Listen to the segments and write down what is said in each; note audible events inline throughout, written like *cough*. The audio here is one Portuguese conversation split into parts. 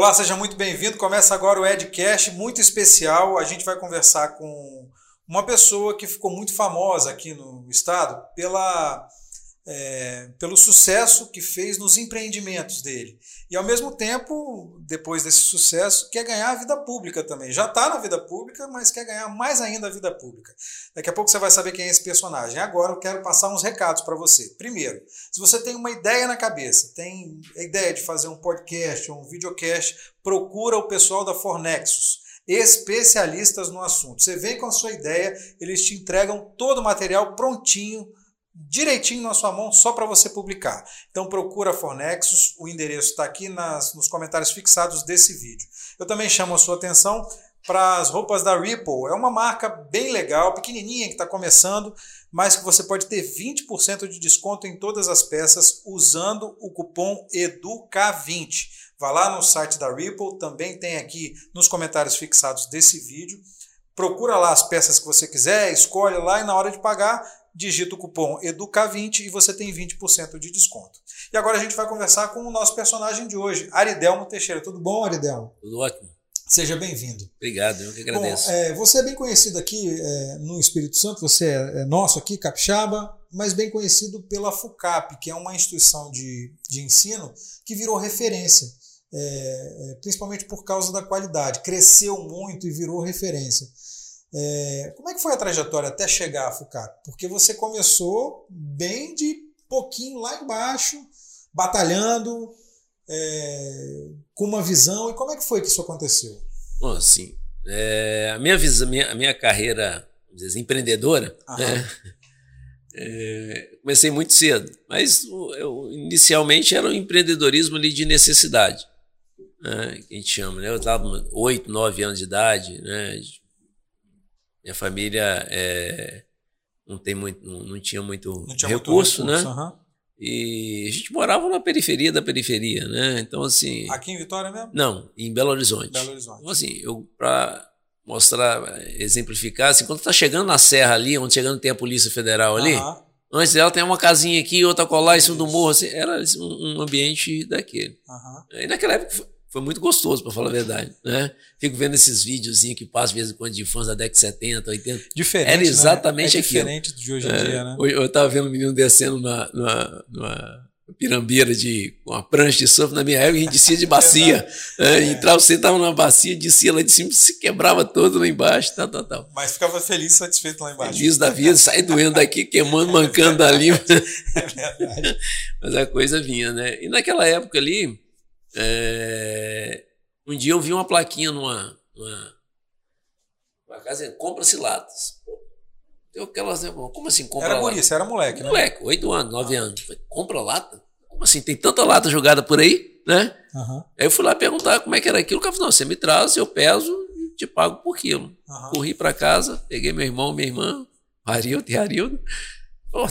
Olá, seja muito bem-vindo. Começa agora o Edcast, muito especial. A gente vai conversar com uma pessoa que ficou muito famosa aqui no estado pela é, pelo sucesso que fez nos empreendimentos dele. E ao mesmo tempo, depois desse sucesso, quer ganhar a vida pública também. Já está na vida pública, mas quer ganhar mais ainda a vida pública. Daqui a pouco você vai saber quem é esse personagem. Agora eu quero passar uns recados para você. Primeiro, se você tem uma ideia na cabeça, tem a ideia de fazer um podcast ou um videocast, procura o pessoal da Fornexus especialistas no assunto. Você vem com a sua ideia, eles te entregam todo o material prontinho direitinho na sua mão só para você publicar. Então procura Fornexus, o endereço está aqui nas, nos comentários fixados desse vídeo. Eu também chamo a sua atenção para as roupas da Ripple. É uma marca bem legal, pequenininha que está começando, mas que você pode ter 20% de desconto em todas as peças usando o cupom EDUCA20. Vá lá no site da Ripple, também tem aqui nos comentários fixados desse vídeo. Procura lá as peças que você quiser, escolhe lá e na hora de pagar digita o cupom EDUCA20 e você tem 20% de desconto. E agora a gente vai conversar com o nosso personagem de hoje, Aridelmo Teixeira. Tudo bom, Aridelmo? Tudo ótimo. Seja bem-vindo. Obrigado, eu que agradeço. Bom, é, você é bem conhecido aqui é, no Espírito Santo, você é, é nosso aqui, capixaba, mas bem conhecido pela FUCAP, que é uma instituição de, de ensino que virou referência, é, é, principalmente por causa da qualidade. Cresceu muito e virou referência. É, como é que foi a trajetória até chegar a FUCAP? Porque você começou bem de pouquinho lá embaixo, batalhando, é, com uma visão. E como é que foi que isso aconteceu? Bom, assim, é, a minha visão, minha, a minha carreira dizer, empreendedora, né, é, comecei muito cedo, mas eu, inicialmente era um empreendedorismo ali de necessidade, né, que a gente chama. Né, eu estava 8, 9 anos de idade, né, minha família é, não, tem muito, não, não tinha muito não tinha recurso, muito recurso, né? Uhum. E a gente morava na periferia da periferia, né? Então, assim. Aqui em Vitória mesmo? Não, em Belo Horizonte. Belo Horizonte. Então, assim, eu, para mostrar, exemplificar, assim, quando tá chegando na serra ali, onde chegando tem a Polícia Federal ali, uhum. antes dela tem uma casinha aqui, outra colar em cima do morro, assim, era um, um ambiente daquele. Uhum. E naquela época foi muito gostoso, para falar a verdade. Né? Fico vendo esses videozinhos que passam de vez em quando de fãs da década de 70, 80. Diferente. Era exatamente né? é aquilo. diferente de hoje em é, dia, né? Eu estava vendo um menino descendo numa, numa, numa pirambeira de uma prancha de surf na minha época, a gente descia de *laughs* bacia. é, é. Entrava, você estava numa bacia, descia lá de cima, se quebrava todo lá embaixo, tal, tal, tal. Mas ficava feliz, satisfeito lá embaixo. Feliz da vida, sai doendo daqui, queimando, mancando *laughs* dali. é verdade. Mas a coisa vinha, né? E naquela época ali, é, um dia eu vi uma plaquinha numa, numa, numa casa, compra-se latas. Deu aquelas, né, como assim, compra Era lata? você era moleque, né? Moleque, oito anos, nove ah. anos. Falei, compra lata? Como assim? Tem tanta lata jogada por aí, né? Uhum. Aí eu fui lá perguntar como é que era aquilo. O cara falou, não, você me traz, eu peso e te pago por quilo. Uhum. Corri para casa, peguei meu irmão, minha irmã, Arildo e Arildo. Pô,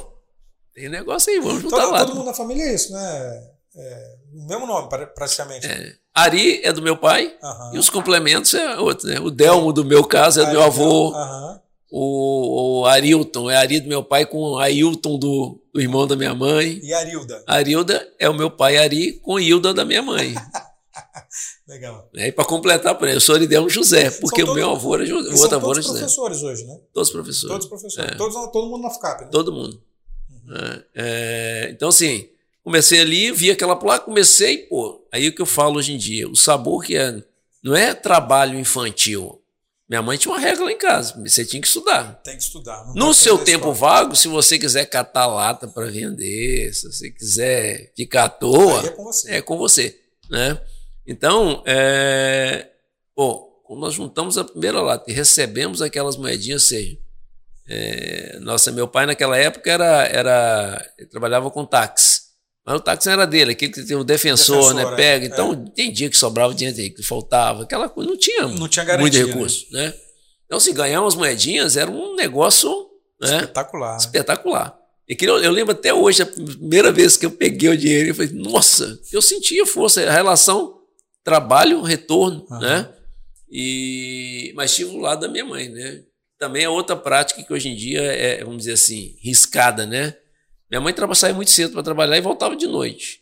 tem negócio aí, vamos juntar todo, lá. Todo mundo na família é isso, né? É, o mesmo nome, praticamente. É. Ari é do meu pai uhum. e os complementos é outro. Né? O Delmo, do meu caso, é do meu avô. Uhum. O, o, Arilton é Ari do meu pai com Ailton do, do irmão da minha mãe. E Arilda? Arilda é o meu pai Ari com Hilda da minha mãe. *laughs* Legal. É, e para completar, por exemplo, eu sou Aridelmo José, porque o meu avô era José. O outro avô era José. professores hoje, né? Todos professores. Todos professores. É. Todos, todo mundo na FCAP, né? Todo mundo. Uhum. É, então, assim, Comecei ali, vi aquela placa, comecei, pô. Aí o que eu falo hoje em dia, o sabor que é. Não é trabalho infantil. Minha mãe tinha uma regra lá em casa, você tinha que estudar. Tem que estudar. No seu tempo vago, se você quiser catar lata para vender, se você quiser ficar à toa, é com você. É com você né? Então, é, pô, quando nós juntamos a primeira lata e recebemos aquelas moedinhas, seja, é, nossa, meu pai naquela época era, era ele trabalhava com táxi. Mas o táxi era dele, aquele que tem o defensor, defensor né? É, pega. Então, é. tem dia que sobrava dinheiro, que faltava, aquela coisa. Não tinha, não tinha garantia, muito recurso, né? né? Então, se ganhar umas moedinhas, era um negócio né? espetacular. Espetacular. E que eu, eu, lembro até hoje, a primeira vez que eu peguei o dinheiro, eu falei, nossa, eu sentia força, a relação trabalho-retorno, uhum. né? E, mas tive o lado da minha mãe, né? Também é outra prática que hoje em dia é, vamos dizer assim, riscada, né? Minha mãe saía muito cedo para trabalhar e voltava de noite.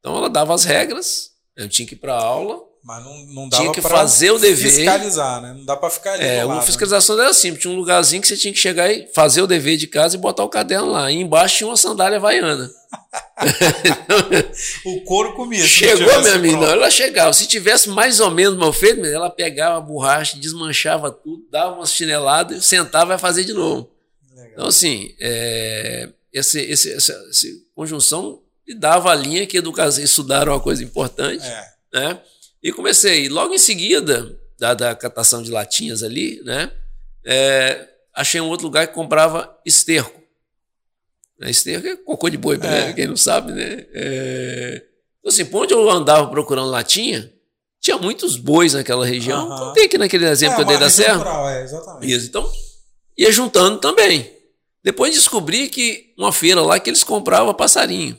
Então ela dava as regras, eu tinha que ir para aula, Mas não, não dava tinha que fazer o dever. Fiscalizar, né? Não dá para ficar ali. É, uma fiscalização era simples. Tinha um lugarzinho que você tinha que chegar e fazer o dever de casa e botar o caderno lá. E embaixo tinha uma sandália havaiana. *laughs* o couro comia. Chegou, minha amiga. Ela chegava. Se tivesse mais ou menos mal feito, ela pegava a borracha, desmanchava tudo, dava uma chinelada, sentava e ia fazer de novo. Legal. Então, assim, é, esse, esse, essa, essa, conjunção e dava a linha que educação, estudar era uma coisa importante. É. Né? E comecei. Logo em seguida, da, da catação de latinhas ali, né? É, achei um outro lugar que comprava esterco. Né? Esterco é cocô de boi, né? quem não sabe, né? É... Então, assim, por onde eu andava procurando latinha, tinha muitos bois naquela região. Uhum. tem aqui naquele exemplo é, que eu dei da serra. Rural, é, exatamente. Isso. Então, ia juntando também. Depois descobri que uma feira lá que eles compravam passarinho.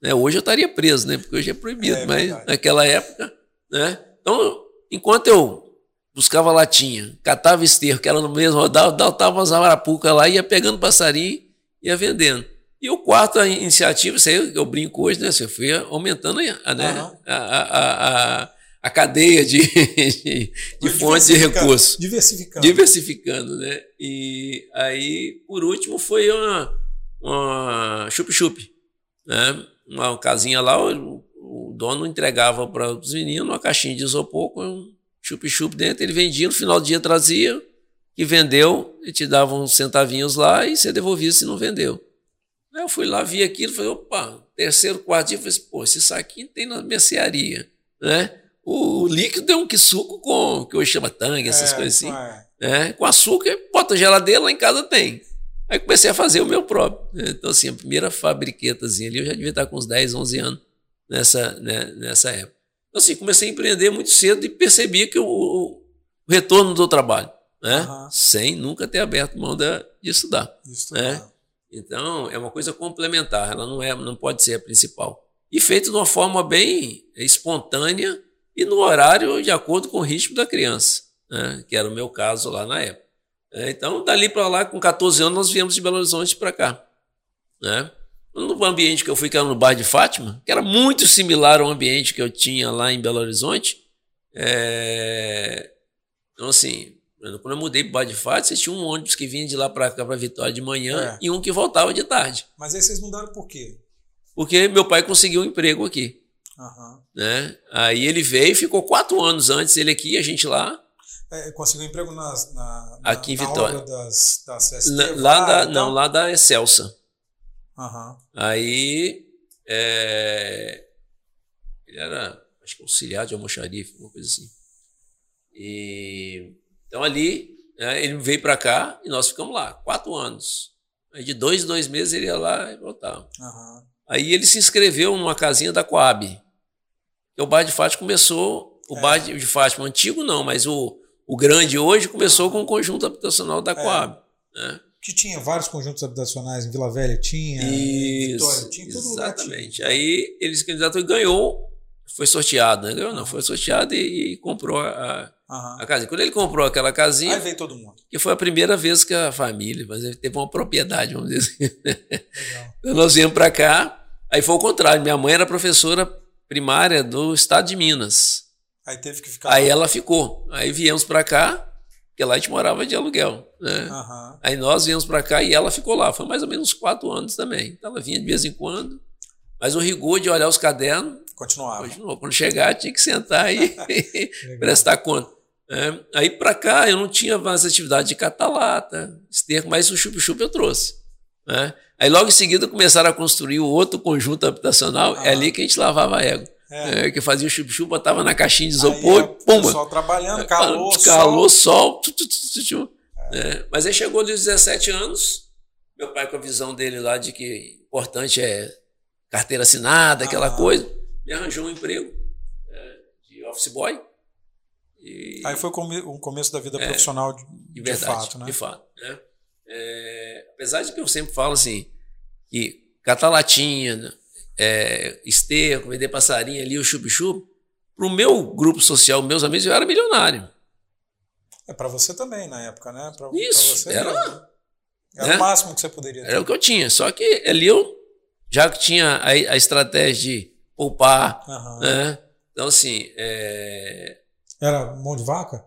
Né? Hoje eu estaria preso, né? Porque hoje é proibido, é, mas verdade. naquela época, né? Então, enquanto eu buscava latinha, catava esterco, que era no mesmo rodal, dava umas arapucas lá, ia pegando passarinho, ia vendendo. E o quarto, a iniciativa, isso aí eu brinco hoje, né? Você foi aumentando né? Uhum. a, a, a, a, cadeia de, *laughs* de, de fontes de recursos. Diversificando. Diversificando, né? E aí, por último, foi uma, uma chup-chup, né? uma casinha lá, o, o dono entregava para os meninos uma caixinha de isopor com um chup-chup dentro, ele vendia, no final do dia trazia, que vendeu, e te dava uns centavinhos lá e você devolvia se não vendeu. Aí eu fui lá, vi aquilo, falei, opa, terceiro, quarto dia, falei, pô, esse saquinho tem na mercearia, né? O líquido é um que suco com, que hoje chama tangue, essas é, coisas assim. É. Né? Com açúcar, bota geladeira, lá em casa tem. Aí comecei a fazer o meu próprio. Né? Então, assim, a primeira fabriquetazinha ali, eu já devia estar com uns 10, 11 anos nessa, né, nessa época. Então, assim, comecei a empreender muito cedo e percebi que o, o retorno do trabalho, né? Uhum. Sem nunca ter aberto mão de, de estudar. De estudar. Né? Então, é uma coisa complementar, ela não, é, não pode ser a principal. E feito de uma forma bem espontânea e no horário de acordo com o ritmo da criança, né? que era o meu caso lá na época. É, então, dali para lá, com 14 anos, nós viemos de Belo Horizonte para cá. Né? No ambiente que eu fui, que era no bairro de Fátima, que era muito similar ao ambiente que eu tinha lá em Belo Horizonte. É... Então, assim, quando eu mudei para o bairro de Fátima, tinha um ônibus que vinha de lá para cá, para Vitória de manhã, é. e um que voltava de tarde. Mas aí vocês mudaram por quê? Porque meu pai conseguiu um emprego aqui. Uhum. Né? Aí ele veio, ficou quatro anos antes, ele aqui, a gente lá. É, conseguiu emprego na, na, Aqui em na Vitória. das, da CST, lá, lá da, então? Não, lá da Excelsa. Uhum. Aí. É, ele era, acho que auxiliar de almoxarife, uma coisa assim. E, então ali, né, ele veio para cá e nós ficamos lá, quatro anos. Aí de dois, dois meses ele ia lá e voltava. Uhum. Aí ele se inscreveu numa casinha da Coab. O bairro de Fátima começou, o é. bairro de Fátima antigo não, mas o, o grande hoje começou com o conjunto habitacional da é. Coab. Né? Que tinha vários conjuntos habitacionais, em Vila Velha tinha, Isso, em Vitória tinha, todo Exatamente. Tinha. Aí ele se candidatou e ganhou, foi sorteado, né? Ganhou, não, foi sorteado e, e comprou a, uhum. a casinha. Quando ele comprou aquela casinha. Aí veio todo mundo. Que foi a primeira vez que a família, mas ele teve uma propriedade, vamos dizer assim. Legal. então *laughs* nós viemos para cá, aí foi o contrário. Minha mãe era professora primária do estado de Minas. Aí teve que ficar. Aí ela ficou. Aí viemos para cá, porque lá a gente morava de aluguel. Né? Uhum. Aí nós viemos para cá e ela ficou lá. Foi mais ou menos quatro anos também. Então ela vinha de vez em quando. Mas o rigor de olhar os cadernos. Continuava. Continuou. Quando chegar, tinha que sentar e *laughs* *laughs* prestar conta. É, aí para cá eu não tinha mais atividade de catalata, esterco, mas o chup-chup eu trouxe. Né? Aí logo em seguida começaram a construir o outro conjunto habitacional, é ali que a gente lavava a égua. É. É, que fazia o chup-chup, botava na caixinha de isopor, aí, pumba. Pessoal trabalhando, calor, calor, sol. sol é. Mas aí chegou aos 17 anos, meu pai com a visão dele lá de que importante é carteira assinada, aquela ah. coisa, me arranjou um emprego é, de office boy. E... Aí foi o começo da vida é, profissional de, de, verdade, de fato, né? De fato. Né? É, apesar de que eu sempre falo assim, que catalatinha, né? é, esterco, vender passarinho ali, o chup-chup. Para o meu grupo social, meus amigos, eu era milionário. É para você também na época, né? Pra, Isso, pra era, era né? o máximo que você poderia ter. Era o que eu tinha. Só que ali eu já tinha a, a estratégia de poupar, uhum. né? Então, assim. É... Era mão de vaca?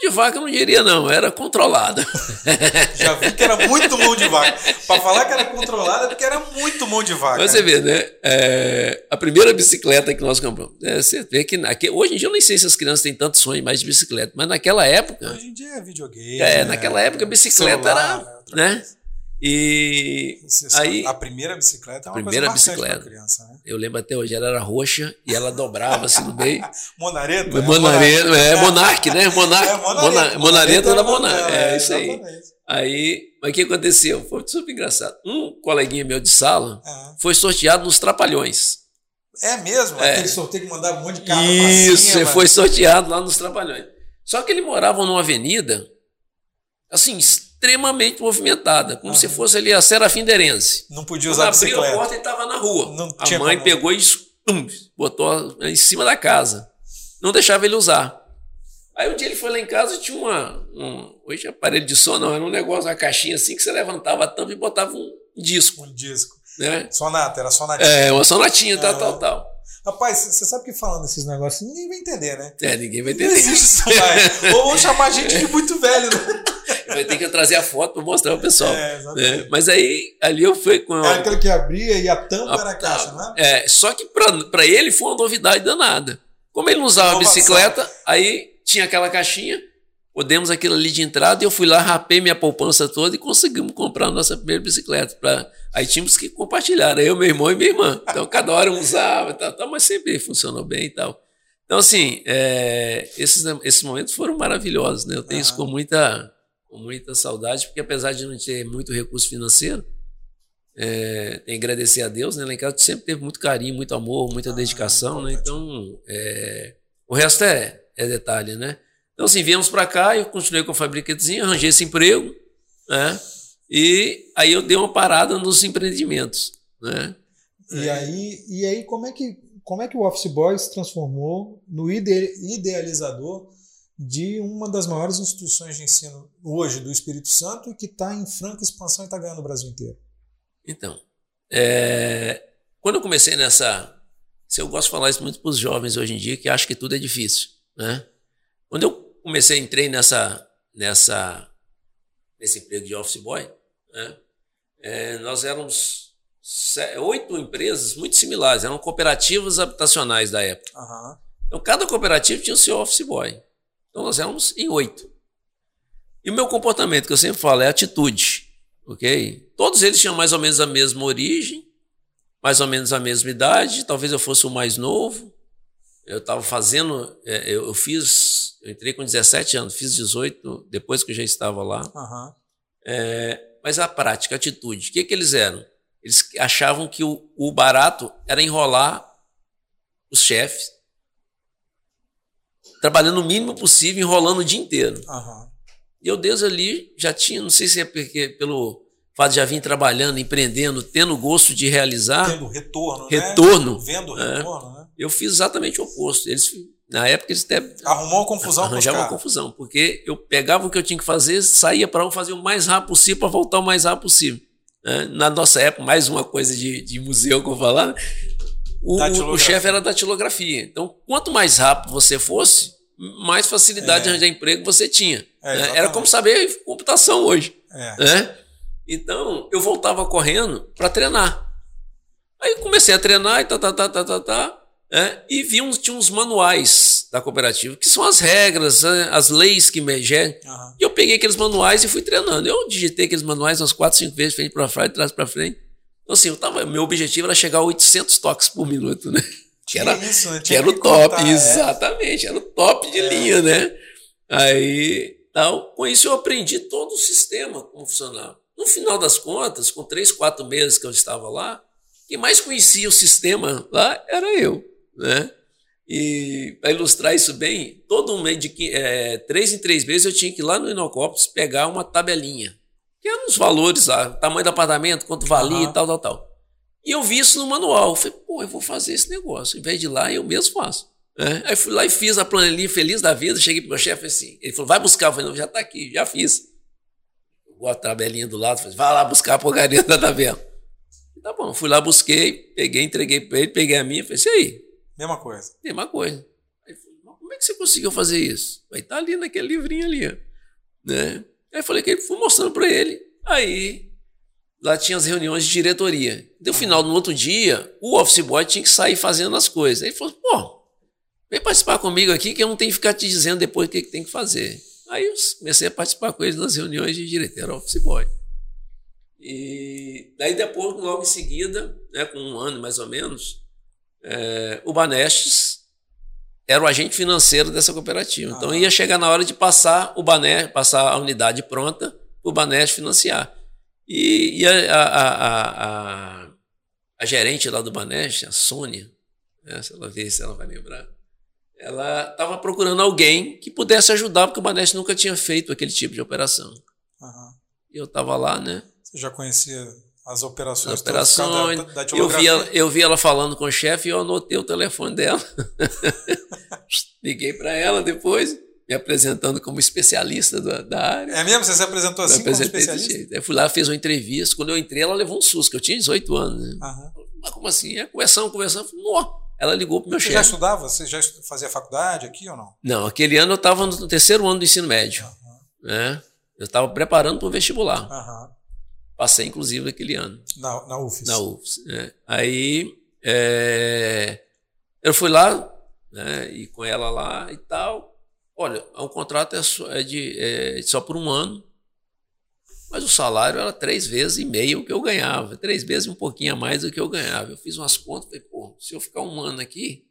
De vaca eu não diria, não, era controlada. *laughs* Já vi que era muito mão de vaca. Para falar que era controlada, é porque era muito mão de vaca. Você vê, né? É, a primeira bicicleta que nós compramos. É, você vê que aqui, hoje em dia eu nem sei se as crianças têm tanto sonho mais de bicicleta, mas naquela época. Hoje em dia é videogame. É, naquela época a bicicleta celular, era. Né? E aí a primeira bicicleta é uma primeira coisa bicicleta. criança, né? Eu lembro até hoje, ela era roxa e ela dobrava assim no meio. *laughs* Monareta? É, Monareta, é, é Monarque, né? Monarque. É, Monareta, Monareta da Monarque. É, isso aí. Aí, mas o que aconteceu? Foi super engraçado. Um coleguinha meu de sala é. foi sorteado nos Trapalhões. É mesmo? É. Aquele sorteio que mandava um monte de carro Isso, cima, foi sorteado lá nos Trapalhões. Só que ele morava numa avenida, assim, extremamente movimentada, como uhum. se fosse ali a Serafim Derense. Não podia usar Quando abriu bicicleta. a porta e estava na rua. Não a mãe como... pegou e pum, botou em cima da casa. Não deixava ele usar. Aí um dia ele foi lá em casa e tinha uma. Um, hoje é aparelho de som, não, era um negócio, uma caixinha assim que você levantava a tampa e botava um disco. Um disco. Né? Sonata, era sonatinha. É, uma sonatinha, tal, tal, tal. Rapaz, você sabe que falando esses negócios, ninguém vai entender, né? É, ninguém vai entender. Não existe isso. *laughs* Ou vão chamar a gente de muito velho, né? *laughs* Vai ter que trazer a foto para mostrar o pessoal. É, né? Mas aí, ali eu fui com. Era aquele que abria e a tampa a, era a caixa, né? É, só que para ele foi uma novidade danada. Como ele não usava Inovação. bicicleta, aí tinha aquela caixinha, podemos aquilo ali de entrada, e eu fui lá, rapei minha poupança toda e conseguimos comprar a nossa primeira bicicleta. Pra... Aí tínhamos que compartilhar, eu, meu irmão e minha irmã. Então cada hora um usava e tal, tal mas sempre funcionou bem e tal. Então, assim, é, esses, esses momentos foram maravilhosos, né? Eu tenho isso com muita, com muita saudade, porque apesar de não ter muito recurso financeiro, é, tem que agradecer a Deus, né? Lá em casa sempre teve muito carinho, muito amor, muita ah, dedicação, né? Então, é, o resto é, é detalhe, né? Então, assim, viemos para cá, eu continuei com a fabricatezinha, arranjei esse emprego, né? E aí eu dei uma parada nos empreendimentos, né? E aí, e aí como é que como é que o Office Boy se transformou no ide idealizador de uma das maiores instituições de ensino hoje do Espírito Santo e que está em franca expansão e está ganhando o Brasil inteiro? Então, é, quando eu comecei nessa. Se eu gosto de falar isso muito para os jovens hoje em dia, que acham que tudo é difícil. Né? Quando eu comecei, entrei nessa, nessa, nesse emprego de office boy, né? é, nós éramos oito empresas muito similares, eram cooperativas habitacionais da época. Uhum. Então, cada cooperativa tinha o seu office boy. Então, nós éramos em oito. E o meu comportamento, que eu sempre falo, é atitude. Ok? Todos eles tinham mais ou menos a mesma origem, mais ou menos a mesma idade, talvez eu fosse o mais novo. Eu estava fazendo, é, eu, fiz, eu entrei com 17 anos, fiz 18 depois que eu já estava lá. Uhum. É, mas a prática, a atitude, o que, que eles eram? Eles achavam que o, o barato era enrolar os chefes, trabalhando o mínimo possível, enrolando o dia inteiro. Uhum. E eu Deus ali já tinha, não sei se é porque pelo fato de já vir trabalhando, empreendendo, tendo gosto de realizar. Tendo retorno. Retorno. Né? Vendo retorno, é, né? Eu fiz exatamente o oposto. Eles, na época, eles até. Arrumou uma confusão Arranjavam uma confusão, porque eu pegava o que eu tinha que fazer, saía para um fazer o mais rápido possível para voltar o mais rápido possível. É, na nossa época, mais uma coisa de, de museu que eu vou falar, né? o, o chefe era da tilografia. Então, quanto mais rápido você fosse, mais facilidade é. de arranjar emprego você tinha. É, né? Era como saber computação hoje. É. Né? Então, eu voltava correndo para treinar. Aí comecei a treinar e tá, tá, tá, tá, tá, tá. É, e vi uns, tinha uns manuais da cooperativa, que são as regras, né? as leis que me. Uhum. E eu peguei aqueles manuais e fui treinando. Eu digitei aqueles manuais umas 4, 5 vezes, frente para frente, trás para frente. Então, assim, eu tava, meu objetivo era chegar a 800 toques por minuto, né? *laughs* Que era, isso, né? que era o top, contar, é. exatamente, é. era o top de é. linha, né? Aí, tal, com isso eu aprendi todo o sistema como funcionava. No final das contas, com três, quatro meses que eu estava lá, quem mais conhecia o sistema lá era eu, né? E para ilustrar isso bem, todo mês de é, três em três meses eu tinha que ir lá no Inocopos pegar uma tabelinha, que eram os valores lá, tamanho do apartamento, quanto valia uhum. e tal, tal, tal. E eu vi isso no manual. Eu falei, pô, eu vou fazer esse negócio. Em vez de ir lá, eu mesmo faço. É? Aí fui lá e fiz a planilha feliz da vida. Cheguei pro meu chefe assim. Ele falou, vai buscar. Eu falei, não, já está aqui, já fiz. Eu a tabelinha do lado, falei, vai lá buscar a porcaria *laughs* da tabela. Tá bom, fui lá, busquei, peguei, entreguei para ele, peguei a minha, falei, e aí? Mesma coisa. Mesma coisa. Aí falei, como é que você conseguiu fazer isso? Aí tá ali naquele livrinho ali, né? Aí falei que ele fui mostrando para ele. Aí lá tinha as reuniões de diretoria. No final do outro dia, o office boy tinha que sair fazendo as coisas. Aí ele falou: pô, vem participar comigo aqui que eu não tenho que ficar te dizendo depois o que, que tem que fazer. Aí eu comecei a participar com eles nas reuniões de diretoria, era office boy. E daí depois, logo em seguida, né, com um ano mais ou menos, é, o Banestes era o agente financeiro dessa cooperativa. Então ia chegar na hora de passar o Bané, passar a unidade pronta para o Banestes financiar. E, e a, a, a, a, gerente lá do Banestes, a Sônia, né, se ela ver se ela vai lembrar, ela estava procurando alguém que pudesse ajudar, porque o Banestes nunca tinha feito aquele tipo de operação. Uhum. E eu estava lá, né? Você já conhecia as operações? As operações. Da, da eu, vi ela, eu vi ela falando com o chefe e eu anotei o telefone dela. *laughs* Liguei para ela depois, me apresentando como especialista da, da, área. É mesmo? Você se apresentou assim como especialista? Eu fui lá, fiz uma entrevista. Quando eu entrei, ela levou um susto, que eu tinha 18 anos. Né? Uhum. Mas como assim? É, conversando, conversando. Ela ligou para o meu chefe. Você já estudava? Você já fazia faculdade aqui ou não? Não, aquele ano eu estava no terceiro ano do ensino médio. Uhum. Né? Eu estava preparando para o vestibular. Uhum. Passei, inclusive, naquele ano. Na, na UFES. Na UFES. Né? Aí é, eu fui lá, né, e com ela lá e tal. Olha, o contrato é só, é de, é só por um ano, mas o salário era três vezes e meio o que eu ganhava. Três vezes um pouquinho a mais do que eu ganhava. Eu fiz umas contas, falei, pô, se eu ficar um ano aqui,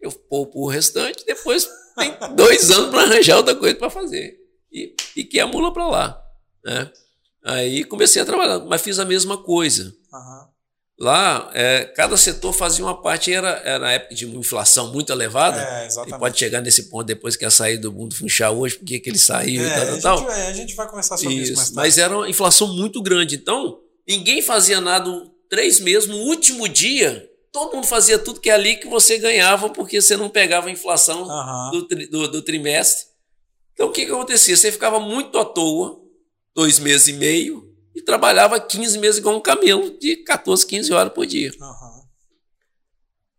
eu poupo o restante, depois tem dois anos para arranjar outra coisa para fazer. E, e que a mula para lá. Né? Aí comecei a trabalhar, mas fiz a mesma coisa. Uhum. Lá, é, cada setor fazia uma parte, era, era na época de inflação muito elevada. É. E pode chegar nesse ponto depois que ia sair do mundo funchar hoje, porque que ele *laughs* saiu é, e tal, a tal. Gente, vai, a gente vai conversar sobre isso, isso mais tarde. Mas era uma inflação muito grande. Então, ninguém fazia nada três meses. No último dia, todo mundo fazia tudo que é ali que você ganhava, porque você não pegava a inflação uhum. do, do, do trimestre. Então, o que, que acontecia? Você ficava muito à toa dois meses e meio, e trabalhava 15 meses igual um camelo, de 14, 15 horas por dia. Uhum.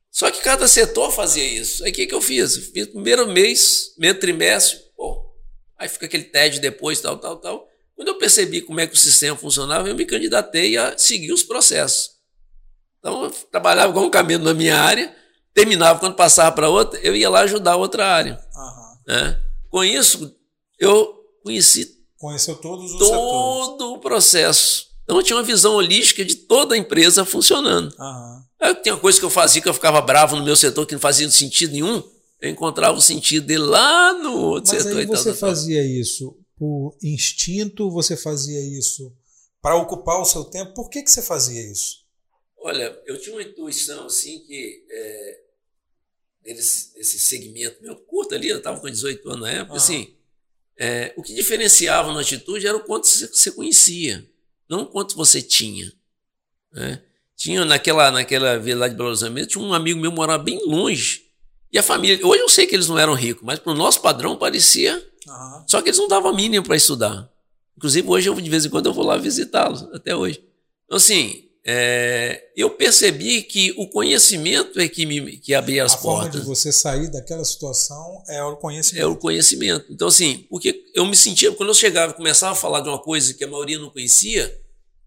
Só que cada setor fazia isso. Aí o que, que eu fiz? Eu fiz primeiro mês, primeiro trimestre, pô, aí fica aquele TED depois, tal, tal, tal. Quando eu percebi como é que o sistema funcionava, eu me candidatei a seguir os processos. Então, eu trabalhava igual um camelo na minha área, terminava, quando passava para outra, eu ia lá ajudar outra área. Uhum. Né? Com isso, eu conheci Conheceu todos os todo setores. o processo. Então eu tinha uma visão holística de toda a empresa funcionando. Uhum. Aí, tinha coisa que eu fazia que eu ficava bravo no meu setor, que não fazia sentido nenhum. Eu encontrava o sentido dele lá no outro Mas setor. Aí você tal, fazia tal. isso por instinto? Você fazia isso para ocupar o seu tempo? Por que, que você fazia isso? Olha, eu tinha uma intuição assim que é, esse segmento meu curto ali, eu estava com 18 anos na época, uhum. assim, é, o que diferenciava na atitude era o quanto você conhecia, não o quanto você tinha. Né? Tinha naquela, naquela vila lá de Belo Horizonte, tinha um amigo meu morava bem longe. E a família. Hoje eu sei que eles não eram ricos, mas para o nosso padrão parecia. Uhum. Só que eles não davam mínimo para estudar. Inclusive, hoje, eu, de vez em quando, eu vou lá visitá-los, até hoje. Então, assim, é, eu percebi que o conhecimento é que, me, que abria as a portas. A forma de você sair daquela situação é o conhecimento. É o conhecimento. Então, assim, porque eu me sentia, quando eu chegava e começava a falar de uma coisa que a maioria não conhecia,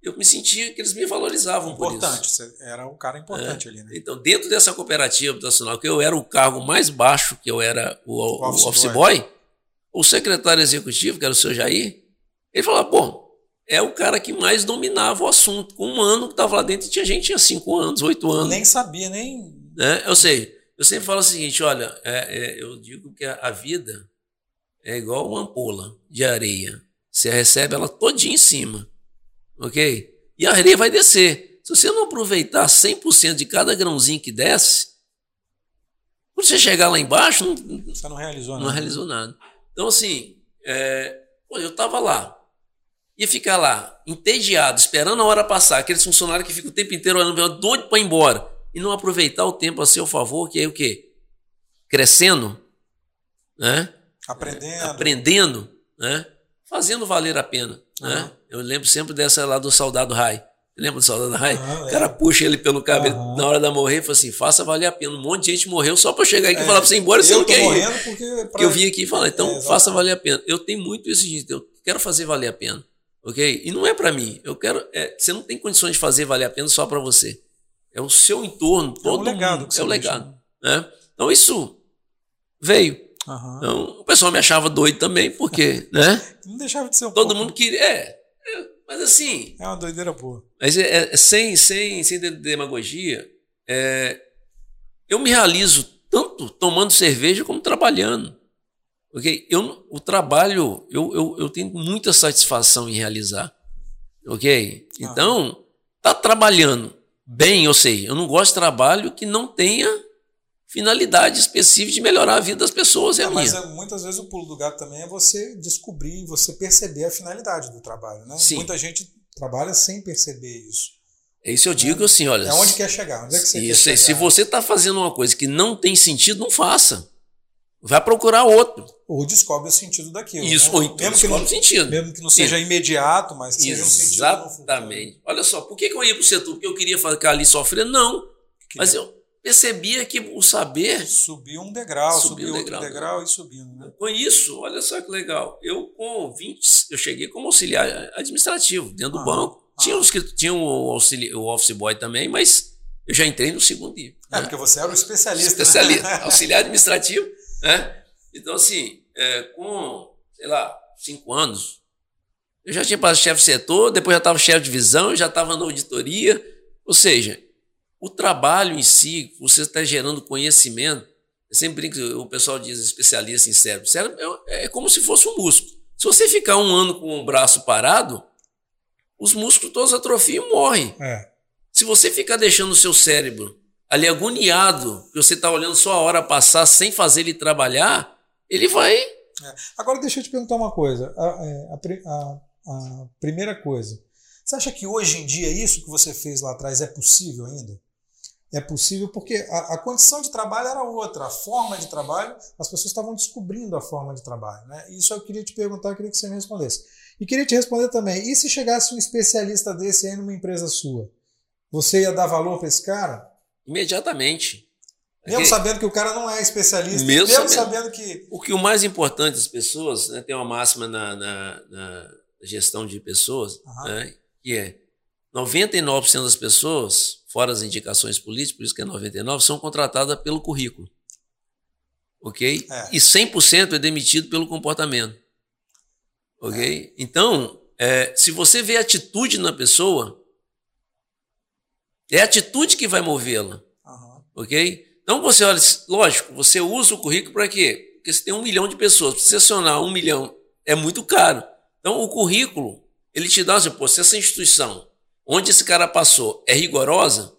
eu me sentia que eles me valorizavam importante, por isso. Você era um cara importante é. ali, né? Então, dentro dessa cooperativa habitacional, que eu era o cargo mais baixo, que eu era o, o, o office, office boy. boy, o secretário executivo, que era o seu Jair, ele falava, bom, é o cara que mais dominava o assunto. Com um ano que estava lá dentro, tinha gente tinha cinco anos, oito anos. Nem sabia, nem. É, eu sei. Eu sempre falo o seguinte: olha, é, é, eu digo que a, a, vida é igual uma ampola de areia. Você recebe ela todinha em cima. Ok? E a areia vai descer. Se você não aproveitar 100% de cada grãozinho que desce, quando você chegar lá embaixo, não, você não realizou não nada. realizou nada. Então, assim, é, pô, eu estava lá ia ficar lá, entediado, esperando a hora passar, aqueles funcionários que ficam o tempo inteiro olhando, doido para ir embora, e não aproveitar o tempo a seu favor, que é o quê? Crescendo, né? Aprendendo. Aprendendo, né? Fazendo valer a pena, uhum. né? Eu lembro sempre dessa lá do Soldado Rai. Lembra do Soldado Ryan? o cara é. puxa ele pelo cabelo uhum. na hora da morrer e fala assim: faça valer a pena. Um monte de gente morreu só para chegar aqui é, e falar para você ir embora. Você não quer ir. Porque, pra... porque eu vim aqui e falar, então é, faça valer a pena. Eu tenho muito esse gente, eu quero fazer valer a pena. Ok? E não é para mim. Eu quero. É, você não tem condições de fazer valer a pena só para você. É o seu entorno, todo é o legado. Mundo, é o legado. Né? Então isso veio. Uhum. Então, o pessoal me achava doido também, porque, *laughs* né? Não deixava de ser um Todo pouco. mundo queria. É, é, mas assim. É uma doideira boa. Mas é, é sem, sem, sem demagogia, é, eu me realizo tanto tomando cerveja como trabalhando. Ok? Eu, o trabalho, eu, eu, eu tenho muita satisfação em realizar. Ok? Então, tá trabalhando bem, eu sei. Eu não gosto de trabalho que não tenha finalidade específica de melhorar a vida das pessoas. É, é mas é, muitas vezes o pulo do gato também é você descobrir, você perceber a finalidade do trabalho. Né? Sim. Muita gente trabalha sem perceber isso. É isso eu digo é. assim, olha. É onde quer chegar. Onde é que você isso, quer chegar? Se você está fazendo uma coisa que não tem sentido, não faça. Vai procurar outro. Ou descobre o sentido daquilo. Isso, né? ou então mesmo descobre o sentido. Mesmo que não seja Sim. imediato, mas que seja um sentido. Exatamente. Olha só, por que, eu ia para o setor? Porque eu queria ficar ali sofrendo? Não. Mas eu percebia que o saber. Subiu um degrau, subiu, subiu um degrau, outro degrau e subindo. Né? Com isso, olha só que legal. Eu, com 20, eu cheguei como auxiliar administrativo dentro do banco. Ah. Tinha, os, tinha o, auxili, o office boy também, mas eu já entrei no segundo dia. É, né? porque você era o especialista. Né? Especialista, né? *laughs* auxiliar administrativo. Né? Então, assim, é, com, sei lá, cinco anos, eu já tinha passado chefe de setor, depois já estava chefe de divisão, já estava na auditoria. Ou seja, o trabalho em si, você está gerando conhecimento. Eu sempre brinco, o pessoal diz especialista em cérebro. Cérebro é, é como se fosse um músculo. Se você ficar um ano com o braço parado, os músculos todos atrofiam e morrem. É. Se você ficar deixando o seu cérebro ali agoniado, que você está olhando só a hora passar sem fazer ele trabalhar, ele vai. É. Agora deixa eu te perguntar uma coisa. A, é, a, a, a primeira coisa. Você acha que hoje em dia isso que você fez lá atrás é possível ainda? é possível porque a, a, condição de trabalho era outra, a forma de trabalho, as pessoas estavam descobrindo a forma de trabalho. Né? Isso eu queria te perguntar, eu queria que você me respondesse. E queria te responder também, e se chegasse um especialista desse aí numa empresa sua? Você ia dar valor para esse cara? Imediatamente. Mesmo sabendo que o cara não é especialista, mesmo, mesmo sabendo, sabendo, que. O que o mais importante das pessoas, né, tem uma máxima na, na, na gestão de pessoas, uhum. né, que é 99% das pessoas fora as indicações políticas, por isso que é 99, são contratadas pelo currículo. Ok? É. E 100% é demitido pelo comportamento. Ok? É. Então, é, se você vê atitude na pessoa, é a atitude que vai movê-la. Uhum. Ok? Então você olha, lógico, você usa o currículo para quê? Porque você tem um milhão de pessoas. Para selecionar um milhão é muito caro. Então o currículo, ele te dá, assim, pô, se essa instituição onde esse cara passou é rigorosa,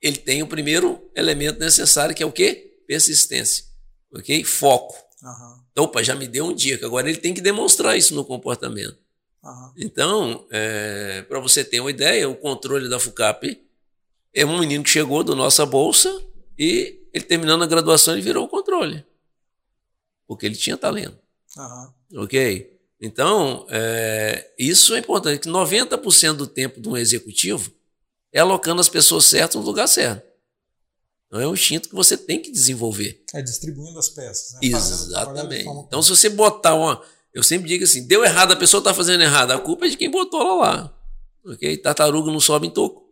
ele tem o primeiro elemento necessário, que é o quê? Persistência. Ok? Foco. Uhum. Então, opa, já me deu um dia, que agora ele tem que demonstrar isso no comportamento. Uhum. Então, é, para você ter uma ideia, o controle da FUCAP é um menino que chegou da nossa bolsa e ele terminando a graduação ele virou o controle. Porque ele tinha talento. Uhum. Ok? Então, é, isso é importante, que 90% do tempo de um executivo é alocando as pessoas certas no lugar certo. Então é um instinto que você tem que desenvolver. É distribuindo as peças. Né? Exatamente. Então, se você botar uma. Eu sempre digo assim: deu errado, a pessoa está fazendo errado. A culpa é de quem botou ela lá. Ok? Tartaruga não sobe em toco.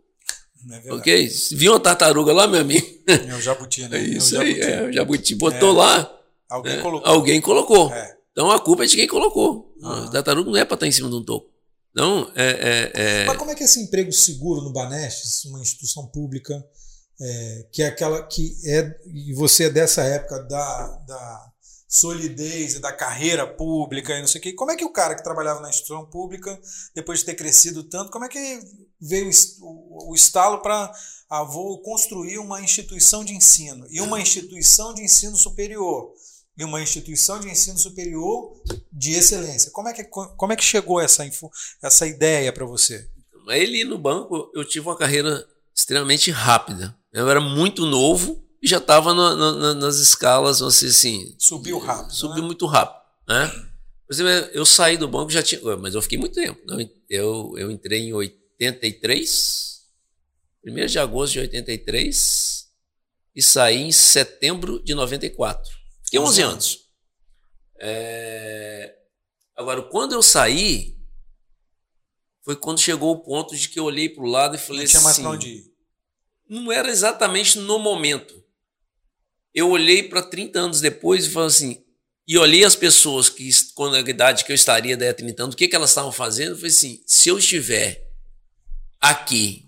É ok? Viu uma tartaruga lá, meu amigo? É o jabuti, né? É isso é o jabuti. aí, é, o jabuti botou é. lá. Alguém né? colocou. Alguém colocou. É. Então a culpa é de quem colocou. Ah. A tartaruga não é para estar em cima de um toco. Então, é, é, é... Mas como é que é esse emprego seguro no Banestes, uma instituição pública, é, que é aquela que é, e você é dessa época da, da solidez e da carreira pública e não sei o quê. Como é que o cara que trabalhava na instituição pública, depois de ter crescido tanto, como é que veio o, estalo para ah, vou construir uma instituição de ensino e uma instituição de ensino superior? e uma instituição de ensino superior de excelência. Como é que, como é que chegou essa, essa ideia para você? Ali no banco eu tive uma carreira extremamente rápida. Eu era muito novo já estava na, na, nas escalas, vamos dizer assim. Subiu rápido. Subiu né? muito rápido. Né? Por exemplo, eu saí do banco já tinha. Mas eu fiquei muito tempo. Eu, eu entrei em 83, 1 de agosto de 83, e saí em setembro de 94. Fiquei 11 anos. É... Agora, quando eu saí, foi quando chegou o ponto de que eu olhei para o lado e falei não tinha mais assim, pra onde ir. Não era exatamente no momento. Eu olhei para 30 anos depois e falei assim, e olhei as pessoas que, com a idade que eu estaria daí a 30 anos, o que, que elas estavam fazendo, eu falei assim, se eu estiver aqui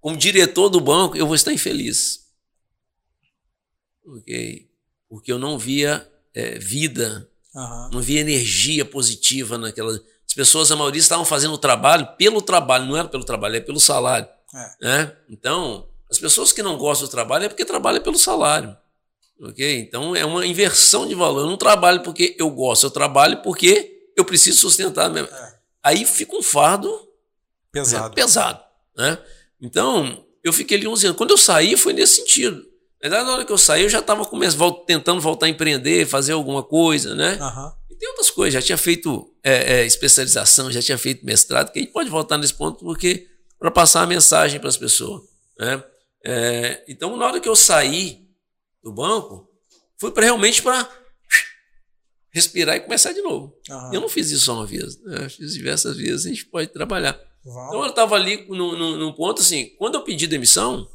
como diretor do banco, eu vou estar infeliz. Okay? Porque eu não via é, vida, uhum. não via energia positiva naquela. As pessoas, a maioria, estavam fazendo o trabalho pelo trabalho, não era pelo trabalho, é pelo salário. É. Né? Então, as pessoas que não gostam do trabalho é porque trabalham pelo salário. Ok? Então é uma inversão de valor. Eu não trabalho porque eu gosto, eu trabalho porque eu preciso sustentar. Minha... É. Aí fica um fardo pesado. Né? pesado né? Então, eu fiquei ali 11 anos. Quando eu saí, foi nesse sentido. Na na hora que eu saí, eu já estava tentando voltar a empreender, fazer alguma coisa, né? Uhum. E tem outras coisas. Já tinha feito é, é, especialização, já tinha feito mestrado, que a gente pode voltar nesse ponto porque para passar a mensagem para as pessoas. Né? É, então, na hora que eu saí do banco, foi pra, realmente para respirar e começar de novo. Uhum. Eu não fiz isso só uma vez, né? fiz diversas vezes, a gente pode trabalhar. Uau. Então eu estava ali num, num, ponto assim, quando eu pedi demissão,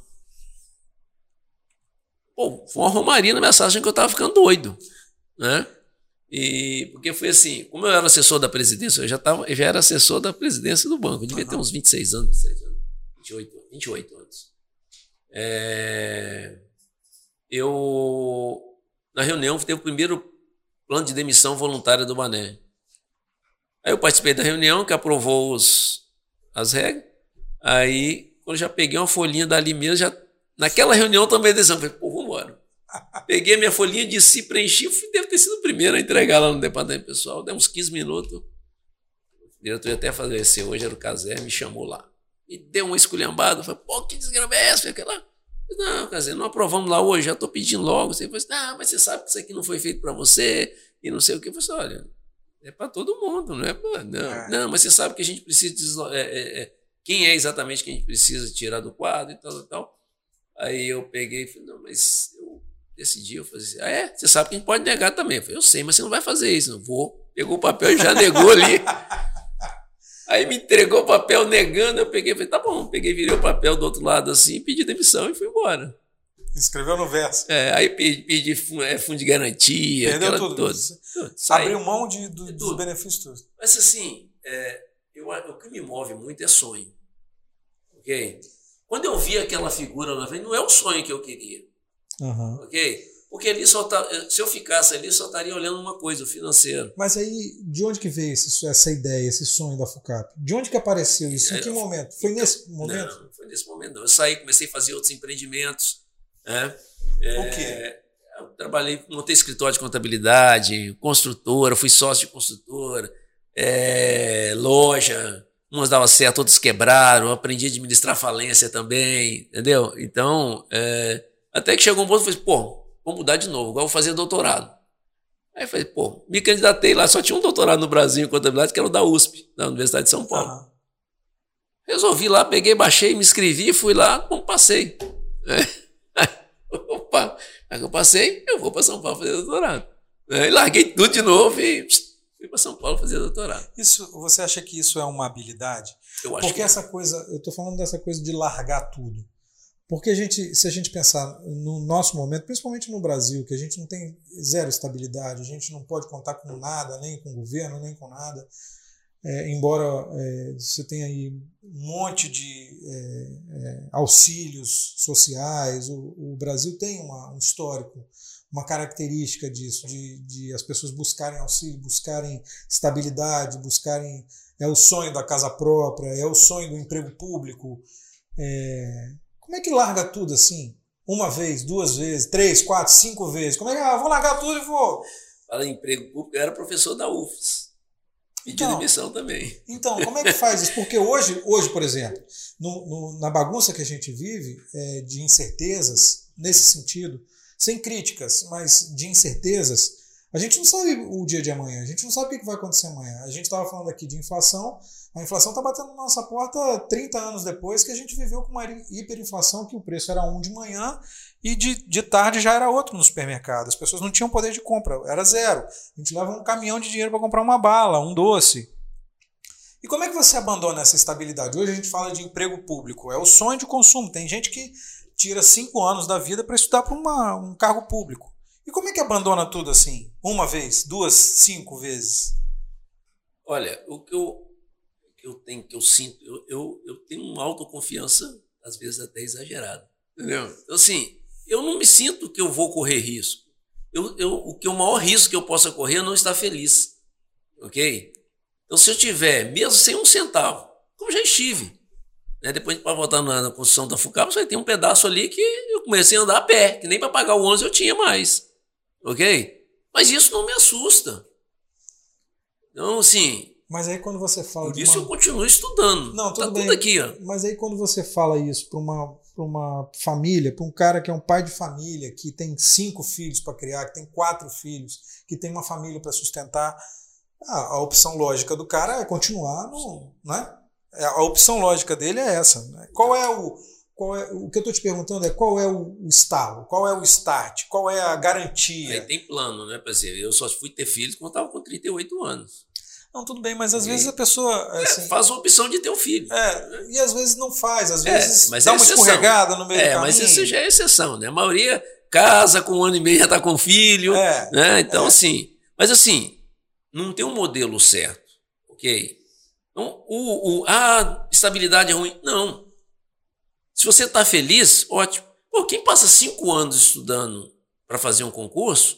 pô, foi uma romaria na mensagem que eu estava ficando doido, né? E porque foi assim, como eu era assessor da presidência, eu já tava, eu já era assessor da presidência do banco, eu devia uhum. ter uns 26 anos, 27 anos 28, 28 anos. É, eu na reunião teve o primeiro plano de demissão voluntária do Bané. Aí eu participei da reunião que aprovou os as regras. Aí, quando já peguei uma folhinha dali mesmo, já, naquela reunião também decisão, falei, pô, vambora. *laughs* Peguei a minha folhinha de si, preenchi, fui, deve ter sido o primeiro a entregar lá no departamento pessoal, deu uns 15 minutos. O diretor ia até falecer, hoje era o Casé, me chamou lá. E deu uma esculhambada, falei, pô, que desgrama é essa? Aquela... Não, Casé, não aprovamos lá hoje, já estou pedindo logo. Você falou assim, ah, mas você sabe que isso aqui não foi feito para você, e não sei o que. Eu falei assim, olha, é para todo mundo, não é para. Não, é. não, mas você sabe que a gente precisa. É, é, é, quem é exatamente que a gente precisa tirar do quadro e tal, tal, tal. Aí eu peguei e falei, não, mas eu decidi, eu falei assim, ah, é? Você sabe que a gente pode negar também. Eu falei, eu sei, mas você não vai fazer isso, não vou. Pegou o papel e já negou ali. *laughs* Aí me entregou o papel negando, eu peguei falei, tá bom, peguei, virei o papel do outro lado assim, pedi demissão e fui embora. Escreveu no verso. É, aí pedi, pedi é, fundo de garantia. Perdeu tudo. tudo. Abriu mão de, do, de dos benefícios todos. Mas assim, é, eu, o que me move muito é sonho. Ok? Quando eu vi aquela figura lá não é o sonho que eu queria. Uhum. Ok? Porque ali só tá, se eu ficasse ali, só estaria olhando uma coisa, o financeiro. Mas aí, de onde que veio esse, essa ideia, esse sonho da FUCAP? De onde que apareceu isso? Em é, que momento? Foi nesse momento? Não, foi nesse momento. Não. Eu saí, comecei a fazer outros empreendimentos. Né? O quê? É, eu trabalhei, montei escritório de contabilidade, construtora, fui sócio de construtora, é, loja, umas davam certo, outras quebraram, aprendi a administrar falência também, entendeu? Então, é, até que chegou um ponto e falei, pô, vou mudar de novo, agora vou fazer doutorado. Aí eu falei, pô, me candidatei lá, só tinha um doutorado no Brasil em contabilidade, que era o da USP, da Universidade de São Paulo. Uhum. Resolvi lá, peguei, baixei, me inscrevi, fui lá, bom, passei. É. *laughs* Opa, aí eu passei, eu vou para São Paulo fazer doutorado. Aí larguei tudo de novo e fui para São Paulo fazer doutorado. Isso, você acha que isso é uma habilidade? Eu acho Porque que essa coisa, eu estou falando dessa coisa de largar tudo. Porque a gente, se a gente pensar no nosso momento, principalmente no Brasil, que a gente não tem zero estabilidade, a gente não pode contar com nada, nem com o governo, nem com nada. É, embora é, você tenha aí um monte de é, é, auxílios sociais, o, o, Brasil tem uma, um histórico, uma característica disso, de, de as pessoas buscarem auxílio, buscarem estabilidade, buscarem. É o sonho da casa própria, é o sonho do emprego público. Como é que larga tudo assim? Uma vez, duas vezes, três, quatro, cinco vezes? Como é que. Ah, vou largar tudo e vou. Fala em emprego público, eu era professor da UFS. E então, de demissão também. Então, como é que faz isso? Porque hoje, hoje por exemplo, no, no, na bagunça que a gente vive, é, de incertezas, nesse sentido, sem críticas, mas de incertezas, A gente não sabe o dia de amanhã, a gente não sabe o que vai acontecer amanhã. A gente estava falando aqui de inflação, a inflação está batendo na nossa porta 30 anos depois que a gente viveu com uma hiperinflação que o preço era um de manhã e de, de tarde já era outro no supermercado. As pessoas não tinham poder de compra, era zero. A gente leva um caminhão de dinheiro para comprar uma bala, um doce. E como é que você abandona essa estabilidade? Hoje a gente fala de emprego público, é o sonho de consumo. Tem gente que tira cinco anos da vida para estudar para um cargo público. E como é que abandona tudo assim? Uma vez, duas, cinco vezes? Olha, o eu, que eu tenho, que eu sinto, eu, eu, eu tenho uma autoconfiança, às vezes até exagerada. Entendeu? Então, assim, eu não me sinto que eu vou correr risco. Eu, eu, o que o maior risco que eu possa correr é não estar feliz. Ok? Então, se eu tiver, mesmo sem um centavo, como já estive, né? depois para voltar na, na, construção da FUCAP, você tem um pedaço ali que eu comecei a andar a pé, que nem para pagar o ônibus eu tinha mais. Ok? Mas isso não me assusta. Então, assim. Mas aí quando você fala. Por isso uma... eu continuo estudando. Não, tudo tá bem. tudo aqui, ó. Mas aí quando você fala isso para uma, uma família, para um cara que é um pai de família, que tem cinco filhos para criar, que tem quatro filhos, que tem uma família para sustentar, a, a, opção lógica do cara é continuar no. Né? É, a opção lógica dele é essa. Né? Qual é o qual é, o que eu estou te perguntando é qual é o, o estalo, qual é o start, qual é a garantia. Aí tem plano, né? Exemplo, eu só fui ter filhos quando estava com 38 anos. Não, tudo bem, mas às e... vezes a pessoa. É, assim, é, faz a opção de ter um filho. É, e às vezes não faz, às é, vezes é, dá é uma escorregada no meio é, do caminho. Mas isso já é exceção, né? A maioria casa com um ano e meio já está com filho. É, né? Então, assim. Mas assim, não tem um modelo certo, ok? Então, o, o, a estabilidade é ruim. Não. Se você está feliz, ótimo. Pô, quem passa cinco anos estudando para fazer um concurso,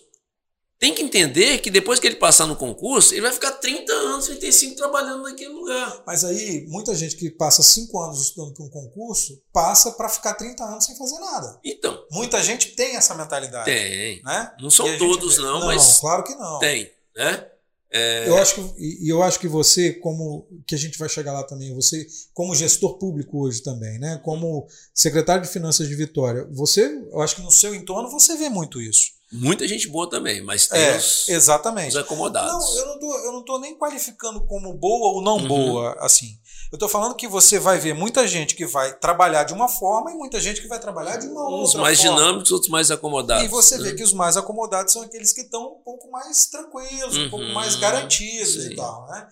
tem que entender que depois que ele passar no concurso, ele vai ficar 30 anos, 35 trabalhando naquele lugar. Mas aí, muita gente que passa cinco anos estudando para um concurso, passa para ficar 30 anos sem fazer nada. Então. Muita gente tem essa mentalidade. Tem. Né? Não são todos, gente... não, não, mas. Claro que não. Tem. Né? É... Eu acho que e eu acho que você, como que a gente vai chegar lá também, você como gestor público hoje também, né? Como secretário de finanças de Vitória, você, eu acho que no seu entorno você vê muito isso. Muita gente boa também, mas tem é, os, exatamente. os acomodados. Não, eu não tô, eu não tô nem qualificando como boa ou não uhum. boa, assim. Eu estou falando que você vai ver muita gente que vai trabalhar de uma forma e muita gente que vai trabalhar de uma Uns outra mais forma. dinâmicos, outros mais acomodados. E você né? vê que os mais acomodados são aqueles que estão um pouco mais tranquilos, uhum. um pouco mais uhum. garantidos Sim. e tal. Né?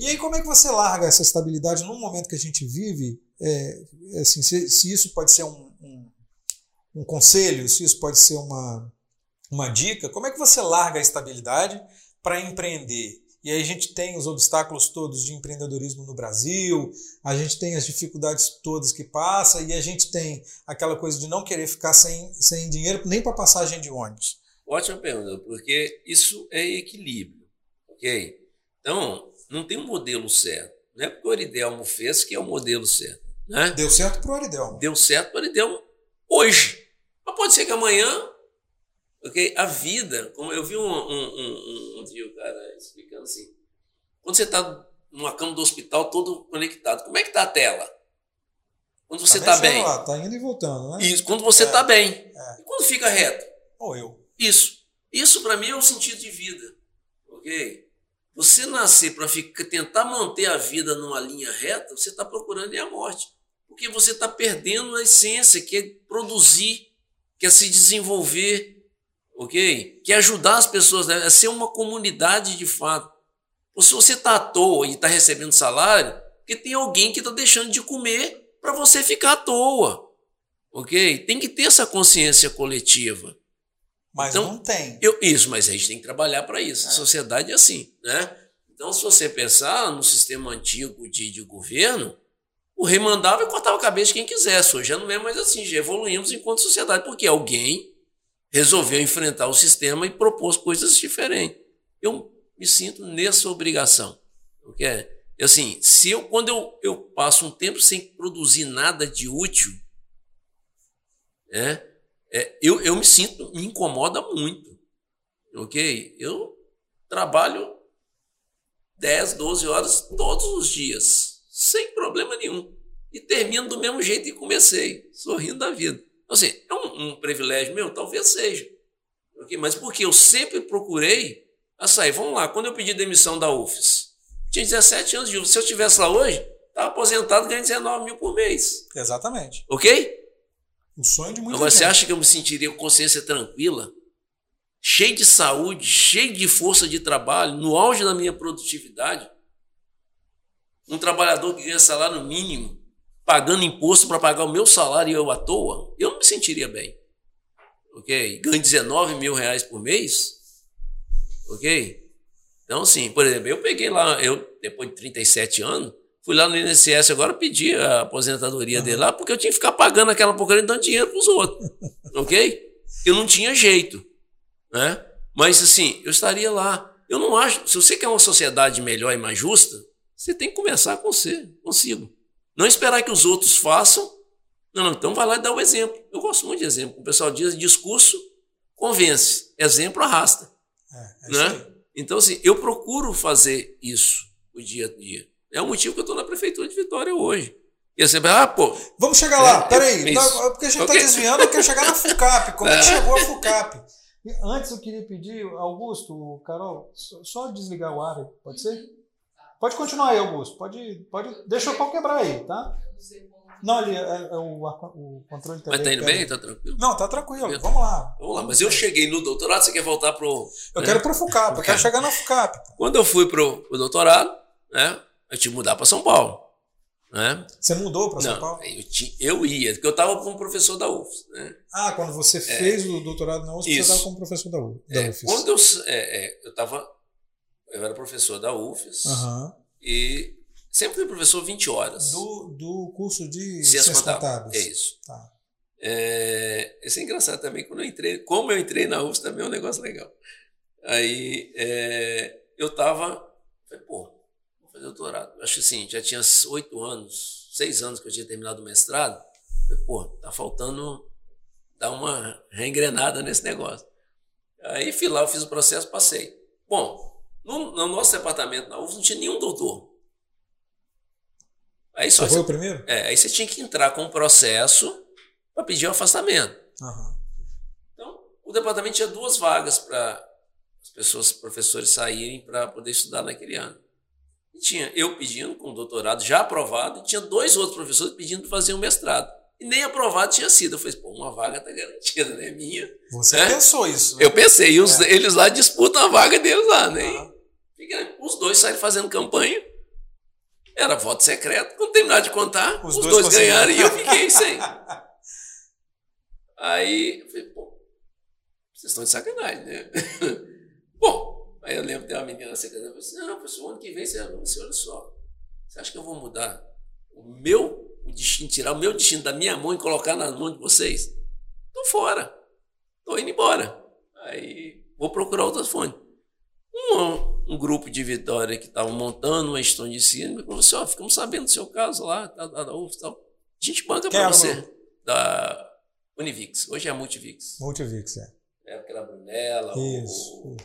E aí, como é que você larga essa estabilidade num momento que a gente vive? É, assim, se, se, isso pode ser um, um, um conselho, se isso pode ser uma, uma dica, como é que você larga a estabilidade para empreender? E aí a gente tem os obstáculos todos de empreendedorismo no Brasil, a gente tem as dificuldades todas que passa e a gente tem aquela coisa de não querer ficar sem, sem dinheiro nem para passagem de ônibus. Ótima pergunta, porque isso é equilíbrio, ok? Então, não tem um modelo certo. Não é porque o Aridelmo fez que é o modelo certo. Né? Deu certo para o Aridelmo. Deu certo para o Aridelmo hoje. Mas pode ser que amanhã Ok? A vida, como eu vi um, um, um, um dia o cara explicando assim, quando você está numa cama do hospital todo conectado, como é que está a tela? Quando você está tá bem. Está indo e voltando, né? Isso, quando você está é, bem. É. E quando fica reto? Ou eu. Isso. Isso para mim é o sentido de vida. Ok? Você nascer para tentar manter a vida numa linha reta, você está procurando é a morte. Porque você está perdendo a essência, que é produzir, que é se desenvolver, ok? Que é ajudar as pessoas, né? é ser uma comunidade de fato. Ou se você está à toa e está recebendo salário, porque tem alguém que está deixando de comer para você ficar à toa, ok? Tem que ter essa consciência coletiva. Mas então, não tem. Eu, isso, mas a gente tem que trabalhar para isso. É. A sociedade é assim, né? Então, se você pensar no sistema antigo de, de governo, o rei mandava e cortava a cabeça de quem quisesse. Hoje já não é mais assim, já evoluímos enquanto sociedade, porque alguém resolveu enfrentar o sistema e propôs coisas diferentes. Eu me sinto nessa obrigação. Porque, assim, se eu, quando eu, eu passo um tempo sem produzir nada de útil, é, é, eu, eu me sinto, me incomoda muito. Ok? Eu trabalho 10, 12 horas todos os dias, sem problema nenhum. E termino do mesmo jeito que comecei, sorrindo da vida. Então, assim, é um, um privilégio meu? Talvez seja. Okay? Mas porque eu sempre procurei a sair. Vamos lá, quando eu pedi demissão da UFES, tinha 17 anos de UFES. Se eu estivesse lá hoje, estava aposentado ganhando 19 mil por mês. Exatamente. Ok? O sonho de muita Agora, gente. você acha que eu me sentiria com consciência tranquila, cheio de saúde, cheio de força de trabalho, no auge da minha produtividade? Um trabalhador que ganha salário mínimo, pagando imposto para pagar o meu salário e eu à toa, eu não me sentiria bem. Ok? Ganho 19 mil reais por mês. Ok? Então, assim, por exemplo, eu peguei lá, eu, depois de 37 anos, fui lá no INSS agora pedi a aposentadoria uhum. dele lá, porque eu tinha que ficar pagando aquela porcaria e dando dinheiro para os outros. *laughs* ok? Eu não tinha jeito. Né? Mas, assim, eu estaria lá. Eu não acho. Se você quer uma sociedade melhor e mais justa, você tem que começar com você, consigo. Não esperar que os outros façam. Não, não, então vai lá e dá o exemplo. Eu gosto muito de exemplo. O pessoal diz: discurso convence, exemplo arrasta. É, é né? Então, assim, eu procuro fazer isso o dia a dia. É o motivo que eu estou na prefeitura de Vitória hoje. E você ah, pô. Vamos chegar lá, é, peraí. Tá, porque a gente está okay. desviando, eu quero chegar na FUCAP. *laughs* Como é que chegou a FUCAP? Antes eu queria pedir, Augusto, Carol, só desligar o ar, pode ser? Pode continuar aí, Augusto. Pode, pode. Deixa o pau quebrar aí, tá? Não, ali é, é o, o controle também. Mas tá indo bem? Tá tranquilo? Não, tá tranquilo. Vamos lá. Vamos lá. Mas eu cheguei no doutorado, você quer voltar pro. Eu né? quero pro FUCAP, eu quero chegar na FUCAP. Quando eu fui pro, pro doutorado, né? Eu tive que mudar para São Paulo. Né? Você mudou para São não, Paulo? Eu, tinha, eu ia, porque eu estava como professor da UFS. Né? Ah, quando você é, fez o doutorado na UFS, você estava como professor da, UFS. É, Quando eu é, é, eu estava, eu era professor da UFS uhum. e sempre fui professor 20 horas. Do, do curso de Ciências Contábeis. É isso. Tá. É, isso é engraçado também, quando eu entrei, como eu entrei na UFS também é um negócio legal. Aí é, eu estava, falei, pô, fazer doutorado. Acho que assim, já tinha oito anos, seis anos que eu tinha terminado o mestrado. Falei, pô, tá faltando dar uma reengrenada nesse negócio. Aí fui lá, eu fiz o processo, passei. Bom, no, no nosso departamento na UFS não tinha nenhum doutor. Aí só você foi o primeiro? É, aí você tinha que entrar com um processo para pedir o um afastamento. Uhum. Então, o departamento tinha duas vagas para as pessoas, professores saírem para poder estudar naquele ano tinha eu pedindo com doutorado já aprovado, e tinha dois outros professores pedindo para fazer um mestrado. E nem aprovado tinha sido. Eu falei, pô, uma vaga está garantida, né? Minha. Você é? pensou isso? Né? Eu pensei, e os, é. eles lá disputam a vaga deles lá, né? Uhum. Os dois saíram fazendo campanha. Era voto secreto. Quando terminar de contar, os, os dois, dois ganharam e eu fiquei *laughs* sem. Aí eu falei, pô, vocês estão de sacanagem, né? *laughs* Bom, Aí eu lembro de uma menina secretária falou assim: não, professor, ano que vem você, você olha só. Você acha que eu vou mudar o meu o destino, tirar o meu destino da minha mão e colocar nas mãos de vocês? Estou fora. Estou indo embora. Aí vou procurar outras fontes. Um, um grupo de Vitória que estava montando uma gestão de me falou assim: ó, ficamos sabendo do seu caso lá, da, da, da UF e tal. A gente banca para você. Da Univix. Hoje é a Multivix. Multivix, é. É aquela Brunella. Isso. O,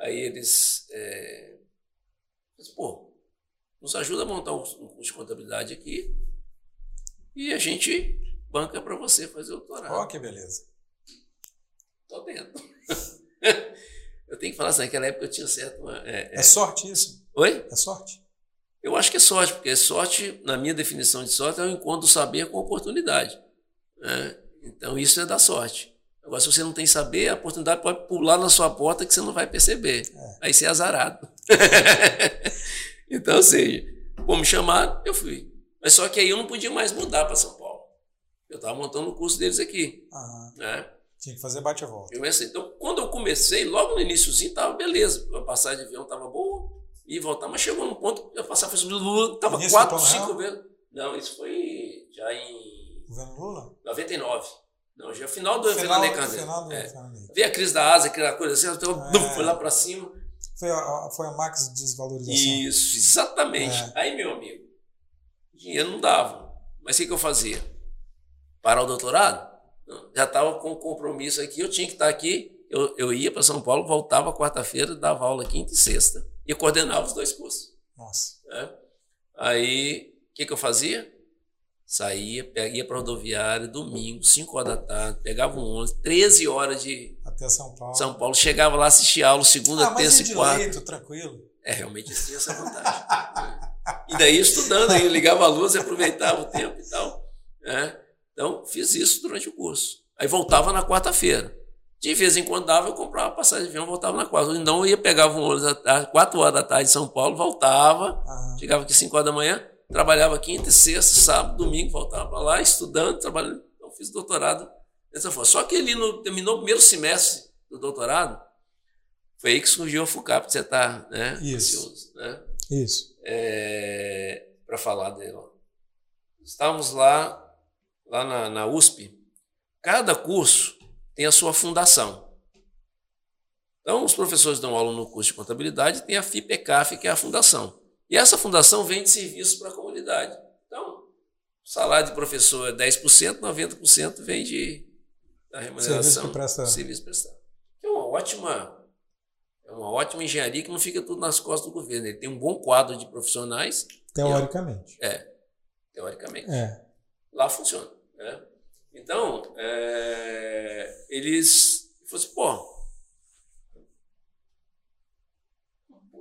Aí eles, é, pô, nos ajuda a montar um, curso de contabilidade aqui e a gente banca para você fazer o doutorado. Ó, oh, que beleza. Tô dentro. *laughs* eu tenho que falar assim, naquela época eu tinha certo. Uma, é, é, é sorte isso? Oi? É sorte? Eu acho que é sorte, porque sorte, na minha definição de sorte, é o encontro do saber com oportunidade. Né? Então, isso é da sorte. Agora, se você não tem saber, a oportunidade pode pular na sua porta que você não vai perceber. É. Aí você é azarado. *laughs* então, ou seja, como me chamaram, eu fui. Mas só que aí eu não podia mais mudar para São Paulo. Eu estava montando o curso deles aqui. Aham. Né? Tinha que fazer bate a volta. Eu comecei. Então, quando eu comecei, logo no iníciozinho, estava beleza. A passagem de avião estava boa e voltar. Mas chegou num ponto, eu passava, foi Lula, estava quatro, cinco vezes. Não, isso foi já em. Governo Lula? 99. Não, já final do final, Fernando Candeira. Final do é. Fernando. Veio a crise da asa, aquela coisa assim, então, é. foi lá para cima. Foi a, foi a max desvalorização. Isso, exatamente. É. Aí, meu amigo, dinheiro não dava. Mas o que, que eu fazia? Parar o doutorado? Não, já estava com compromisso aqui, eu tinha que estar aqui. Eu, eu ia para São Paulo, voltava quarta-feira, dava aula quinta e sexta e coordenava os dois cursos. Nossa. É. Aí, o que, que eu fazia? Saía, ia para rodoviária, domingo, 5 horas da tarde, pegava um ônibus, 13 horas de, Até São Paulo. São Paulo. Chegava lá, assistia aula segunda, ah, terça e quarta. Leito, tranquilo. É, realmente tinha essa vantagem. *laughs* e daí estudando, aí eu ligava a luz e aproveitava o tempo e tal. Né? Então, fiz isso durante o curso. Aí voltava na quarta-feira. De vez em quando dava, eu comprava passagem de avião, voltava na quarta. Então eu ia, pegava um ônibus às 4 horas da tarde em São Paulo, voltava, chegava aqui 5 horas da manhã, trabalhava quinta, sexta, sábado, domingo, voltava para lá, estudando, trabalhando. Então fiz doutorado dessa forma. Só que ele no, terminou o primeiro semestre do doutorado, foi aí que surgiu a FUCAP, que você está né, Isso. Ansioso, né? Isso. É, para falar dele. Estávamos lá, lá na, na USP, cada curso tem a sua fundação. Então, os professores dão aula no curso de contabilidade, tem a FIPECAF, que é a fundação. E essa fundação vende serviços para a comunidade. Então, o salário de professor é 10%, 90% vem de, da remuneração. Serviço que presta. Serviço prestado. É uma ótima, é uma ótima engenharia que não fica tudo nas costas do governo. Ele tem um bom quadro de profissionais. Teoricamente. É, teoricamente. É. Lá funciona. Né? Então, é, eles falaram assim, pô,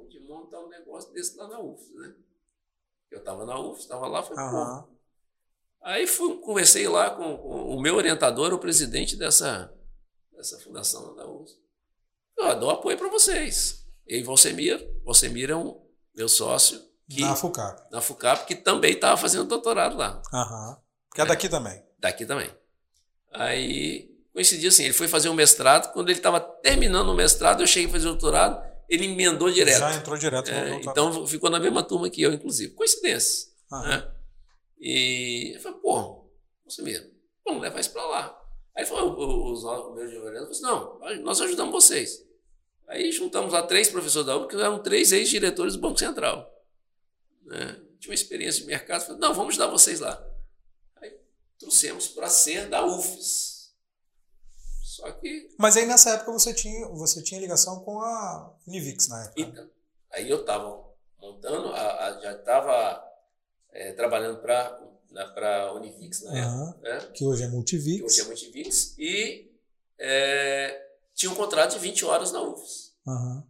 de montar um negócio desse lá na UFS, né? Eu estava na UFS, estava lá, falei, uhum. pô. Aí fui, conversei lá com, com, o meu orientador, o presidente dessa, dessa fundação lá da UFS. Eu dou apoio para vocês. E Valsemir, Valsemir é um meu sócio. Que, na FUCAP. Na FUCAP, que também estava fazendo doutorado lá. Aham. Que é daqui é, também. Daqui também. Aí coincidiu assim, ele foi fazer um mestrado, quando ele estava terminando o mestrado, eu cheguei a fazer o doutorado, ele emendou direto. Já entrou direto é, Então ficou na mesma turma que eu, inclusive. Coincidência. Né? E eu falei, pô, você mesmo, vamos levar isso para lá. Aí falou, os, meus diretores não, nós ajudamos vocês. Aí juntamos lá três professores da UBA, que eram três ex-diretores do Banco Central. Né? Tinha uma experiência de mercado, falei, não, vamos ajudar vocês lá trouxemos para ser da UFES. Só que. Mas aí nessa época você tinha, você tinha ligação com a Univix na época. Então, aí eu estava montando, a, a, já estava é, trabalhando para a Univix na época. Né? Que hoje é Multivix. Que hoje é Multivix. E é, tinha um contrato de 20 horas na UFES. Uhum.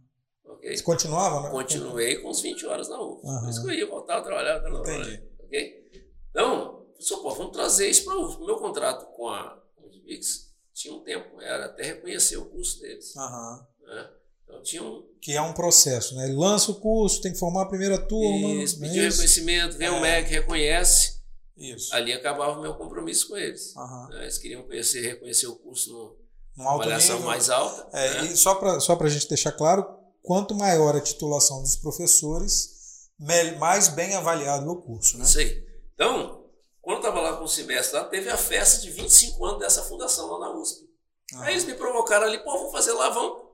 Okay? Você continuava, né? Continuei com os 20 horas na UFES. Uhum. Por isso que eu ia voltar a trabalhar. Entendi. Okay? Então, Falei, pô, vamos trazer isso para o meu contrato com a Udivix tinha um tempo, era até reconhecer o curso deles. Uhum. Né? Então tinha um... Que é um processo, né? Ele lança o curso, tem que formar a primeira turma. Isso, pediu é reconhecimento, vem é. o MEC, reconhece. Isso. Ali acabava o meu compromisso com eles. Uhum. Eles queriam conhecer, reconhecer o curso no, numa avaliação nível. mais alta. É, né? E só para só a gente deixar claro, quanto maior a titulação dos professores, mais bem avaliado o curso. Né? Isso aí. Então, quando eu estava lá com o semestre, lá, teve a festa de 25 anos dessa fundação lá na USP. Ah. Aí eles me provocaram ali, pô, vamos fazer lá, vamos.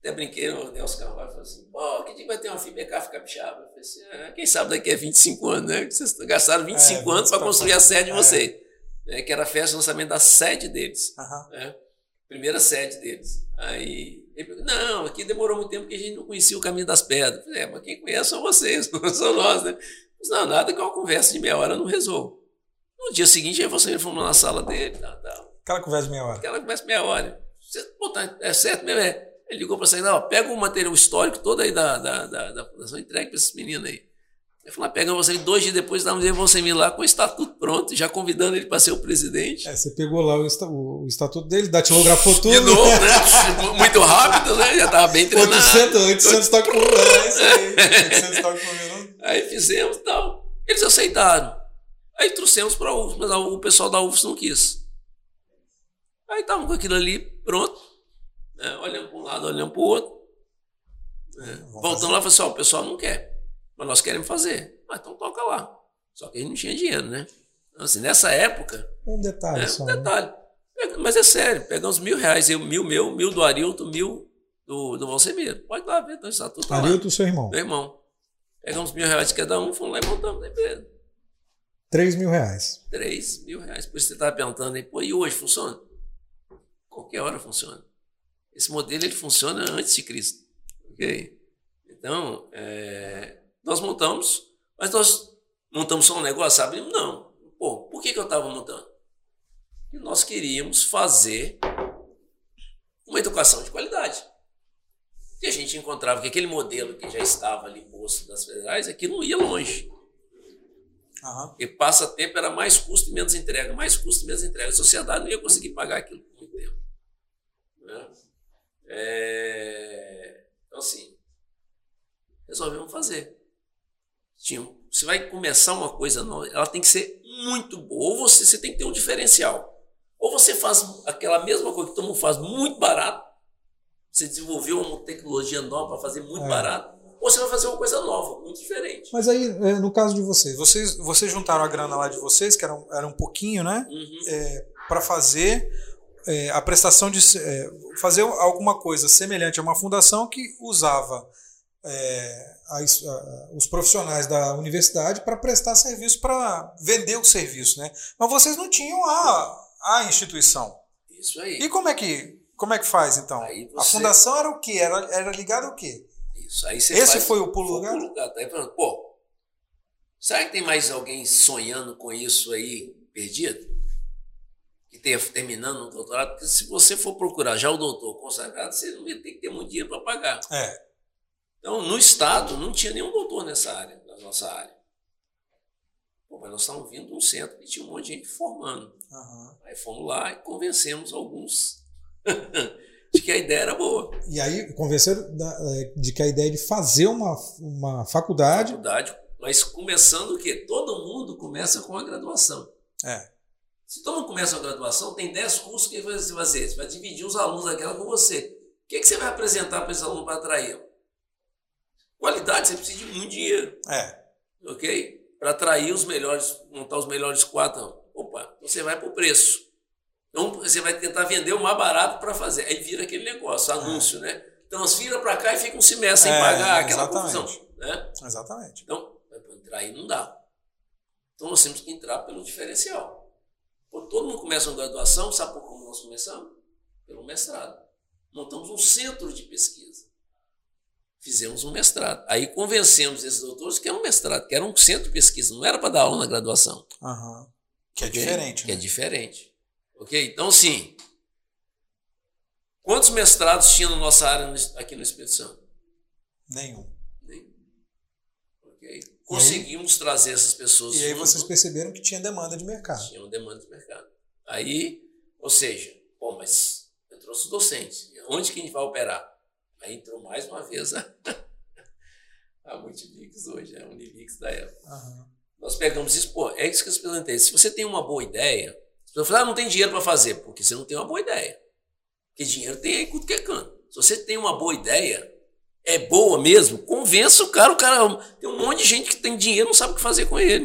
Até brinquei, o Nelson Carvalho falou assim, pô, que dia vai ter uma FIBECAF capixaba? Eu falei assim, ah, quem sabe daqui a 25 anos, né? Vocês gastaram 25 é, anos para construir a sede de é. vocês. É. que era a festa de lançamento da sede deles. Uhum. Né? Primeira sede deles. Aí ele falou, não, aqui demorou muito tempo porque a gente não conhecia o caminho das pedras. Eu falei, é, mas quem conhece são vocês, *laughs* não são nós, né? Mas não, nada que uma conversa de meia hora não resolva. No dia seguinte, aí você fomos na sala dele. Tal, tal. Aquela conversa de meia hora. Aquela conversa de meia hora. Você, pô, tá, é certo mesmo? É. Ele ligou para você, não, pega o material histórico todo aí da, da, da, da fundação, entregue para esses meninos aí. Ele falou, ah, pegamos você dois dias depois, estávamos em você lá com o estatuto pronto, já convidando ele para ser o presidente. É, você pegou lá o, o, estatuto dele, datilografou tudo. De novo, né? *laughs* Muito rápido, né? Já estava bem treinado. 800, 800 toques por minuto. É isso aí, 800 toques *laughs* por minuto. Aí fizemos e tal. Eles aceitaram. Aí trouxemos para a UFS, mas o pessoal da UFS não quis. Aí estavam com aquilo ali pronto, né? olhando para um lado, olhando para o outro. Né? Voltando lá, falou assim: o pessoal não quer, mas nós queremos fazer. Ah, então toca lá. Só que a gente não tinha dinheiro, né? Então, assim, nessa época. Um detalhe né? só. Um detalhe. Né? Mas é sério, pegamos mil reais, eu, mil meu, mil do Arilton, mil do, do Valsemiro. Pode lá ver, então está tudo lá. Arilton, seu irmão. Meu irmão. Pegamos mil reais de cada um, fomos lá e montamos a empresa. 3 mil reais. 3 mil reais. Por isso você estava perguntando aí, pô, e hoje funciona? Qualquer hora funciona. Esse modelo ele funciona antes de Cristo. Ok? Então, é, nós montamos, mas nós montamos só um negócio, sabe? Não. Pô, por que, que eu estava montando? Porque nós queríamos fazer uma educação de qualidade. E a gente encontrava que aquele modelo que já estava ali posto das federais, aquilo não ia longe. Uhum. E passa tempo era mais custo e menos entrega, mais custo e menos entrega. A sociedade não ia conseguir pagar aquilo por muito tempo. Né? É... Então, assim, resolvemos fazer. Tinha, você vai começar uma coisa nova, ela tem que ser muito boa. Ou você, você tem que ter um diferencial. Ou você faz aquela mesma coisa que todo mundo faz muito barato, você desenvolveu uma tecnologia nova para fazer muito é. barato, ou você vai fazer uma coisa nova, muito diferente. Mas aí, é, no caso de vocês, vocês, vocês juntaram a grana lá de vocês, que era um, era um pouquinho, né? Uhum. É, para fazer é, a prestação de. É, fazer alguma coisa semelhante a uma fundação que usava é, as, a, os profissionais da universidade para prestar serviço, para vender o serviço, né? Mas vocês não tinham a, a instituição. Isso aí. E como é que, como é que faz, então? Você... A fundação era o quê? Era, era ligada ao quê? Isso. Aí você Esse foi o pulo lugar? lugar. Aí falando, pô, será que tem mais alguém sonhando com isso aí perdido? Que tenha terminando um doutorado? Porque se você for procurar já o doutor consagrado, você não ter que ter muito dinheiro para pagar. É. Então, no Estado, não tinha nenhum doutor nessa área, na nossa área. Pô, mas nós estávamos vindo de um centro que tinha um monte de gente formando. Uhum. Aí fomos lá e convencemos alguns *laughs* de que a ideia era boa. E aí convenceram é, de que a ideia de fazer uma, uma faculdade. Faculdade, mas começando o quê? Todo mundo começa com a graduação. É. Se todo mundo começa a graduação, tem 10 cursos que você vai fazer. Você vai dividir os alunos daquela com você. O que, é que você vai apresentar para esse aluno para atrair? Qualidade, você precisa de muito dinheiro. É. Ok? Para atrair os melhores, montar os melhores quatro. Opa, você vai para o preço. Então você vai tentar vender o mais barato para fazer. Aí vira aquele negócio, anúncio, é. né? Transfira para cá e fica um semestre sem é, pagar aquela exatamente. confusão. Né? Exatamente. Então, para entrar aí não dá. Então nós temos que entrar pelo diferencial. Quando todo mundo começa uma graduação, sabe por como nós começamos? Pelo mestrado. Montamos um centro de pesquisa. Fizemos um mestrado. Aí convencemos esses doutores que era um mestrado, que era um centro de pesquisa, não era para dar aula na graduação. Uhum. Que é okay? diferente. Que é né? é diferente. Ok? Então, sim. Quantos mestrados tinha na nossa área aqui no Espírito Santo? Nenhum. Nenhum. Ok? Conseguimos aí, trazer essas pessoas. E aí vocês perceberam que tinha demanda de mercado. Tinha uma demanda de mercado. Aí, ou seja, bom, mas eu trouxe docentes. Onde que a gente vai operar? Aí entrou mais uma vez a, *laughs* a Multivix hoje, a Univix da época. Uhum. Nós pegamos isso, pô, é isso que eu apresentei. Se você tem uma boa ideia, você fala, ah, não tem dinheiro para fazer, porque você não tem uma boa ideia. Porque dinheiro tem aí tudo que é canto. Se você tem uma boa ideia, é boa mesmo, convença o cara. O cara tem um monte de gente que tem dinheiro e não sabe o que fazer com ele.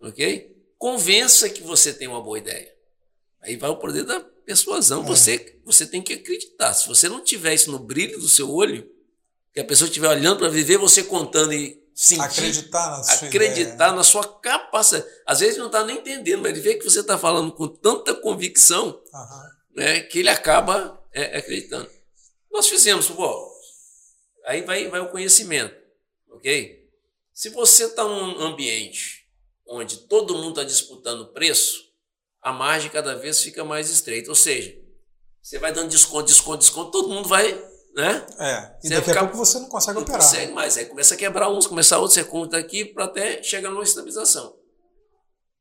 Ok? Convença que você tem uma boa ideia. Aí vai o poder da persuasão. É. Você, você tem que acreditar. Se você não tiver isso no brilho do seu olho, que a pessoa estiver olhando para viver você contando e sentir, acreditar na sua acreditar ideia. na sua capacidade. Às vezes não está nem entendendo, mas ele vê que você está falando com tanta convicção uhum. né, que ele acaba é, acreditando. Nós fizemos, pô, aí vai, vai o conhecimento, ok? Se você está num ambiente onde todo mundo está disputando preço, a margem cada vez fica mais estreita. Ou seja, você vai dando desconto, desconto, desconto, todo mundo vai né? É, e você daqui a pouco você não consegue não operar. Não consegue mais, aí começa a quebrar uns, começar outros, você conta aqui para até chegar numa estabilização.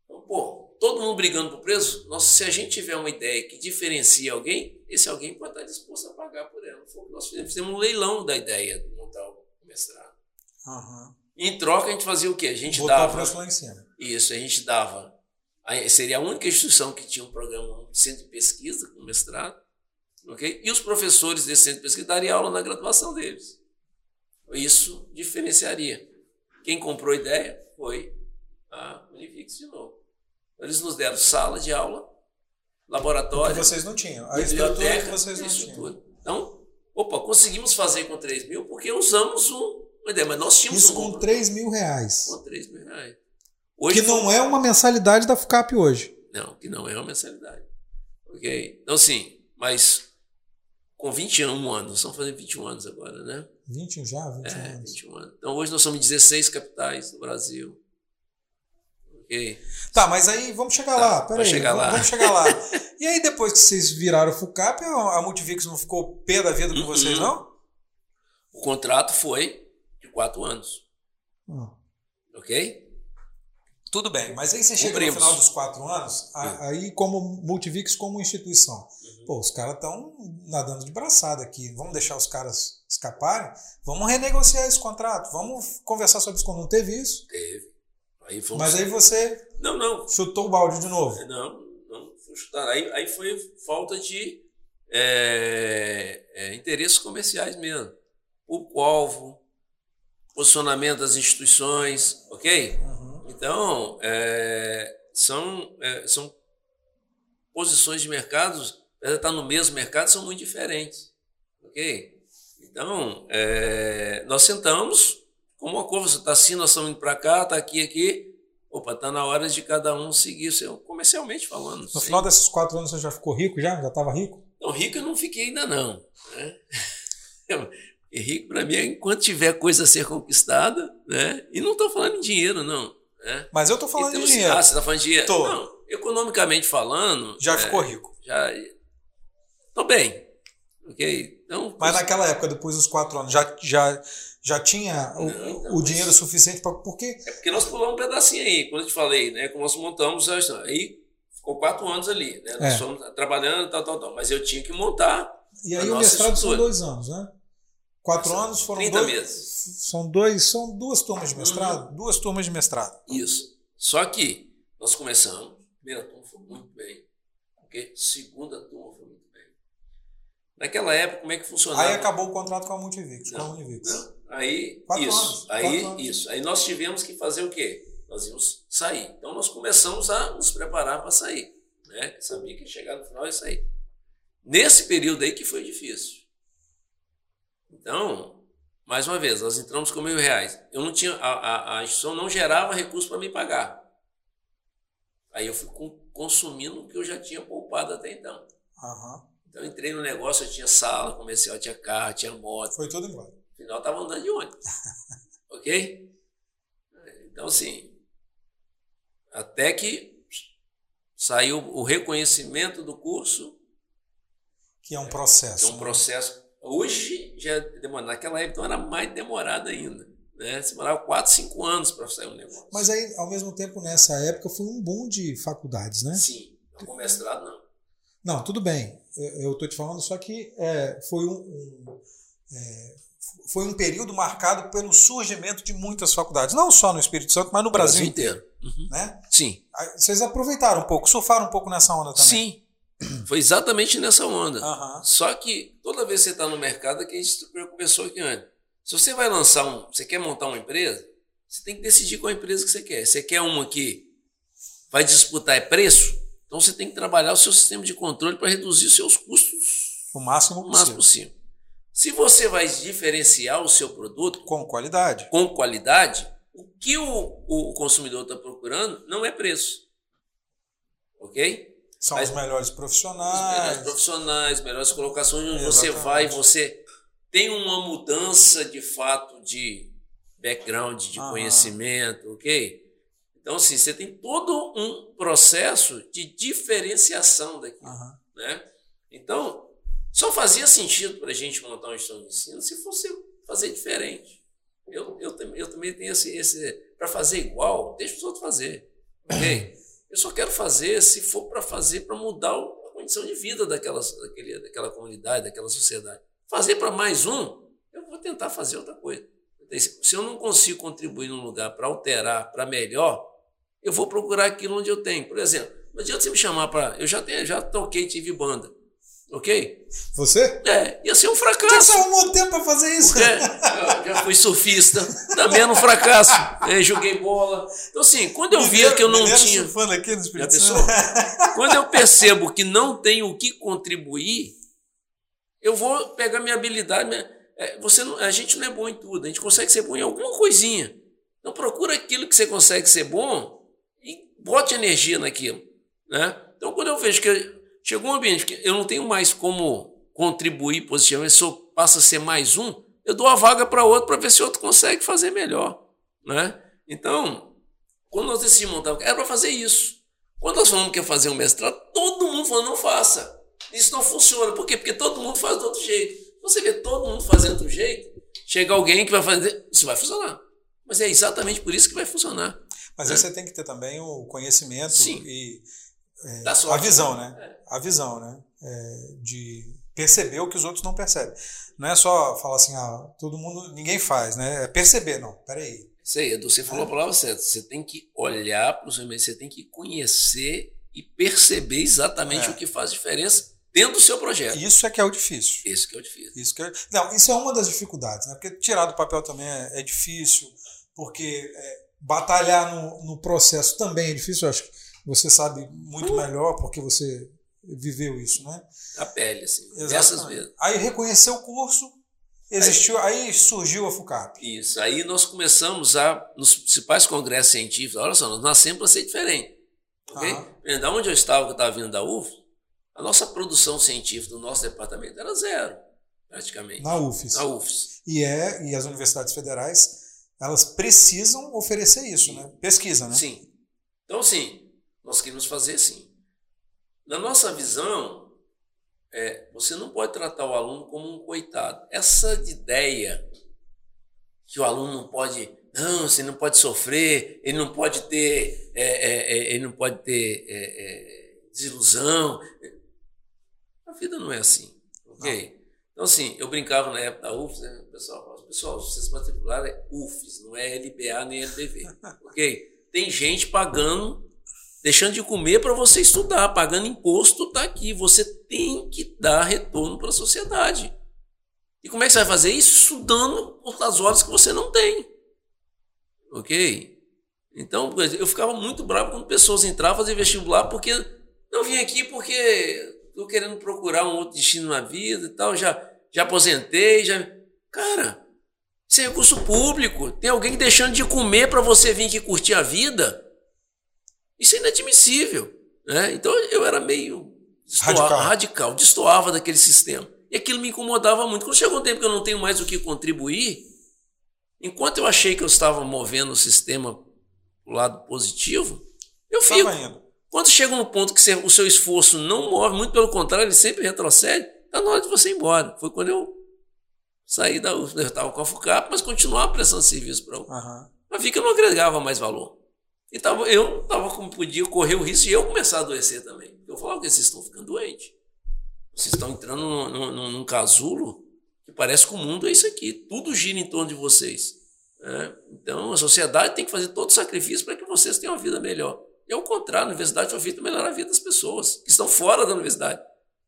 Então, pô, todo mundo brigando por preço, nossa, se a gente tiver uma ideia que diferencia alguém, esse alguém pode estar disposto a pagar por ela. Nós fizemos, fizemos um leilão da ideia de montar o mestrado. Uhum. Em troca, a gente fazia o quê? A gente Botou dava. o preço lá em cima. Isso, a gente dava. Seria a única instituição que tinha um programa, um centro de pesquisa com mestrado Okay? E os professores desse centro de pesquisa dariam aula na graduação deles. Isso diferenciaria. Quem comprou a ideia foi a Univix de novo. Eles nos deram sala de aula, laboratório. Que vocês não tinham. A biblioteca que vocês não tinham. Então, opa, conseguimos fazer com 3 mil porque usamos um, uma ideia, mas nós tínhamos Isso um com 3 mil reais. Com 3 mil reais. Hoje que não é uma mensalidade da FUCAP hoje. Não, que não é uma mensalidade. Ok? Então, sim, mas com 21 anos, estamos fazendo 21 anos agora, né? 21 já? 21 é, anos. 21 anos. Então hoje nós somos 16 capitais do Brasil. Ok? Tá, mas aí vamos chegar tá, lá. Peraí, chegar vamos, lá. vamos chegar lá. *laughs* E aí, depois que vocês viraram o FUCAP, a Multivix não ficou pé da vida com uhum. vocês, não? O contrato foi de quatro anos. Hum. Ok? Tudo bem, mas aí você chega Cumprimos. no final dos quatro anos, aí como Multivix, como instituição, uhum. pô, os caras estão nadando de braçada aqui, vamos deixar os caras escaparem, vamos renegociar esse contrato, vamos conversar sobre isso quando não teve isso. Teve. Aí mas aí você não, não. chutou o balde de novo. Não, não, chutar. Aí, aí foi falta de é, é, interesses comerciais mesmo. O alvo, posicionamento das instituições, ok? Uhum. Então, é, são, é, são posições de mercados, apesar estar no mesmo mercado, são muito diferentes. Ok? Então, é, nós sentamos, como uma coisa, está assim, nós estamos indo para cá, está aqui, aqui. Opa, está na hora de cada um seguir, seu, comercialmente falando. No sim. final desses quatro anos você já ficou rico já? Já estava rico? Não, rico eu não fiquei ainda não. Né? *laughs* Rico para mim é enquanto tiver coisa a ser conquistada, né? E não estou falando em dinheiro, não. Né? Mas eu tô falando então, de dinheiro. Ah, você tá falando de dinheiro? Tô. Não, economicamente falando. Já é, ficou rico. Já. Tô bem. Ok? Então, Mas naquela época, depois dos quatro anos, já, já, já tinha o, não, então, o dinheiro mas... suficiente para. Por quê? É porque nós pulamos um pedacinho aí, quando eu te falei, né? Como nós montamos, aí ficou quatro anos ali, né? Nós é. fomos trabalhando, tal, tal, tal. Mas eu tinha que montar. E aí o mestrado são dois anos, né? Quatro Nossa, anos foram 30 dois, meses. São dois, são duas turmas de mestrado? Uhum. Duas turmas de mestrado. Isso. Só que nós começamos, primeira turma foi muito bem, porque segunda turma foi muito bem. Naquela época, como é que funcionava? Aí acabou o contrato com a Multivix, não, com a Univix. Não. Aí, Quatro isso. Anos. Aí, isso. Aí nós tivemos que fazer o quê? Nós íamos sair. Então nós começamos a nos preparar para sair. Né? Sabia que ia chegar no final e sair. Nesse período aí que foi difícil. Então, mais uma vez, nós entramos com mil reais. Eu não tinha, a, a, a instituição não gerava recurso para me pagar. Aí eu fui consumindo o que eu já tinha poupado até então. Uhum. Então entrei no negócio, eu tinha sala comercial, tinha carro, tinha moto. Foi tudo embora. No final estava andando de ônibus. *laughs* ok? Então, assim, até que saiu o reconhecimento do curso. Que é um processo. Que é um né? processo Hoje já demora, naquela época então era mais demorado ainda. Né? Você demorava 4, 5 anos para sair um negócio. Mas aí, ao mesmo tempo, nessa época, foi um boom de faculdades, né? Sim, com mestrado não. Não, tudo bem. Eu estou te falando só que é, foi um, um é, foi um período marcado pelo surgimento de muitas faculdades, não só no Espírito Santo, mas no Brasil, Brasil inteiro. Uhum. Né? Sim. Vocês aproveitaram um pouco, surfaram um pouco nessa onda também. Sim, foi exatamente nessa onda. Uhum. Só que toda vez que você está no mercado, é que a gente começou aqui antes. Se você vai lançar um, você quer montar uma empresa, você tem que decidir qual empresa que você quer. Você quer uma que vai disputar é preço, então você tem que trabalhar o seu sistema de controle para reduzir os seus custos o máximo possível. máximo possível. Se você vai diferenciar o seu produto com qualidade, com qualidade, o que o, o consumidor está procurando não é preço, ok? São Mas, os melhores profissionais. Os melhores profissionais, melhores colocações onde você vai, você tem uma mudança de fato de background, de Aham. conhecimento, ok? Então, assim, você tem todo um processo de diferenciação daquilo. Aham. Né? Então, só fazia sentido para a gente montar uma instituição de ensino se fosse fazer diferente. Eu, eu, eu também tenho esse. esse para fazer igual, deixa os outros fazer. Ok? Eu só quero fazer se for para fazer para mudar a condição de vida daquela, daquele, daquela comunidade, daquela sociedade. Fazer para mais um, eu vou tentar fazer outra coisa. Se eu não consigo contribuir num lugar para alterar para melhor, eu vou procurar aquilo onde eu tenho. Por exemplo, não adianta você me chamar para. Eu já, tenho, já toquei, tive banda. Ok? Você? É, ia ser um fracasso. Você arrumou tempo para fazer isso? Porque já fui surfista, também era um fracasso. É, joguei bola. Então, assim, quando eu via que eu não tinha. Aqui no já pensou? quando eu percebo que não tenho o que contribuir, eu vou pegar minha habilidade. Minha... É, você não, a gente não é bom em tudo, a gente consegue ser bom em alguma coisinha. Então, procura aquilo que você consegue ser bom e bote energia naquilo. Né? Então, quando eu vejo que Chegou um ambiente que eu não tenho mais como contribuir positivamente, se eu passo a ser mais um, eu dou a vaga para outro para ver se outro consegue fazer melhor. Né? Então, quando nós decidimos montar, era para fazer isso. Quando nós falamos que ia fazer um mestrado, todo mundo falou, não faça. Isso não funciona. Por quê? Porque todo mundo faz do outro jeito. Você vê todo mundo fazendo do jeito, chega alguém que vai fazer, isso vai funcionar. Mas é exatamente por isso que vai funcionar. Mas aí é. você tem que ter também o conhecimento Sim. e é, a visão, né? É. A visão, né? É, de perceber o que os outros não percebem. Não é só falar assim, ah, todo mundo, ninguém faz, né? É perceber, não. Peraí. Isso aí, Edu, você falou a palavra certa. Você tem que olhar para o seu meio, você tem que conhecer e perceber exatamente é. o que faz diferença dentro do seu projeto. Isso é que é o difícil. Isso que é o difícil. Isso, que é... Não, isso é uma das dificuldades, né? Porque tirar do papel também é, é difícil, porque é, batalhar no, no, processo também é difícil. Eu acho que você sabe muito uh. melhor porque você viveu isso, né? A pele, assim. Essas vezes. Aí reconheceu o curso, existiu, aí, aí, surgiu a FUCAP. Isso. Aí nós começamos a, nos principais congressos científicos, olha só, nós nascemos para ser diferente. Ok? Da onde eu estava, que eu estava vindo da UF, a nossa produção científica do nosso departamento era zero, praticamente. Na UFES. Na UFES. E, é, e as universidades federais, elas precisam oferecer isso, sim. né? Pesquisa, né? Sim. Então, sim, nós queremos fazer sim. Na nossa visão, é, você não pode tratar o aluno como um coitado. Essa ideia que o aluno não pode, não, você não pode sofrer, ele não pode ter, é, é, é ele não pode ter é, desilusão vida não é assim, ok? Não. Então, assim, eu brincava na época da UFS, né? o pessoal falava, pessoal, vocês matricular é UFS, não é LBA nem LBV, *laughs* ok? Tem gente pagando, deixando de comer para você estudar, pagando imposto, tá aqui. Você tem que dar retorno para a sociedade. E como é que você vai fazer isso? Estudando as horas que você não tem. Ok? Então, eu ficava muito bravo quando pessoas entravam fazer vestibular porque não vim aqui porque estou querendo procurar um outro destino na vida e tal, já, já aposentei, já. Cara, isso é recurso público. Tem alguém deixando de comer para você vir aqui curtir a vida. Isso é inadmissível. Né? Então eu era meio radical. radical, destoava daquele sistema. E aquilo me incomodava muito. Quando chegou um tempo que eu não tenho mais o que contribuir, enquanto eu achei que eu estava movendo o sistema para o lado positivo, eu fico. Quando chega no ponto que você, o seu esforço não move, muito pelo contrário, ele sempre retrocede, está na hora de você ir embora. Foi quando eu saí da eu estava com a FUCAP, mas continuava prestando serviço para a UF. Uhum. Mas vi que eu não agregava mais valor. E tava, eu estava como podia correr o risco de eu começar a adoecer também. Eu falava que vocês estão ficando doentes. Vocês estão entrando num, num, casulo que parece que o mundo é isso aqui. Tudo gira em torno de vocês. Né? Então a sociedade tem que fazer todo o sacrifício para que vocês tenham uma vida melhor. E ao contrário, a universidade foi feita melhorar a vida das pessoas que estão fora da universidade.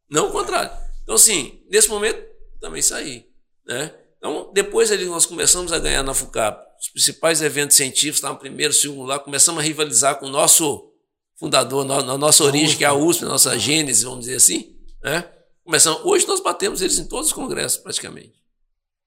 Não o contrário. Então, assim, nesse momento, também saí. Né? Então, depois ali nós começamos a ganhar na FUCAP. Os principais eventos científicos estavam primeiro, segundo lá, começamos a rivalizar com o nosso fundador, na nossa origem, que é a USP, a nossa gênese, vamos dizer assim. Né? Começamos, hoje nós batemos eles em todos os congressos, praticamente.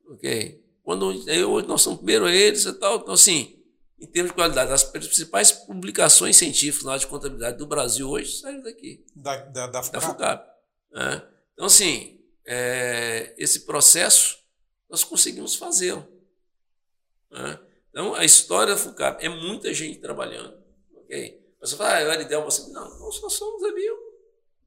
Ok? Quando, hoje nós somos primeiro eles e tal. Então, assim, em termos de qualidade. As principais publicações científicas na área de contabilidade do Brasil hoje saíram daqui. Da, da, da FUCAP. Da FUCAP né? Então, assim, é, esse processo nós conseguimos fazê-lo. Né? Então, a história da FUCAP é muita gente trabalhando. ok? Você fala, ah, ideal, você. Não, nós só somos ali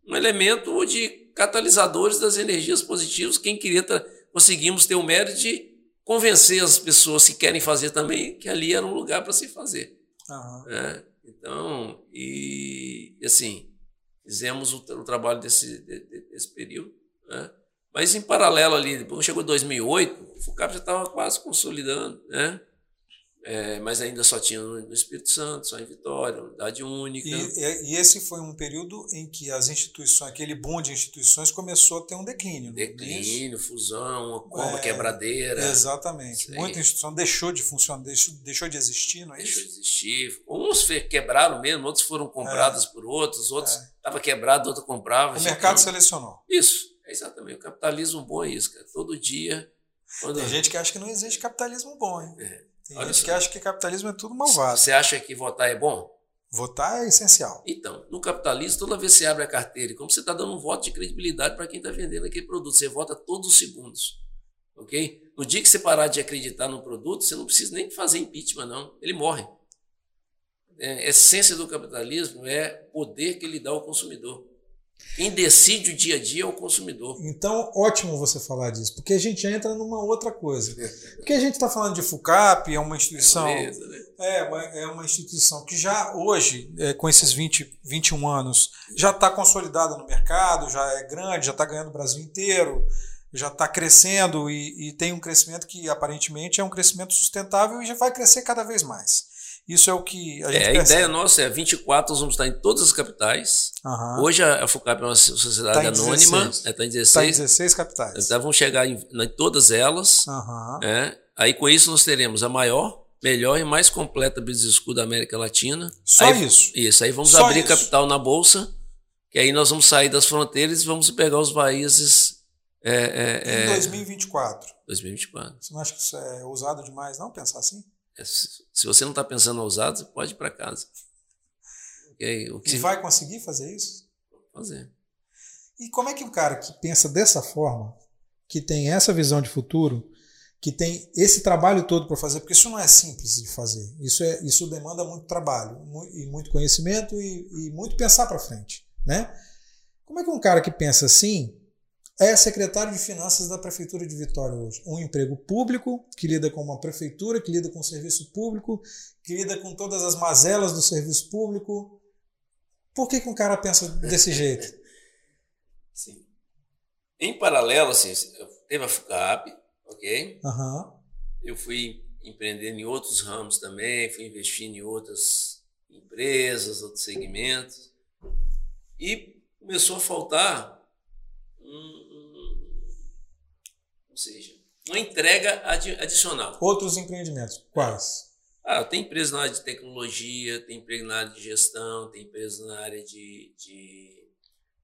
um, elemento de catalisadores das energias positivas. Quem queria, conseguimos ter o mérito de convencer as pessoas que querem fazer também que ali era um lugar para se fazer. Uhum. Então, e assim, fizemos o, o trabalho desse, de, desse período. Né? Mas em paralelo ali, depois chegou 2008, o FUCAP já estava quase consolidando, né? É, mas ainda só tinha no Espírito Santo, só em Vitória, unidade única. E, e, esse foi um período em que as instituições, aquele boom de instituições começou a ter um declínio. É declínio, fusão, uma é, quebradeira. Exatamente. Muita instituição deixou de funcionar, deixou, deixou de existir, não é deixou isso? Deixou de existir. Uns quebraram mesmo, outros foram comprados é. por outros, outros estavam é. quebrados, outros compravam. O mercado selecionou. Isso, exatamente. O capitalismo bom é isso, cara. Todo dia. Quando... Tem gente que acha que não existe capitalismo bom, hein? É. Tem Olha gente que acha que capitalismo é tudo malvado. Você acha que votar é bom? Votar é essencial. Então, no capitalismo, toda vez que você abre a carteira, como você está dando um voto de credibilidade para quem está vendendo aquele produto, você vota todos os segundos. Ok? No dia que você parar de acreditar no produto, você não precisa nem fazer impeachment, não. Ele morre. é, a essência do capitalismo é o poder que ele dá ao consumidor. Quem decide o dia a dia é o consumidor. Então, ótimo você falar disso, porque a gente entra numa outra coisa. Porque a gente está falando de FUCAP, é uma instituição. É, né? é, uma, é uma instituição que já hoje, é, com esses 20, 21 anos, já está consolidada no mercado, já é grande, já está ganhando o Brasil inteiro, já está crescendo e, e tem um crescimento que aparentemente é um crescimento sustentável e já vai crescer cada vez mais. Isso é o que a gente é, A ideia nossa é 24, nós vamos estar em todas as capitais. Uhum. Hoje a FUCAP é uma sociedade tá anônima, está em 16. Está em 16 capitais. Então vamos chegar em, em todas elas. Uhum. É, aí com isso nós teremos a maior, melhor e mais completa business school da América Latina. Só aí, isso? Isso, aí vamos Só abrir isso. capital na Bolsa, que aí nós vamos sair das fronteiras e vamos pegar os países... É, é, em 2024. 2024. Você não acha que isso é ousado demais, não, pensar assim? É, se você não está pensando ousado, você pode ir para casa. Okay? O que... E vai conseguir fazer isso? Fazer. E como é que o cara que pensa dessa forma, que tem essa visão de futuro, que tem esse trabalho todo para fazer, porque isso não é simples de fazer, isso, é, isso demanda muito trabalho, e muito conhecimento e, e muito pensar para frente. Né? Como é que um cara que pensa assim é secretário de Finanças da Prefeitura de Vitória hoje. Um emprego público, que lida com uma prefeitura, que lida com o serviço público, que lida com todas as mazelas do serviço público. Por que, que um cara pensa desse *laughs* jeito? Sim. Em paralelo, assim, teve a FUCAP, ok? Uhum. Eu fui empreendendo em outros ramos também, fui investindo em outras empresas, outros segmentos. E começou a faltar ou seja, uma entrega adicional. Outros empreendimentos, quais? Ah, tem empresa na área de tecnologia, tem emprego na área de gestão, tem empresa na área de, de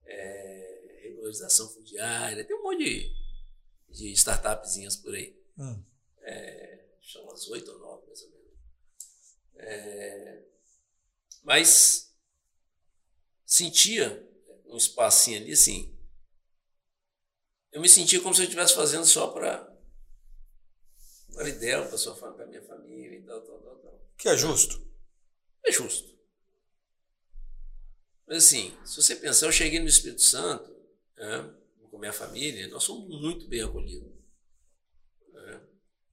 é, regularização fundiária, tem um monte de, de startupzinhas por aí. Hum. É, são umas oito ou nove, mais ou menos. É, mas sentia um espacinho ali, assim, eu me sentia como se eu estivesse fazendo só para para Idel, para sua para minha família e tal, tal, tal, tal. Que é justo. É justo. Mas assim, se você pensar, eu cheguei no Espírito Santo, né, com minha família, nós fomos muito bem acolhidos. Né?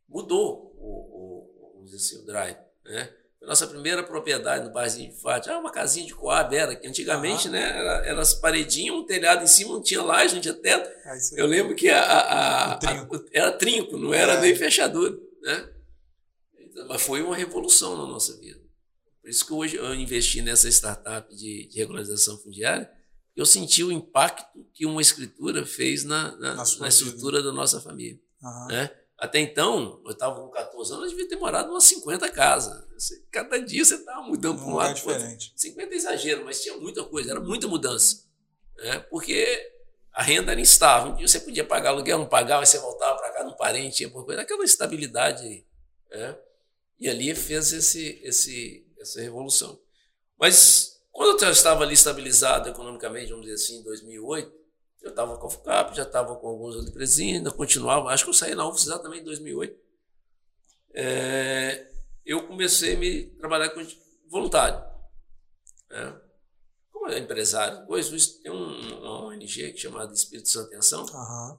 Mudou o, o, vamos dizer assim, o drive. Né? Nossa primeira propriedade no barzinho de Fátima. Ah, uma casinha de coab era, que antigamente, né, era, era as paredinhas, um telhado em cima, não tinha laje, não tinha teto. Ah, Eu lembro que a, a, a, trinco. era trinco, não era é. nem fechadura, né? Então, mas foi uma revolução na nossa vida. Por isso que hoje eu investi nessa startup de, de regularização fundiária, eu senti o impacto que uma escritura fez na, na, na, na estrutura da nossa família. Uhum. Né? Até então, eu estava com 14 anos, eu devia ter morado umas 50 casas. Cada dia você estava mudando para um lado. diferente. 50 é exagero, mas tinha muita coisa, era muita mudança. Né? Porque a renda era instável. Um dia você podia pagar aluguel, não pagava, você voltava para cá no parente, tinha coisa. Aquela estabilidade. Né? E ali fez esse, esse, essa revolução. Mas quando eu estava ali estabilizado economicamente, vamos dizer assim, em 2008, eu estava com a FUCAP, já estava com alguns empresinhas, ainda continuava. Acho que eu saí na UFS exatamente em 2008. É, eu comecei a me trabalhar com voluntário. Né? Como é empresário, depois tem um, uma ONG que chamada Espírito Santo Atenção. Uhum.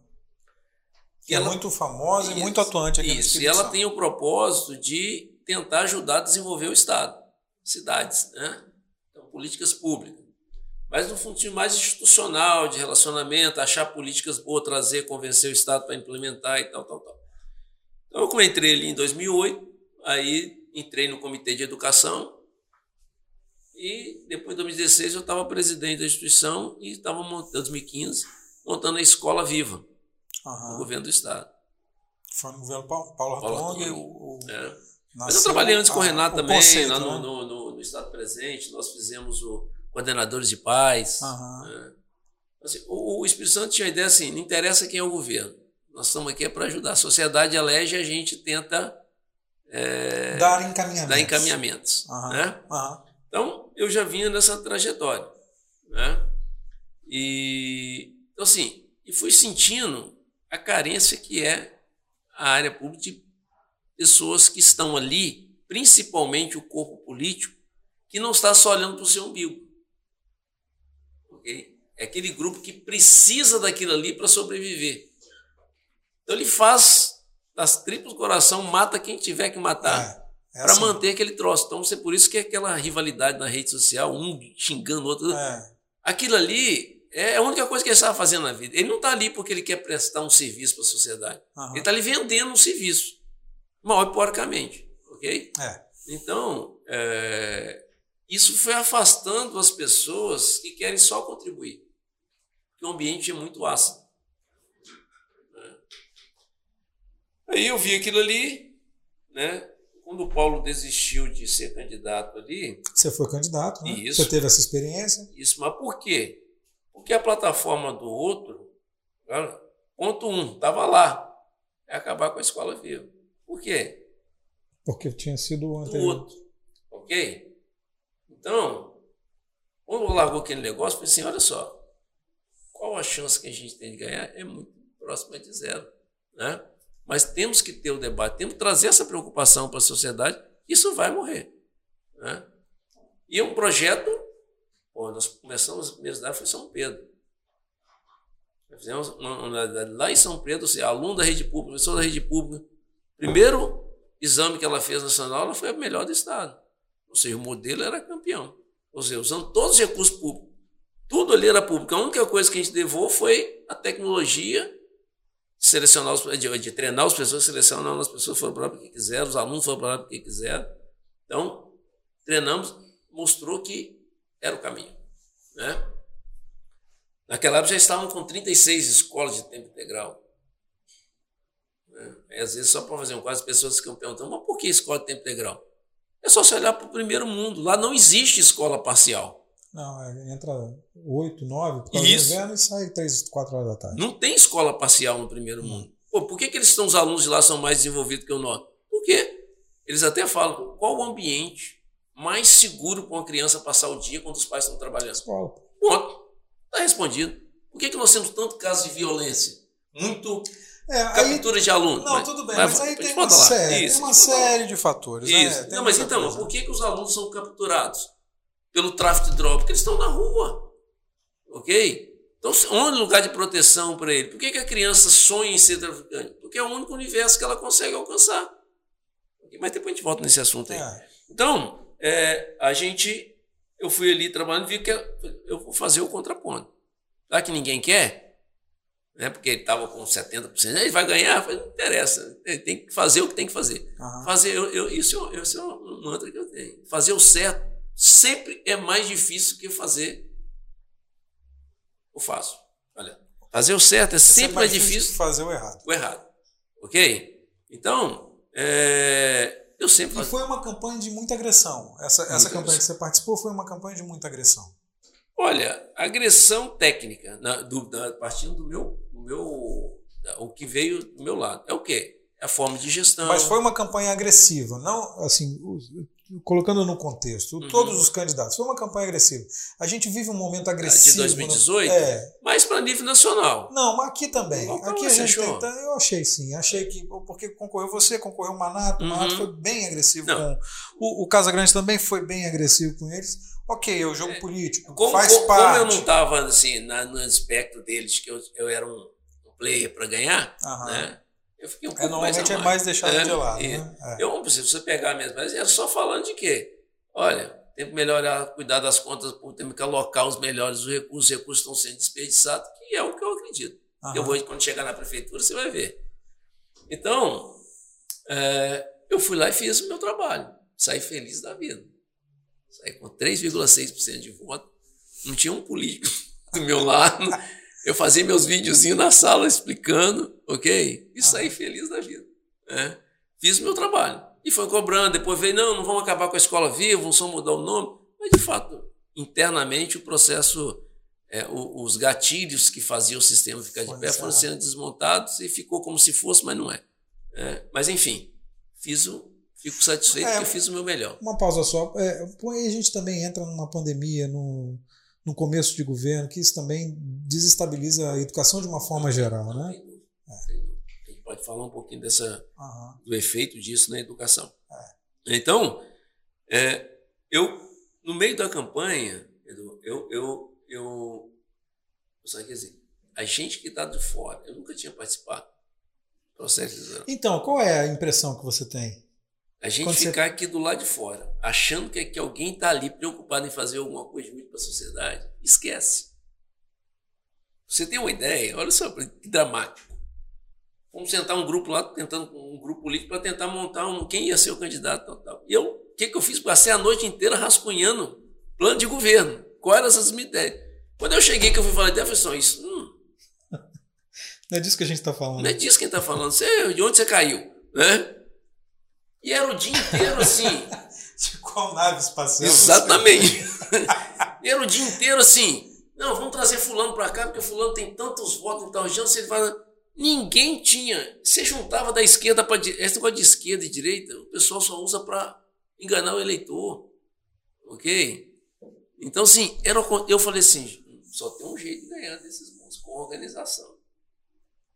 Que é muito famosa isso, e muito atuante aqui Isso, e ela tem o propósito de tentar ajudar a desenvolver o Estado, cidades, né? Então, políticas públicas mas no fundo mais institucional, de relacionamento, achar políticas boas, trazer, convencer o Estado para implementar e tal, tal, tal. Então, eu entrei ali em 2008, aí entrei no Comitê de Educação e depois de 2016 eu estava presidente da instituição e estava montando, 2015, montando a Escola Viva, uhum. no governo do Estado. Foi no governo Paulo, Paulo o, o, é. Mas eu trabalhei antes com o Renato também, conceito, lá no, né? no, no, no Estado presente, nós fizemos o coordenadores de paz. Uhum. Né? Assim, o, o, Espírito Santo tinha a ideia assim: não interessa quem é o governo, nós estamos aqui é para ajudar. A sociedade elege e a gente tenta é, dar encaminhamentos. Dar encaminhamentos uhum. Né? Uhum. Então, eu já vinha nessa trajetória. Né? E, então, assim, e fui sentindo a carência que é a área pública de pessoas que estão ali, principalmente o corpo político, que não está só olhando para o seu umbigo. Okay? É aquele grupo que precisa daquilo ali para sobreviver. Então ele faz das tripas do coração, mata quem tiver que matar. É, é para assim. manter aquele troço. Então, é por isso que é aquela rivalidade na rede social, um xingando o outro. É. Aquilo ali é a única coisa que ele está fazendo na vida. Ele não está ali porque ele quer prestar um serviço para a sociedade. Uhum. Ele está ali vendendo um serviço. Mal e porcamente. Ok? É. Então, é, isso foi afastando as pessoas que querem só contribuir. Porque o ambiente é muito ácido. Né? Aí eu vi aquilo ali, né? Quando o Paulo desistiu de ser candidato ali. Você foi candidato, né? Isso, Você teve essa experiência? Isso, mas por quê? Porque a plataforma do outro, ponto um, estava lá. É acabar com a escola viva. Por quê? Porque tinha sido o anterior. Do outro. Ok? Então, quando largou aquele negócio, falei assim: olha só, qual a chance que a gente tem de ganhar? É muito próxima de zero. Né? Mas temos que ter o debate, temos que trazer essa preocupação para a sociedade, isso vai morrer. Né? E um projeto, pô, nós começamos a universidade foi São Pedro. Nós fizemos uma universidade lá em São Pedro, seja, aluno da rede pública, professor da rede pública. Primeiro exame que ela fez nacional, ela foi a melhor do Estado. Ou seja, o modelo era campeão. Ou seja, usando todos os recursos públicos. Tudo ali era público. A única coisa que a gente levou foi a tecnologia de selecionar os, de, de treinar as pessoas, selecionar as pessoas foram para lá porque quiseram, os alunos foram para lá porque quiseram. Então, treinamos, mostrou que era o caminho. Né? Naquela época já estavam com 36 escolas de tempo integral. Né? às vezes, só para fazer um quadro, as pessoas ficam perguntando, mas por que escola de tempo integral? É só se olhar para o primeiro mundo. Lá não existe escola parcial. Não, é, entra 8, 9, por causa Isso. do inverno e sai 3, 4 horas da tarde. Não tem escola parcial no primeiro hum. mundo. Pô, por que, que eles estão, os alunos de lá são mais desenvolvidos que o nosso? Por quê? Eles até falam, qual o ambiente mais seguro para uma criança passar o dia quando os pais estão trabalhando? Escola. Ponto. Está respondido. Por que, que nós temos tanto caso de violência? Muito é, captura aí, de alunos. Não, mas, tudo bem, mas, mas aí tem uma, série, Isso, tem uma série de fatores. Né? Isso. Né? Não, mas então, coisa. por que, que os alunos são capturados pelo tráfico de drogas? Porque eles estão na rua. Ok? Então, onde lugar de proteção para ele? Por que, que a criança sonha em ser traficante? Porque é o único universo que ela consegue alcançar. Mas depois a gente volta nesse assunto aí. É. Então, é, a gente, eu fui ali trabalhando e vi que eu vou fazer o contraponto. Já que ninguém quer, né? porque ele estava com 70%, ele vai ganhar, não interessa, ele tem que fazer o que tem que fazer. Uhum. fazer eu, eu, isso, é, isso é um mantra que eu tenho. Fazer o certo sempre é mais difícil que fazer o fácil. Olha, fazer o certo é, é sempre mais, mais difícil, difícil que fazer o errado. O errado. Ok? Então, é, eu sempre. E foi uma campanha de muita agressão. Essa, essa campanha que você participou foi uma campanha de muita agressão. Olha, agressão técnica, na, do, da, partindo do meu meu, o que veio do meu lado. É o quê? É a forma de gestão. Mas foi uma campanha agressiva, não assim, colocando no contexto, uhum. todos os candidatos. Foi uma campanha agressiva. A gente vive um momento agressivo. De 2018? É. Mas para nível nacional. Não, mas aqui também. aqui a gente achou? Tenta, eu achei sim. Achei que. Porque concorreu você, concorreu o Manato. Uhum. O Manato foi bem agressivo não. com. O, o Casagrande também foi bem agressivo com eles. Ok, é o jogo é, político. Como, faz como, parte. Como eu não estava assim, na, no aspecto deles, que eu, eu era um player para ganhar, né? Eu fiquei um é, pouco é, normalmente mais é mais deixado é, de lado. Né? É. Eu, se você pegar mesmo, mas era só falando de quê? Olha, tem que melhorar, cuidar das contas tem que alocar os melhores os recursos, os recursos estão sendo desperdiçados, que é o que eu acredito. Eu vou, quando chegar na prefeitura, você vai ver. Então, é, eu fui lá e fiz o meu trabalho. Saí feliz da vida. Saí com 3,6% de voto. Não tinha um político *laughs* do meu lado. Eu fazia meus videozinhos na sala explicando, ok? E saí feliz da vida. Né? Fiz o meu trabalho. E foi cobrando, depois veio, não, não vamos acabar com a escola viva, vamos só mudar o nome. Mas, de fato, internamente o processo, é, os gatilhos que faziam o sistema ficar de pé foram sendo desmontados e ficou como se fosse, mas não é. é mas, enfim, fiz o, fico satisfeito é, porque fiz o meu melhor. Uma pausa só. É, a gente também entra numa pandemia, no, no começo de governo, que isso também desestabiliza a educação de uma forma geral, né? É. A gente pode falar um pouquinho dessa, uhum. do efeito disso na educação. É. Então, é, eu no meio da campanha, Edu, eu, eu, eu, eu quer dizer, a gente que está de fora, eu nunca tinha participado do processo Então, qual é a impressão que você tem? A gente ficar aqui do lado de fora, achando que, que alguém está ali preocupado em fazer alguma coisa de para a sociedade, esquece. Você tem uma ideia? Olha só que dramático. Vamos sentar um grupo lá, tentando um grupo político para tentar montar um, quem ia ser o candidato. Tal, tal. E eu, o que, que eu fiz? Passei a noite inteira rascunhando plano de governo. Quais eram essas minhas ideias? Quando eu cheguei, que eu fui falar falei assim, isso, hum, *laughs* não é disso que a gente está falando. Não é disso que a gente está falando. Você, de onde você caiu? Né? E era o dia inteiro assim. *laughs* De qual nave espacial? Exatamente. e *laughs* era o dia inteiro assim. Não, vamos trazer fulano para cá, porque fulano tem tantos votos em tal região. Você fala, ninguém tinha. Você juntava da esquerda para esse negócio de esquerda e direita, o pessoal só usa para enganar o eleitor. Ok? Então, assim, era, eu falei assim, só tem um jeito de ganhar desses bons, com organização.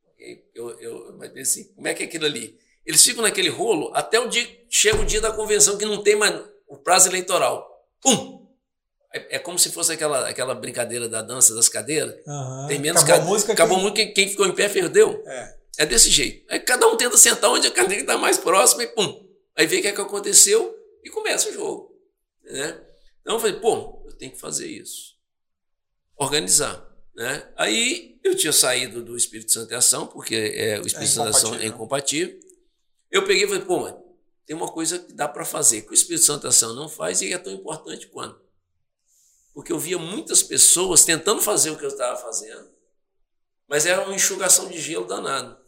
Okay? Eu, eu, mas assim, como é que é aquilo ali? Eles ficam naquele rolo até o dia chega o dia da convenção que não tem mais o prazo eleitoral. Pum! É, é como se fosse aquela, aquela brincadeira da dança das cadeiras. Uhum. Tem menos Acabou a música. Acabou quem... muito, quem, ficou em pé perdeu. É. é desse jeito. Aí cada um tenta sentar onde a cadeira está mais próxima e pum! Aí vê o que, é que aconteceu e começa o jogo. Né? Então eu falei, pô, eu tenho que fazer isso. Organizar. Né? Aí eu tinha saído do Espírito Santo em Ação, porque é, o Espírito é Santo em Ação é incompatível. Eu peguei e falei, pô, mano, tem uma coisa que dá para fazer, que o Espírito Santo Ação não faz e é tão importante quanto. Porque eu via muitas pessoas tentando fazer o que eu estava fazendo, mas era uma enxugação de gelo danado.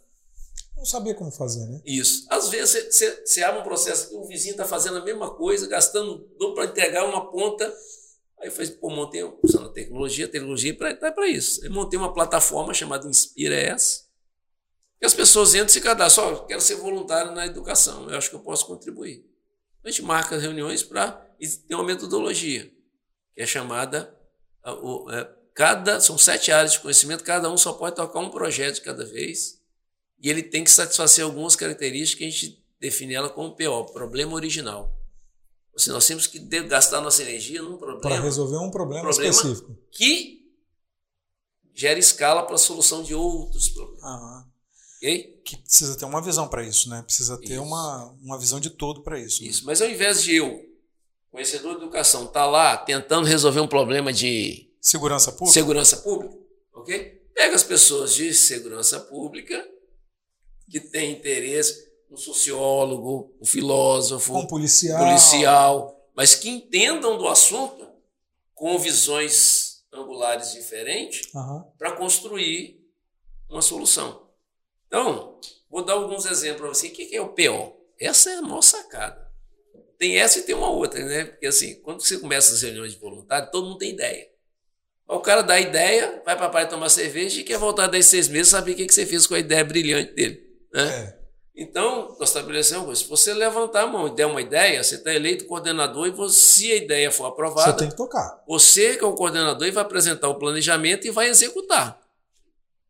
Não sabia como fazer, né? Isso. Às vezes você, abre um processo que o vizinho está fazendo a mesma coisa, gastando para entregar uma ponta. Aí eu falei, pô, montei, usando a tecnologia, a tecnologia está para isso. Eu montei uma plataforma chamada Inspira S, e as pessoas entram e se cadastram. Só quero ser voluntário na educação, eu acho que eu posso contribuir. A gente marca reuniões para. E tem uma metodologia, que é chamada. O, é, cada, são sete áreas de conhecimento, cada um só pode tocar um projeto de cada vez. E ele tem que satisfazer algumas características que a gente define ela como PO, problema original. Ou seja, nós temos que gastar nossa energia num problema. Para resolver um problema, problema específico. Que gera escala para a solução de outros problemas. Aham. Okay? Que precisa ter uma visão para isso, né? Precisa ter uma, uma visão de todo para isso. Né? Isso, né? mas ao invés de eu, conhecedor de educação, estar tá lá tentando resolver um problema de segurança pública, segurança pública, ok? Pega as pessoas de segurança pública que têm interesse, um sociólogo, um filósofo, um policial, policial, mas que entendam do assunto com visões angulares diferentes uhum. para construir uma solução. Então, vou dar alguns exemplos para você. O que é o PO? Essa é a nossa sacada. Tem essa e tem uma outra, né? Porque assim, quando você começa as reuniões de voluntário, todo mundo tem ideia. O cara dá a ideia, vai para a praia tomar cerveja e quer voltar daí seis meses saber o que você fez com a ideia brilhante dele. Né? É. Então, nós estabelecemos se você levantar a mão e der uma ideia, você está eleito coordenador e você, se a ideia for aprovada, você tem que tocar. Você que é o coordenador e vai apresentar o planejamento e vai executar.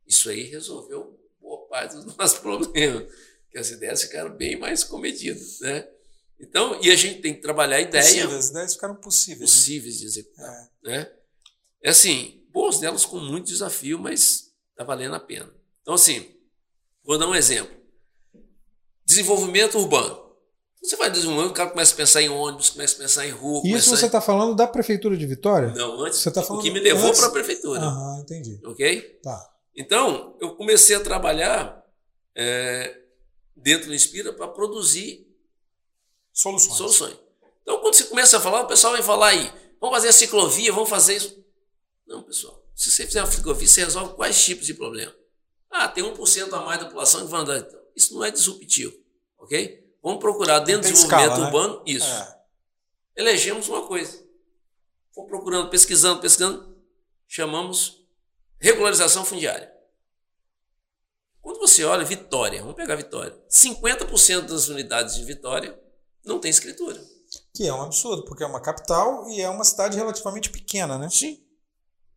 Isso aí resolveu parte dos *laughs* nossos problemas, que as ideias ficaram bem mais comedidas, né? Então, e a gente tem que trabalhar a ideia. Possíveis, as ideias ficaram possíveis. Possíveis de executar. É. Né? é assim, boas delas com muito desafio, mas está valendo a pena. Então, assim, vou dar um exemplo. Desenvolvimento urbano. Você vai desenvolver, o cara começa a pensar em ônibus, começa a pensar em rua. Isso você está em... falando da Prefeitura de Vitória? Não, antes. Você tá falando o que me levou para a Prefeitura. Aham, entendi. Ok? Tá. Então, eu comecei a trabalhar é, dentro do Inspira para produzir soluções. soluções. Então, quando você começa a falar, o pessoal vai falar aí, vamos fazer a ciclovia, vamos fazer isso. Não, pessoal, se você fizer uma ciclovia, você resolve quais tipos de problema? Ah, tem 1% a mais da população que vai andar. Então, isso não é disruptivo, ok? Vamos procurar dentro do desenvolvimento escala, né? urbano isso. É. Elegemos uma coisa. Fomos procurando, pesquisando, pesquisando, chamamos Regularização fundiária. Quando você olha Vitória, vamos pegar Vitória, 50% das unidades de Vitória não tem escritura. Que é um absurdo, porque é uma capital e é uma cidade relativamente pequena, né? Sim.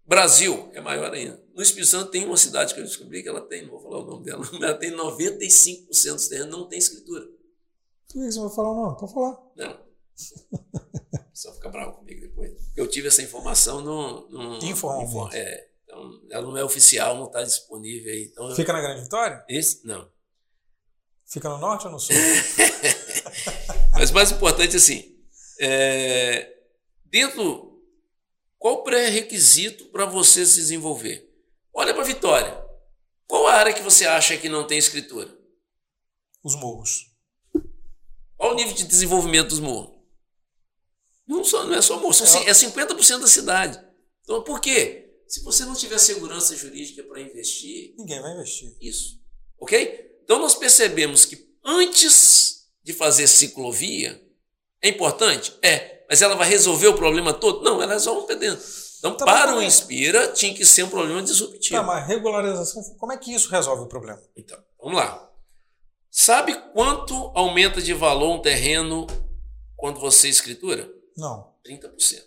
Brasil é maior ainda. No Espírito Santo tem uma cidade que eu descobri que ela tem, não vou falar o nome dela, *laughs* mas ela tem 95% dos terrenos não tem escritura. Por que você vai falar o nome? Pode falar. Não. *laughs* pessoal fica bravo comigo depois. Eu tive essa informação no. no Informalmente. é, então, ela não é oficial, não está disponível aí. Então, Fica na Grande Vitória? esse, não. Fica no norte ou no sul? *laughs* Mas mais importante, assim, é, dentro, qual o pré-requisito para você se desenvolver? Olha para Vitória. Qual a área que você acha que não tem escritura? Os morros. Qual o nível de desenvolvimento dos morros? Não, só, não é só morro, são, é 50% da cidade. Então, por quê? Se você não tiver segurança jurídica para investir. Ninguém vai investir. Isso. Ok? Então, nós percebemos que antes de fazer ciclovia, é importante? É. Mas ela vai resolver o problema todo? Não, ela resolve um pedaço. Então, Tá, para o? Inspira, tinha que ser um problema disruptivo. Tá, mas regularização, como é que isso resolve o problema? Então, vamos lá. Sabe quanto aumenta de valor um terreno quando você escritura? Não. 30%.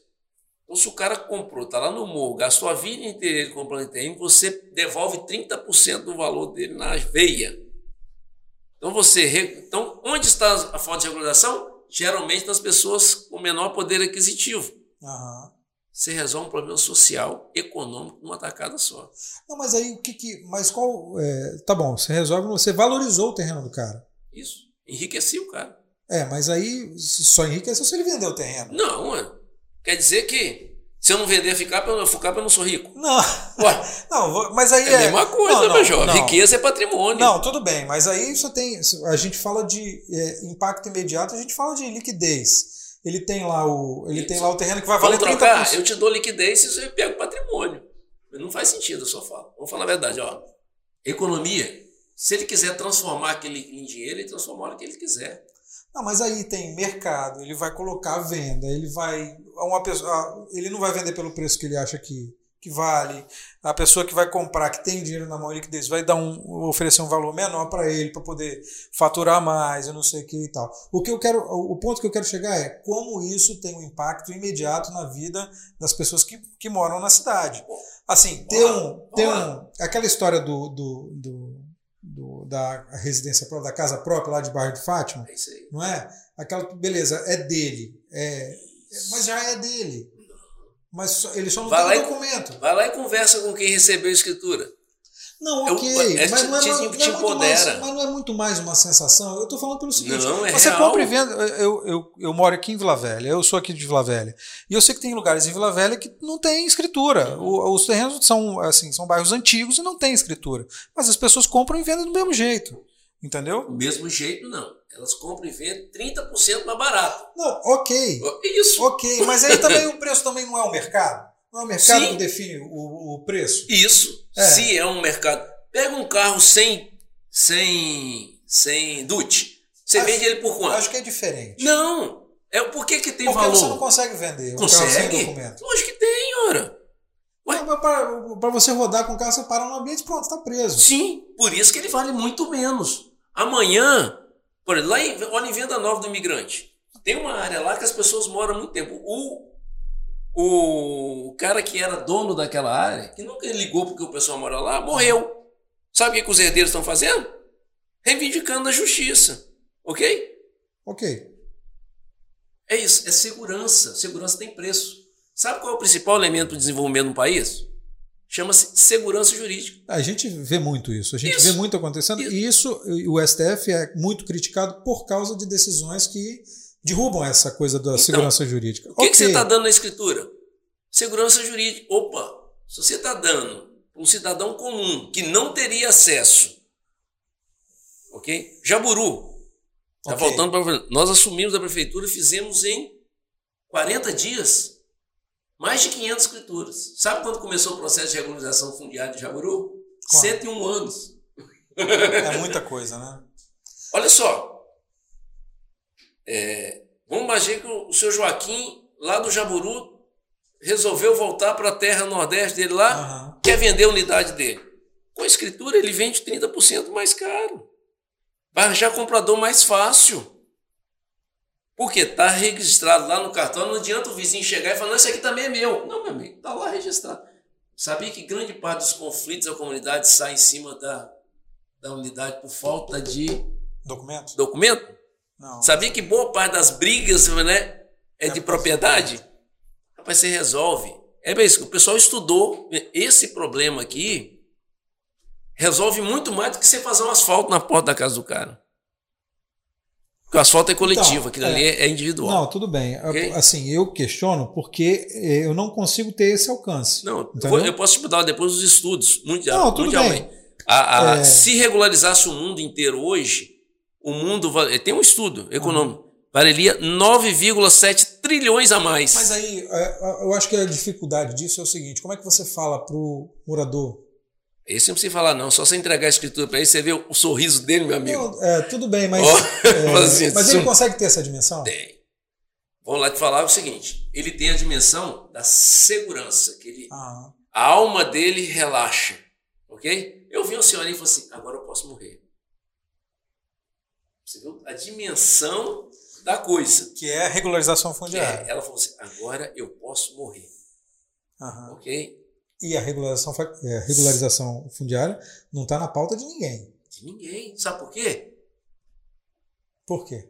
Então, se o cara comprou, está lá no morro, gastou a vida inteira comprando terreno, você devolve 30% do valor dele na veia. Então, você. Então, onde está a falta de regularização? Geralmente nas pessoas com menor poder aquisitivo. Aham. Você resolve um problema social, econômico, numa tacada só. Não, mas aí o que que. Mas qual. é, tá bom, você resolve, você valorizou o terreno do cara. Isso. Enriqueci o cara. É, mas aí só enriqueceu se ele vender o terreno. Não, ué. Quer dizer que se eu não vender ficar, eu ficar, eu não sou rico. Não. Ué, *laughs* Não, mas aí é a mesma coisa, não, meu não, jovem. não. Riqueza é patrimônio. Não, tudo bem, mas aí só tem. A gente fala de é, impacto imediato, a gente fala de liquidez. Ele tem lá o. Ele tem Isso. lá o terreno que vai valer Vamos 30%. trocar? Eu te dou liquidez e você pega o patrimônio. Não faz sentido, eu só falo. Vamos falar a verdade, ó. Economia, se ele quiser transformar aquele em dinheiro, ele transforma a hora que ele quiser. Não, mas aí tem mercado, ele vai colocar a venda, ele vai. Uma pessoa, ele não vai vender pelo preço que ele acha que, que vale. A pessoa que vai comprar, que tem dinheiro na mão, liquidez, vai dar um, oferecer um valor menor para ele, para poder faturar mais, eu não sei o que e tal. O que eu quero, o ponto que eu quero chegar é como isso tem um impacto imediato na vida das pessoas que, que moram na cidade. Assim, ter um, ter um, aquela história do, do, do- da residência própria, da casa própria lá de bairro de Fátima, É isso aí. não é? Aquela, beleza, é dele, é, é- mas já é dele. Mas ele só não Vai lá tem e- documento. Vai lá e conversa com quem recebeu a escritura. Não, Eu- ok, é, mas, não é, te- não é te muito mais, mas não é muito mais uma sensação. Eu estou falando pelo seguinte: Não, é você real. compra e vende. Eu, eu, eu moro aqui em Vila Velha, eu sou aqui de Vila Velha. E eu sei que tem lugares em Vila Velha que não tem escritura. O- os terrenos são, assim, são bairros antigos e não tem escritura. Mas as pessoas compram e vendem do mesmo jeito. Entendeu? Do mesmo jeito, não. Elas compram e vendem 30% mais barato. Não, ok. Isso. Ok, mas aí também o preço também não é o mercado? Não é o mercado Sim. que define o, o preço? Isso. É. Se é um mercado. Pega um carro sem. sem. sem DUT. Você Acho- vende ele por quanto? Acho que é diferente. Não. É por que, que tem Porque valor? você não consegue vender um carro sem Consegue? documento. Lógico que tem, ora. Para você rodar com o carro, você para no ambiente pronto, está preso. Sim, por isso que ele vale muito menos. Amanhã, por exemplo, lá em, olha em Venda Nova do Imigrante, tem uma área lá que as pessoas moram muito tempo. O, o cara que era dono daquela área, que nunca ligou porque o pessoal mora lá, morreu. Sabe o que, que os herdeiros estão fazendo? Reivindicando a justiça. Ok? Ok. É isso, é segurança. Segurança tem preço. Sabe qual é o principal elemento do desenvolvimento de um país? Chama-se segurança jurídica. A gente vê muito isso, a gente Isso. vê muito acontecendo, Isso. e isso, o STF é muito criticado por causa de decisões que derrubam essa coisa da segurança jurídica. O que, que você está dando na escritura? Segurança jurídica. Opa, se você está dando para um cidadão comum que não teria acesso, ok? Jaburu. Está Ok. voltando para Nós assumimos a prefeitura e fizemos em 40 dias mais de 500 escrituras. Sabe quando começou o processo de regularização fundiária de Jaburu? Quando? 101 anos. É muita coisa, né? Olha só. É, vamos imaginar que o seu Joaquim, lá do Jaburu, resolveu voltar para a terra nordeste dele lá, Aham. quer vender a unidade dele. Com a escritura, ele vende 30% mais caro. Vai arranjar comprador mais fácil. Porque está registrado lá no cartão, não adianta o vizinho chegar e falar, não, isso aqui também é meu. Não, meu amigo, está lá registrado. Sabia que grande parte dos conflitos da comunidade sai em cima da, da unidade por falta de Documento? documento? Não. Sabia que boa parte das brigas né, é de propriedade, rapaz, você resolve. É bem isso, o pessoal estudou esse problema aqui, resolve muito mais do que você fazer um asfalto na porta da casa do cara. Porque o asfalto é coletivo, então, aquilo é, ali é individual. Não, tudo bem. Okay? Assim, eu questiono porque eh, eu não consigo ter esse alcance. Não, entendeu? eu posso te dar depois os estudos mundial, não, tudo mundialmente. Bem. A, a, é... Se regularizasse o mundo inteiro hoje, o mundo. Tem um estudo econômico. Uhum. Valeria 9,7 trilhões a mais. Mas aí, é, eu acho que a dificuldade disso é o seguinte: como é que você fala para o morador esse não precisa falar, não. Só você entregar a escritura para ele, você vê o sorriso dele, meu amigo. Não, é, tudo bem, mas. Oh, *laughs* é, assim, mas ele consegue ter essa dimensão? Tem. Vamos lá te falar o seguinte: ele tem a dimensão da segurança, que ele, ah. a alma dele relaxa. Ok? Eu vi uma senhora e falei assim: agora eu posso morrer. Você viu a dimensão da coisa. Que é a regularização fundiária. É, ela falou assim: agora eu posso morrer. Aham. Ok? E a regularização, é, regularização fundiária não está na pauta de ninguém. De ninguém. Sabe por quê? Por quê?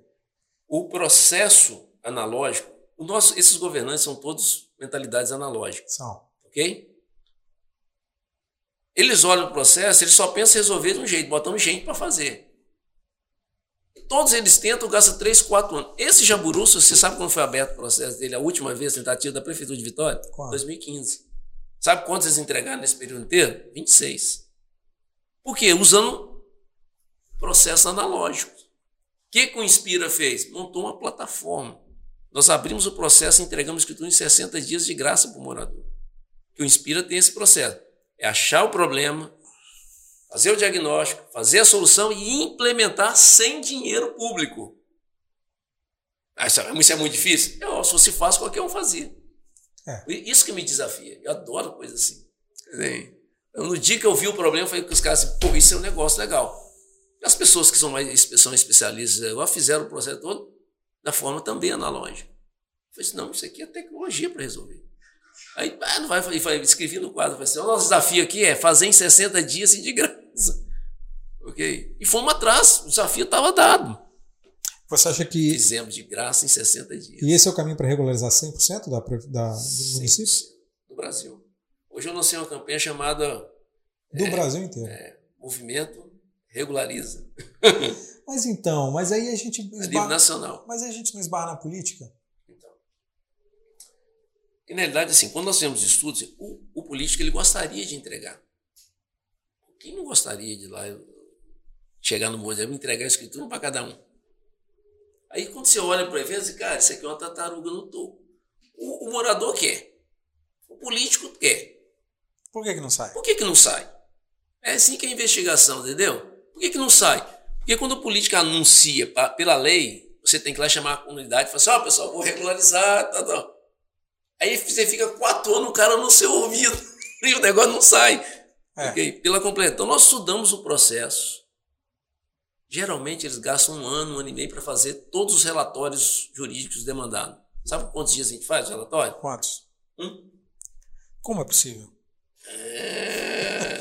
O processo analógico, o nosso, esses governantes são todos mentalidades analógicas. São. Ok? Eles olham o processo, eles só pensam em resolver de um jeito, botando gente para fazer. Todos eles tentam, gastam 3, 4 anos. Esse Jaburu, você sabe quando foi aberto o processo dele, a última vez, tentativa da Prefeitura de Vitória? Quando? 2015. Sabe quantos eles entregaram nesse período inteiro? 26. Por quê? Usando processo analógico. O que, o Inspira fez? Montou uma plataforma. Nós abrimos o processo e entregamos escritura em 60 dias de graça para o morador. Que o Inspira tem esse processo. É achar o problema, fazer o diagnóstico, fazer a solução e implementar sem dinheiro público. Ah, isso é muito difícil? Se fosse fácil, qualquer um fazia. É. Isso que me desafia. Eu adoro coisa assim. Eu, no dia que eu vi o problema, eu falei com os caras assim, pô, isso é um negócio legal. E as pessoas que são mais são especialistas agora fizeram o processo todo da forma também analógica. Eu falei assim, não, isso aqui é tecnologia para resolver. Aí, ah, não vai, falei, escrevi no quadro, falei assim, o nosso desafio aqui é fazer em 60 dias e de graça. Ok? E fomos atrás, o desafio estava dado. Você acha que. Fizemos de graça em 60 dias. E esse é o caminho para regularizar 100% da, da, do município? Do Brasil. Hoje eu lancei uma campanha chamada. Do é, Brasil inteiro. É, Movimento Regulariza. *laughs* Mas então, mas aí a gente. Esbarra, a nível nacional. Mas aí a gente não esbarra na política? Então. E na realidade, assim, quando nós temos estudos, o, o político ele gostaria de entregar. Quem não gostaria de lá chegar no modelo e entregar a escritura para cada um? Aí quando você olha para o evento, você cara, isso aqui é uma tartaruga no topo. O, o, morador quer. O político quer. Por que, que não sai? Por que, que não sai? É assim que é a investigação, entendeu? Por que, que não sai? Porque quando o político anuncia pra, pela lei, você tem que ir lá chamar a comunidade e falar assim, ó, oh, pessoal, vou regularizar, tá, tá. Aí você fica quatro anos o cara no seu ouvido *laughs* e o negócio não sai. É. Okay? Pela completa. Então nós estudamos o processo, Geralmente eles gastam um ano, um ano e meio para fazer todos os relatórios jurídicos demandados. Sabe quantos dias a gente faz o relatório? Quantos? Hum? Como é possível? É...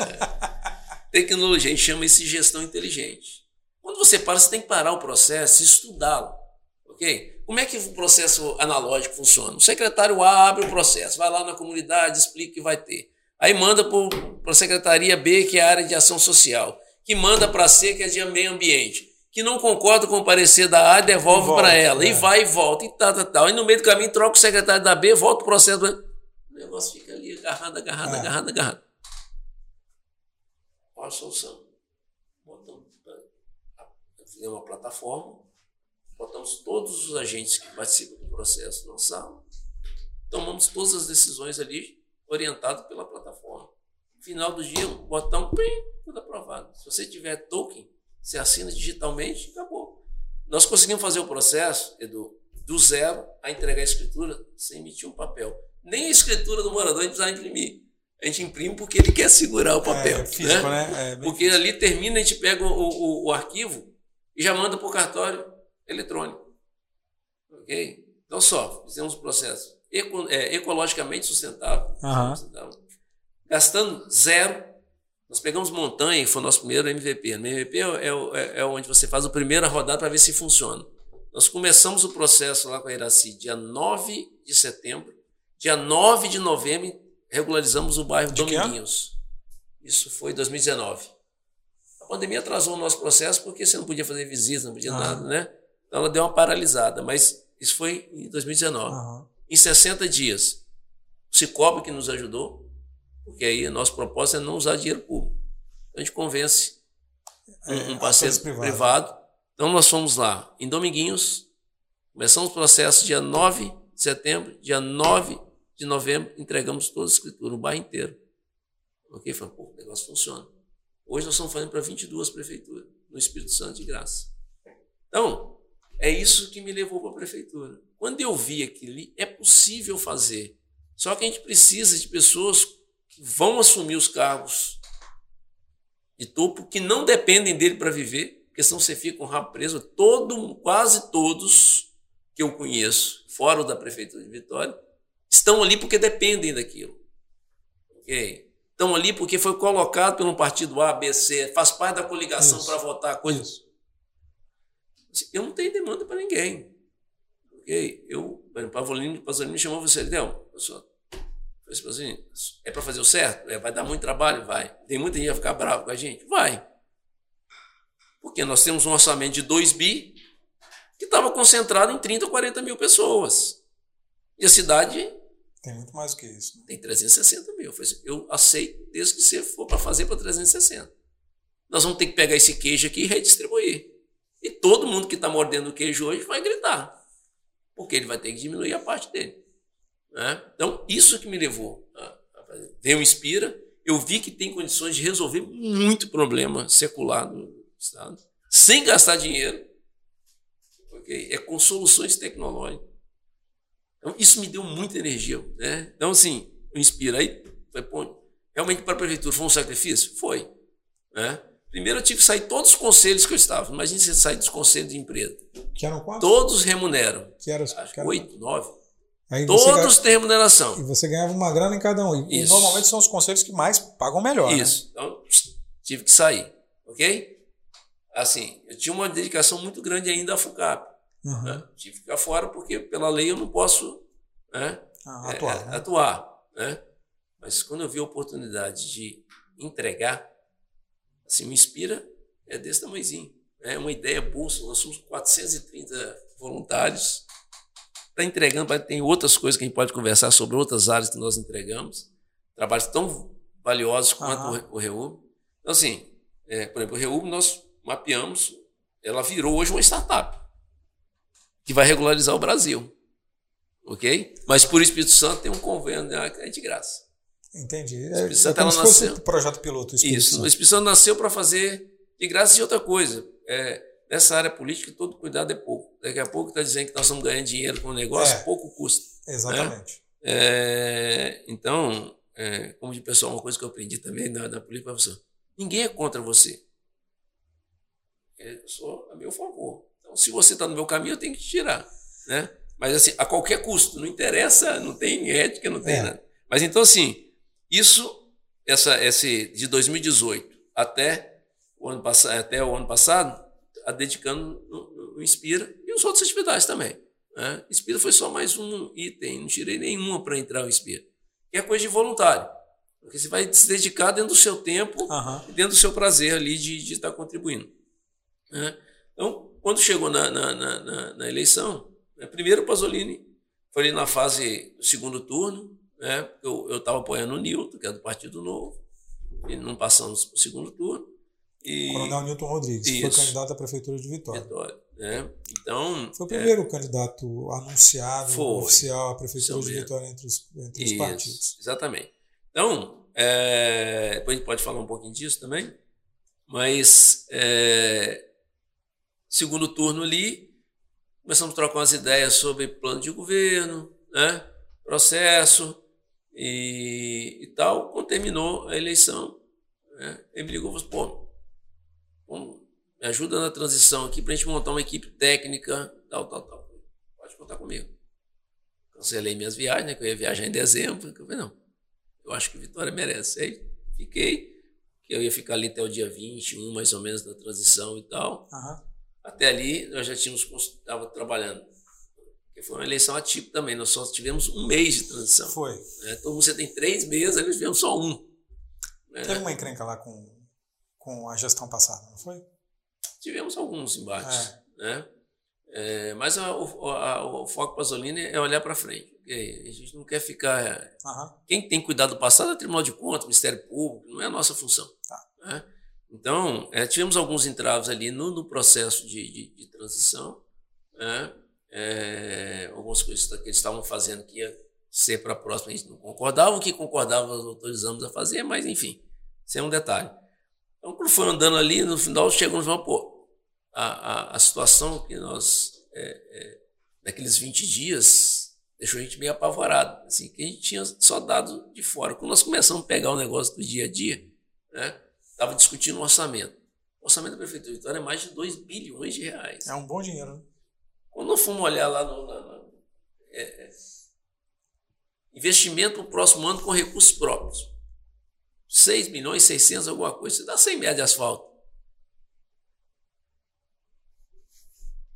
*laughs* Tecnologia, a gente chama isso de gestão inteligente. Quando você para, você tem que parar o processo e estudá-lo. Ok? Como é que o processo analógico funciona? O secretário A abre o processo, vai lá na comunidade, explica o que vai ter. Aí manda para a secretaria B, que é a área de ação social que manda para C, que é de meio ambiente, que não concorda com o parecer da A, devolve para ela, é. e vai e volta, e tal, tal, tal. E no meio do caminho troca o secretário da B, volta o processo. O negócio fica ali agarrado, agarrado, é. agarrado, agarrado. Qual a solução? Botamos, fizemos uma plataforma, botamos todos os agentes que participam do processo na sala, tomamos todas as decisões ali, orientado pela plataforma. Final do dia, um botão, pim, tudo aprovado. Se você tiver token, você assina digitalmente, acabou. Nós conseguimos fazer o processo, Edu, do zero a entregar a escritura sem emitir um papel. Nem a escritura do morador a gente precisa imprimir. A gente imprime porque ele quer segurar o papel. É, físico, né? né? É porque físico. ali termina, a gente pega o, o, o arquivo e já manda para o cartório eletrônico. Ok? Então, só, fizemos um processo eco, é, ecologicamente sustentável, uhum. sustentável, gastando zero nós pegamos montanha, que foi o nosso primeiro MVP. O MVP é, é, é, onde você faz a primeira rodada para ver se funciona. nós começamos o processo lá com a Iraci dia 9 de setembro. Dia 9 de novembro, regularizamos o bairro de Dominguinhos. Isso foi 2019. A pandemia atrasou o nosso processo porque você não podia fazer visitas, não podia ah. nada, né? Então ela deu uma paralisada, mas isso foi em 2019. Uhum. Em 60 dias, o Cicobi que nos ajudou, porque aí nosso propósito é não usar dinheiro público. Então a gente convence um, é, um parceiro privado. privado. Então nós fomos lá em Dominguinhos, começamos o processo dia 9 de setembro, dia 9 de novembro, entregamos toda a escritura, o bairro inteiro. Ok? Falei, pô, o negócio funciona. Hoje nós estamos fazendo para 22 prefeituras, no Espírito Santo de graça. Então, é isso que me levou para a prefeitura. Quando eu vi aquilo, é possível fazer. Só que a gente precisa de pessoas que vão assumir os cargos de topo, que não dependem dele para viver, porque senão você fica com o rabo preso. Todo, quase todos que eu conheço, fora o da prefeitura de Vitória, estão ali porque dependem daquilo. Ok? Estão ali porque foi colocado pelo partido A, B, C, faz parte da coligação para votar coisas. Eu não tenho demanda para ninguém. Ok? Eu, o Pavolino, o Pasolini me chamou você, Deus, pessoal, assim, é para fazer o certo? É, vai dar muito trabalho? Vai. Tem muita gente que vai ficar bravo com a gente? Vai. Porque nós temos um orçamento de 2 bi que estava concentrado em 30 ou 40 mil pessoas. E a cidade. Tem muito mais do que isso. Né? Tem 360 mil. Eu aceito desde que você for para fazer para 360. Nós vamos ter que pegar esse queijo aqui e redistribuir. E todo mundo que está mordendo o queijo hoje vai gritar. Porque ele vai ter que diminuir a parte dele. Né? Então, isso que me levou a, fazer. Veio Inspira, eu vi que tem condições de resolver muito problema secular no Estado, sem gastar dinheiro, okay? é com soluções tecnológicas. Então, isso me deu muita energia. Né? Então, assim, Inspira aí, foi, pô, realmente para a prefeitura foi um sacrifício? Foi. Né? Primeiro eu tive que sair todos os conselhos que eu estava. Imagina você sair dos conselhos de empresa. Que eram quantos? Todos remuneram. Que eram, que eram... Oito, nove. Aí Todos têm remuneração. E você ganhava uma grana em cada um. E, normalmente são os conselhos que mais pagam melhor. Né? Isso. Né? Então, tive que sair. Ok? Assim, eu tinha uma dedicação muito grande ainda à FUCAP. Uhum. Né? Tive que ficar fora porque, pela lei, eu não posso né? ah, atuar. É, né? atuar né? Mas quando eu vi a oportunidade de entregar, assim, me inspira, é desse tamanhozinho. É uma ideia bolsa, nós somos 430 voluntários está entregando, tem outras coisas que a gente pode conversar sobre outras áreas que nós entregamos, trabalhos tão valiosos quanto o REUB. Então, assim, é, por exemplo, o REUB nós mapeamos, ela virou hoje uma startup que vai regularizar o Brasil. Ok? Mas por Espírito Santo tem um convênio né, é de graça. Entendi. O Espírito Santo, é, é ela nasceu. O projeto piloto. O Isso. Santo. O Espírito Santo nasceu para fazer de graça e outra coisa. É, nessa área política, todo cuidado é pouco. Daqui a pouco está dizendo que nós estamos ganhando dinheiro com o negócio, é, pouco custa. Né? Exatamente. Né? É, então, é, como de pessoal, uma coisa que eu aprendi também na, na política, professor, ninguém é contra você. Eu sou a meu favor. Então, se você está no meu caminho, eu tenho que te tirar. Né? Mas, assim, a qualquer custo, não interessa, não tem ética, não tem é. nada. Mas, então, assim, isso, essa, esse de 2018 até o ano, até o ano passado, a dedicando no, no Inspira e as outras atividades também. Né? Inspira foi só mais um item, não tirei nenhuma para entrar no Inspira. E é coisa de voluntário. Porque você vai se dedicar dentro do seu tempo, uhum. dentro do seu prazer ali de, de estar contribuindo. Né? Então, quando chegou na, na, na, na eleição, né, primeiro o Pasolini foi ali na fase do segundo turno, né, eu estava apoiando o Nilton, que é do Partido Novo, e não passamos para o segundo turno. E... Coronel Newton Rodrigues, que foi candidato à Prefeitura de Vitória. Vitória né? Então, foi o primeiro é... candidato anunciado, foi. oficial à Prefeitura de Vitória entre os, entre os partidos. Exatamente. Então, é... depois a gente pode falar um pouquinho disso também, mas é... segundo turno ali, começamos a trocar umas ideias sobre plano de governo, né? processo e, e tal. Quando terminou a eleição, né? ele me ligou e falou: pô, Vamos, me ajuda na transição aqui para a gente montar uma equipe técnica, tal, tal, tal. Pode contar comigo. Cancelei minhas viagens, né, que eu ia viajar em dezembro. Eu falei, não, eu acho que Vitória merece. Aí fiquei, que eu ia ficar ali até o dia 21, mais ou menos, da transição e tal. Uhum. Até ali nós já tínhamos estava trabalhando. Porque foi uma eleição atípica também, nós só tivemos um mês de transição. Foi. Né? Todo mundo você tem três meses, nós tivemos só um. Né? Teve uma encrenca lá com, com a gestão passada, não foi? Tivemos alguns embates. É. Né? É, mas a, a, o foco Pasolini é olhar para frente. A gente não quer ficar. Uhum. Quem tem cuidado do passado é o Tribunal de Contas, Ministério Público, não é a nossa função. Tá. Né? Então, é, tivemos alguns entraves ali no, no processo de, de, de transição. Né? É, algumas coisas que eles estavam fazendo que ia ser para a próxima, a gente não concordava. O que concordava, nós autorizamos a fazer, mas enfim, isso é um detalhe. Então, quando foi andando ali, no final chegamos e pô, a, a, a situação que nós, é, é, naqueles 20 dias, deixou a gente meio apavorado, assim, que a gente tinha só dado de fora. Quando nós começamos a pegar o negócio do dia a dia, né? estava discutindo o orçamento. O orçamento da Prefeitura de Vitória é mais de 2 bilhões de reais. É um bom dinheiro. Né? Quando nós fomos olhar lá no, é, é, investimento no próximo ano com recursos próprios. 6 milhões, 600, alguma coisa. Você dá 100 metros de asfalto.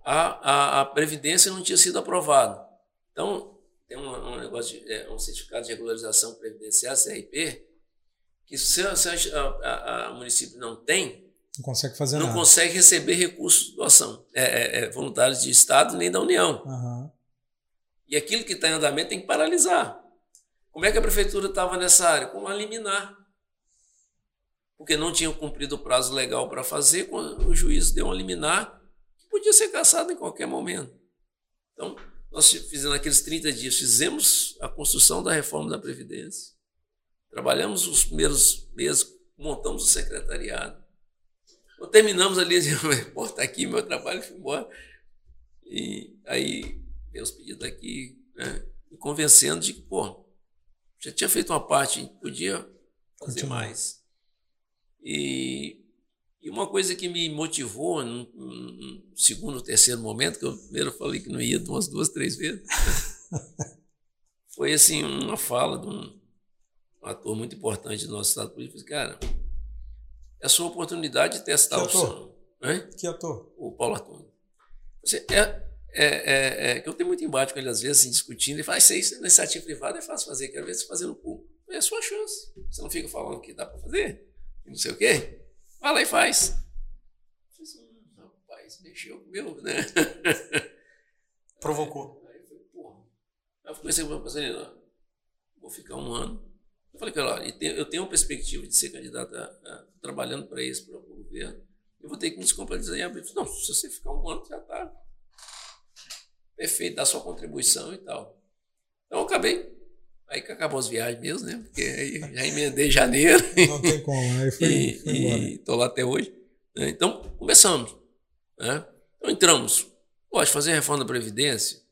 A, a, a Previdência não tinha sido aprovada. Então, tem um, um negócio de, é, um certificado de regularização previdenciária, CRP, que se, se a, a, a, município não tem, não consegue fazer não nada. consegue receber recursos de doação, é, é, é, voluntários de Estado nem da União. Uhum. E aquilo que está em andamento tem que paralisar. Como é que a prefeitura estava nessa área? Com uma liminar. Porque não tinham cumprido o prazo legal para fazer, o juiz deu uma liminar que podia ser cassado em qualquer momento. Então, nós fizemos aqueles 30 dias, fizemos a construção da reforma da Previdência Trabalhamos os primeiros meses, montamos o secretariado. Quando terminamos ali, *laughs* pô, tá aqui meu trabalho, fui embora. E aí, meus pedidos aqui, né, me convencendo de que, pô, já tinha feito uma parte, podia fazer Continua. mais. E, e, uma coisa que me motivou no, no segundo, terceiro momento, que eu primeiro falei que não ia umas duas, três vezes, *laughs* foi assim, uma fala de um um ator muito importante do nosso Estado político, cara, é a sua oportunidade de testar que o ator? som. Hein? Que ator? O Paulo Arthur. Você é, é, é, é, que eu tenho muito embate com ele às vezes, assim, discutindo, e fala, ah, isso aí, iniciativa privada é fácil fazer, quero ver você fazendo público. É a sua chance. Você não fica falando que dá para fazer, não sei o quê. Vai lá e faz. Rapaz, mexeu com o meu, né? Provocou. Aí eu falei, porra. Aí eu comecei a fazer, vou ficar um ano eu falei, cara, eu tenho uma perspectiva de ser candidato a, a, trabalhando para isso, para o governo. Eu vou ter que me descompletizar em abril. Não, se você ficar um ano, já está perfeito, dá sua contribuição e tal. Então eu acabei. Aí que acabou as viagens mesmo, né? Porque aí já emendei janeiro. *laughs* Não tem como, aí foi, e, foi e tô lá até hoje. Né? Então, começamos. Né? Então entramos. Pode fazer a reforma da Previdência,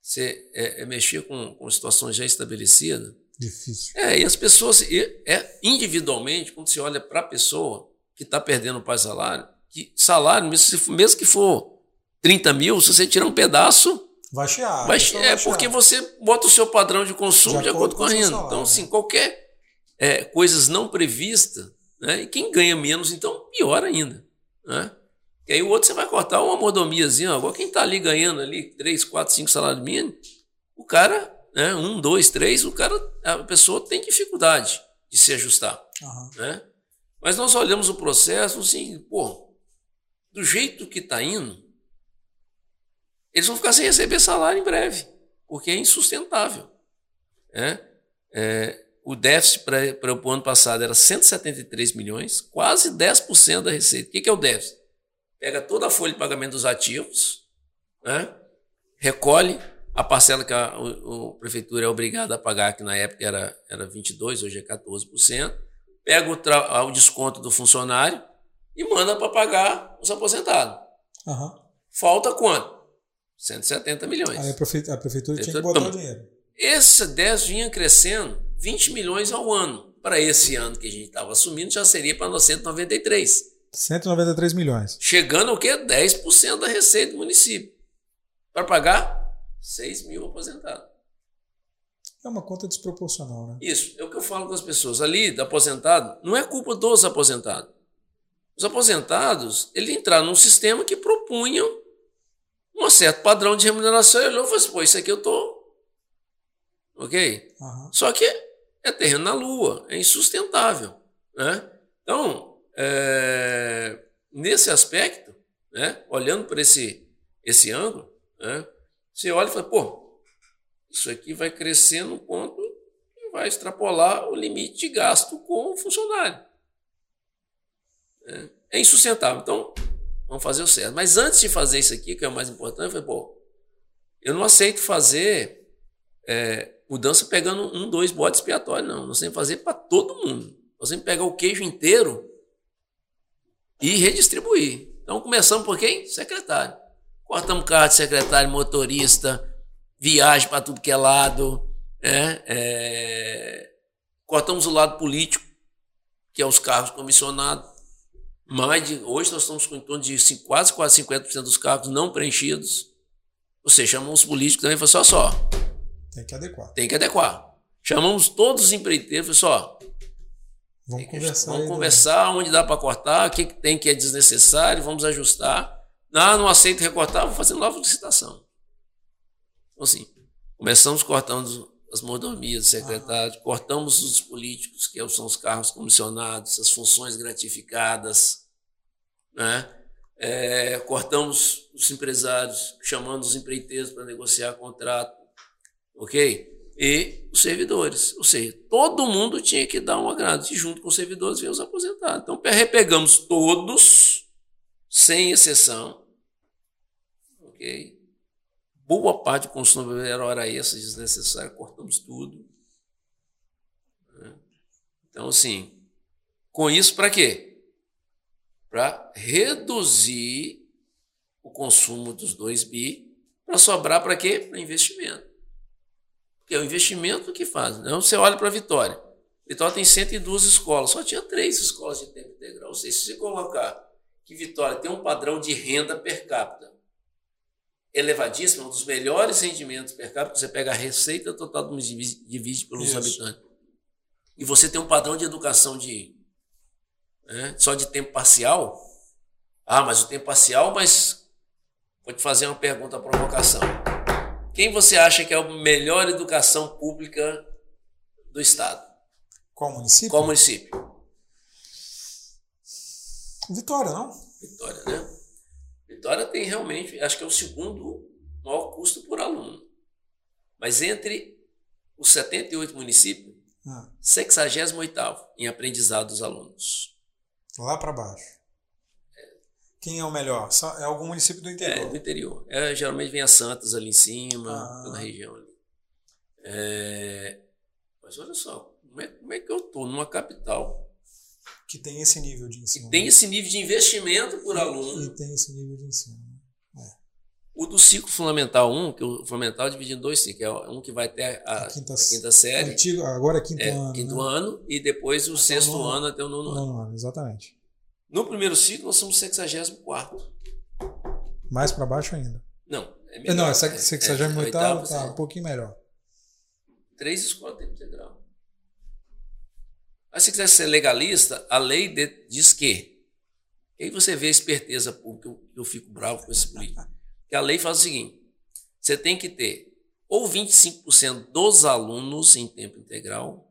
você é, é mexer com, com situações já estabelecidas, Difícil. É, e as pessoas, é, individualmente, quando você olha para a pessoa que está perdendo o pai salário, que salário, mesmo, mesmo que for 30 mil, se você tirar um pedaço. Vai chiar. Vai, é vai porque você bota o seu padrão de consumo de, de acordo com a renda. Então, assim, qualquer é, coisas não previstas, né? E quem ganha menos, então, pior ainda. Né? E aí o outro você vai cortar uma mordomiazinha. Agora, quem está ali ganhando ali 3, 4, 5 salários mínimos, o cara né? um, dois, três, o cara, a pessoa tem dificuldade de se ajustar. Uhum. Né? Mas nós olhamos o processo assim, pô, do jeito que está indo, eles vão ficar sem receber salário em breve, porque é insustentável. Né? É, o déficit para o ano passado era 173 milhões, quase 10% da receita. O que, que é o déficit? Pega toda a folha de pagamento dos ativos, né? recolhe a parcela que a, a, a, prefeitura é obrigada a pagar, que na época era, era 22%, hoje é 14%, pega o, o desconto do funcionário e manda para pagar os aposentados. Uhum. Falta quanto? 170 milhões. Aí a prefeitura, a prefeitura tinha que botar o dinheiro. Esse 10 vinha crescendo 20 milhões ao ano. Para esse ano que a gente estava assumindo, já seria para 993. 193 milhões. Chegando o quê? 10% da receita do município. Para pagar 6 mil aposentados. É uma conta desproporcional, né? Isso, é o que eu falo com as pessoas. Ali, do aposentado, não é culpa dos aposentados. os aposentados, ele entraram num sistema que propunha um certo padrão de remuneração. Ele falou assim, pô, isso aqui eu tô... Ok? Uhum. Só que é terreno na lua, é insustentável. Né? Então, é, nesse aspecto, né, olhando para esse, esse ângulo, né, você olha e fala, pô, isso aqui vai crescer no ponto que vai extrapolar o limite de gasto com o funcionário. É, é insustentável. Então, vamos fazer o certo. Mas antes de fazer isso aqui, que é o mais importante, eu falei, pô, eu não aceito fazer é, mudança pegando um, dois bodes expiatórios, não. Nós temos que fazer para todo mundo. Nós temos que pegar o queijo inteiro e redistribuir. Então começamos por quem? Secretário. Cortamos carro de secretário, motorista, viagem para tudo que é lado. Né? É... Cortamos o lado político, que é os cargos comissionados. Mais de, hoje nós estamos com em torno de quase, quase 50% dos cargos não preenchidos. Ou seja, chamamos os políticos também e falamos, só, só. Tem que adequar. Tem que adequar. Chamamos todos os empreiteiros e só, Vamos conversar. Vamos conversar onde dá para cortar, o que, tem que é desnecessário, vamos ajustar. Ah, não aceito recortar, vou fazer nova licitação. Então, assim, começamos cortando as mordomias do secretário, ah. cortamos os políticos, que são os cargos comissionados, as funções gratificadas, né? É, cortamos os empresários, chamando os empreiteiros para negociar contrato, ok? e os servidores. Ou seja, todo mundo tinha que dar um agrado. E junto com os servidores veio os aposentados. Então, repegamos todos, sem exceção. Ok? Boa parte do consumo era hora extra desnecessária, cortamos tudo. Então, assim, com isso, para quê? Para reduzir o consumo dos 2 bi, para sobrar para quê? Para investimento que é o investimento que faz. Então você olha para a Vitória. Vitória tem 102 escolas, só tinha três escolas de tempo integral. Ou seja, se você colocar que Vitória tem um padrão de renda per capita elevadíssimo, um dos melhores rendimentos per capita, você pega a receita total do divide pelos Isso. habitantes. E você tem um padrão de educação de né, só de tempo parcial. Ah, mas o tempo parcial, mas vou te fazer uma pergunta, provocação. Quem você acha que é a melhor educação pública do Estado? Qual município? Qual município? Vitória, não? Vitória, né? Vitória tem realmente, acho que é o segundo maior custo por aluno. Mas entre os 78 municípios, ah. 68 em aprendizado dos alunos. Lá para baixo. Quem é o melhor? É algum município do interior? É, do interior. É, geralmente vem a Santos ali em cima, ah. toda a região ali. É, mas olha só, como é, como é que eu estou numa capital que tem esse nível de ensino. Que tem esse nível de investimento por e, aluno. E tem esse nível de ensino. Né? É. O do ciclo fundamental 1, que o fundamental é dividido em dois ciclos, é um que vai até a, a, quinta, a quinta, série. Antigo, agora é quinto é, ano. Quinto né? ano, e depois o até sexto o ano até o nono, nono ano. Exatamente. No primeiro ciclo, nós somos 64. Mais para baixo ainda. Não, é melhor. Não, é 68 é, é, tá um pouquinho melhor. Três escolas tempo integral. Mas se quiser ser legalista, a lei de, diz que. E aí você vê a esperteza pública, eu, eu fico bravo com esse político. Que a lei faz o seguinte: você tem que ter ou 25% dos alunos em tempo integral,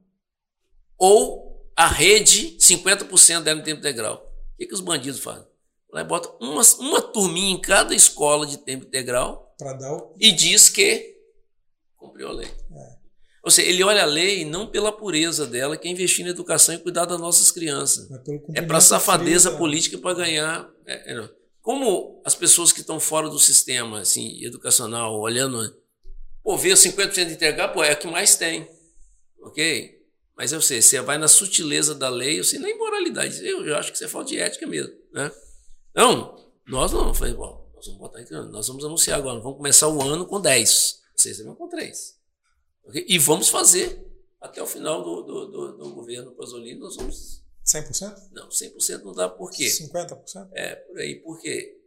ou a rede 50% dela em tempo integral. O que, que os bandidos fazem? Lá bota uma, uma turminha em cada escola de tempo integral o... e diz que cumpriu a lei. É. Ou seja, ele olha a lei não pela pureza dela, que é investir na educação e cuidar das nossas crianças. É para safadeza política para ganhar. É, é, como as pessoas que estão fora do sistema assim, educacional, olhando, pô, vê 50% de integral, pô, é o que mais tem. Ok? Mas eu sei, você vai na sutileza da lei, eu sei, na imoralidade. Eu, eu acho que você é falta de ética mesmo. Né? Não, nós não. falei, bom, nós vamos botar nós vamos anunciar agora, vamos começar o ano com 10. Vocês vão com 3. E vamos fazer até o final do, do, do, do governo Pasolini, nós vamos. 100%? Não, 100% não dá por quê? 50%? É, por aí, porque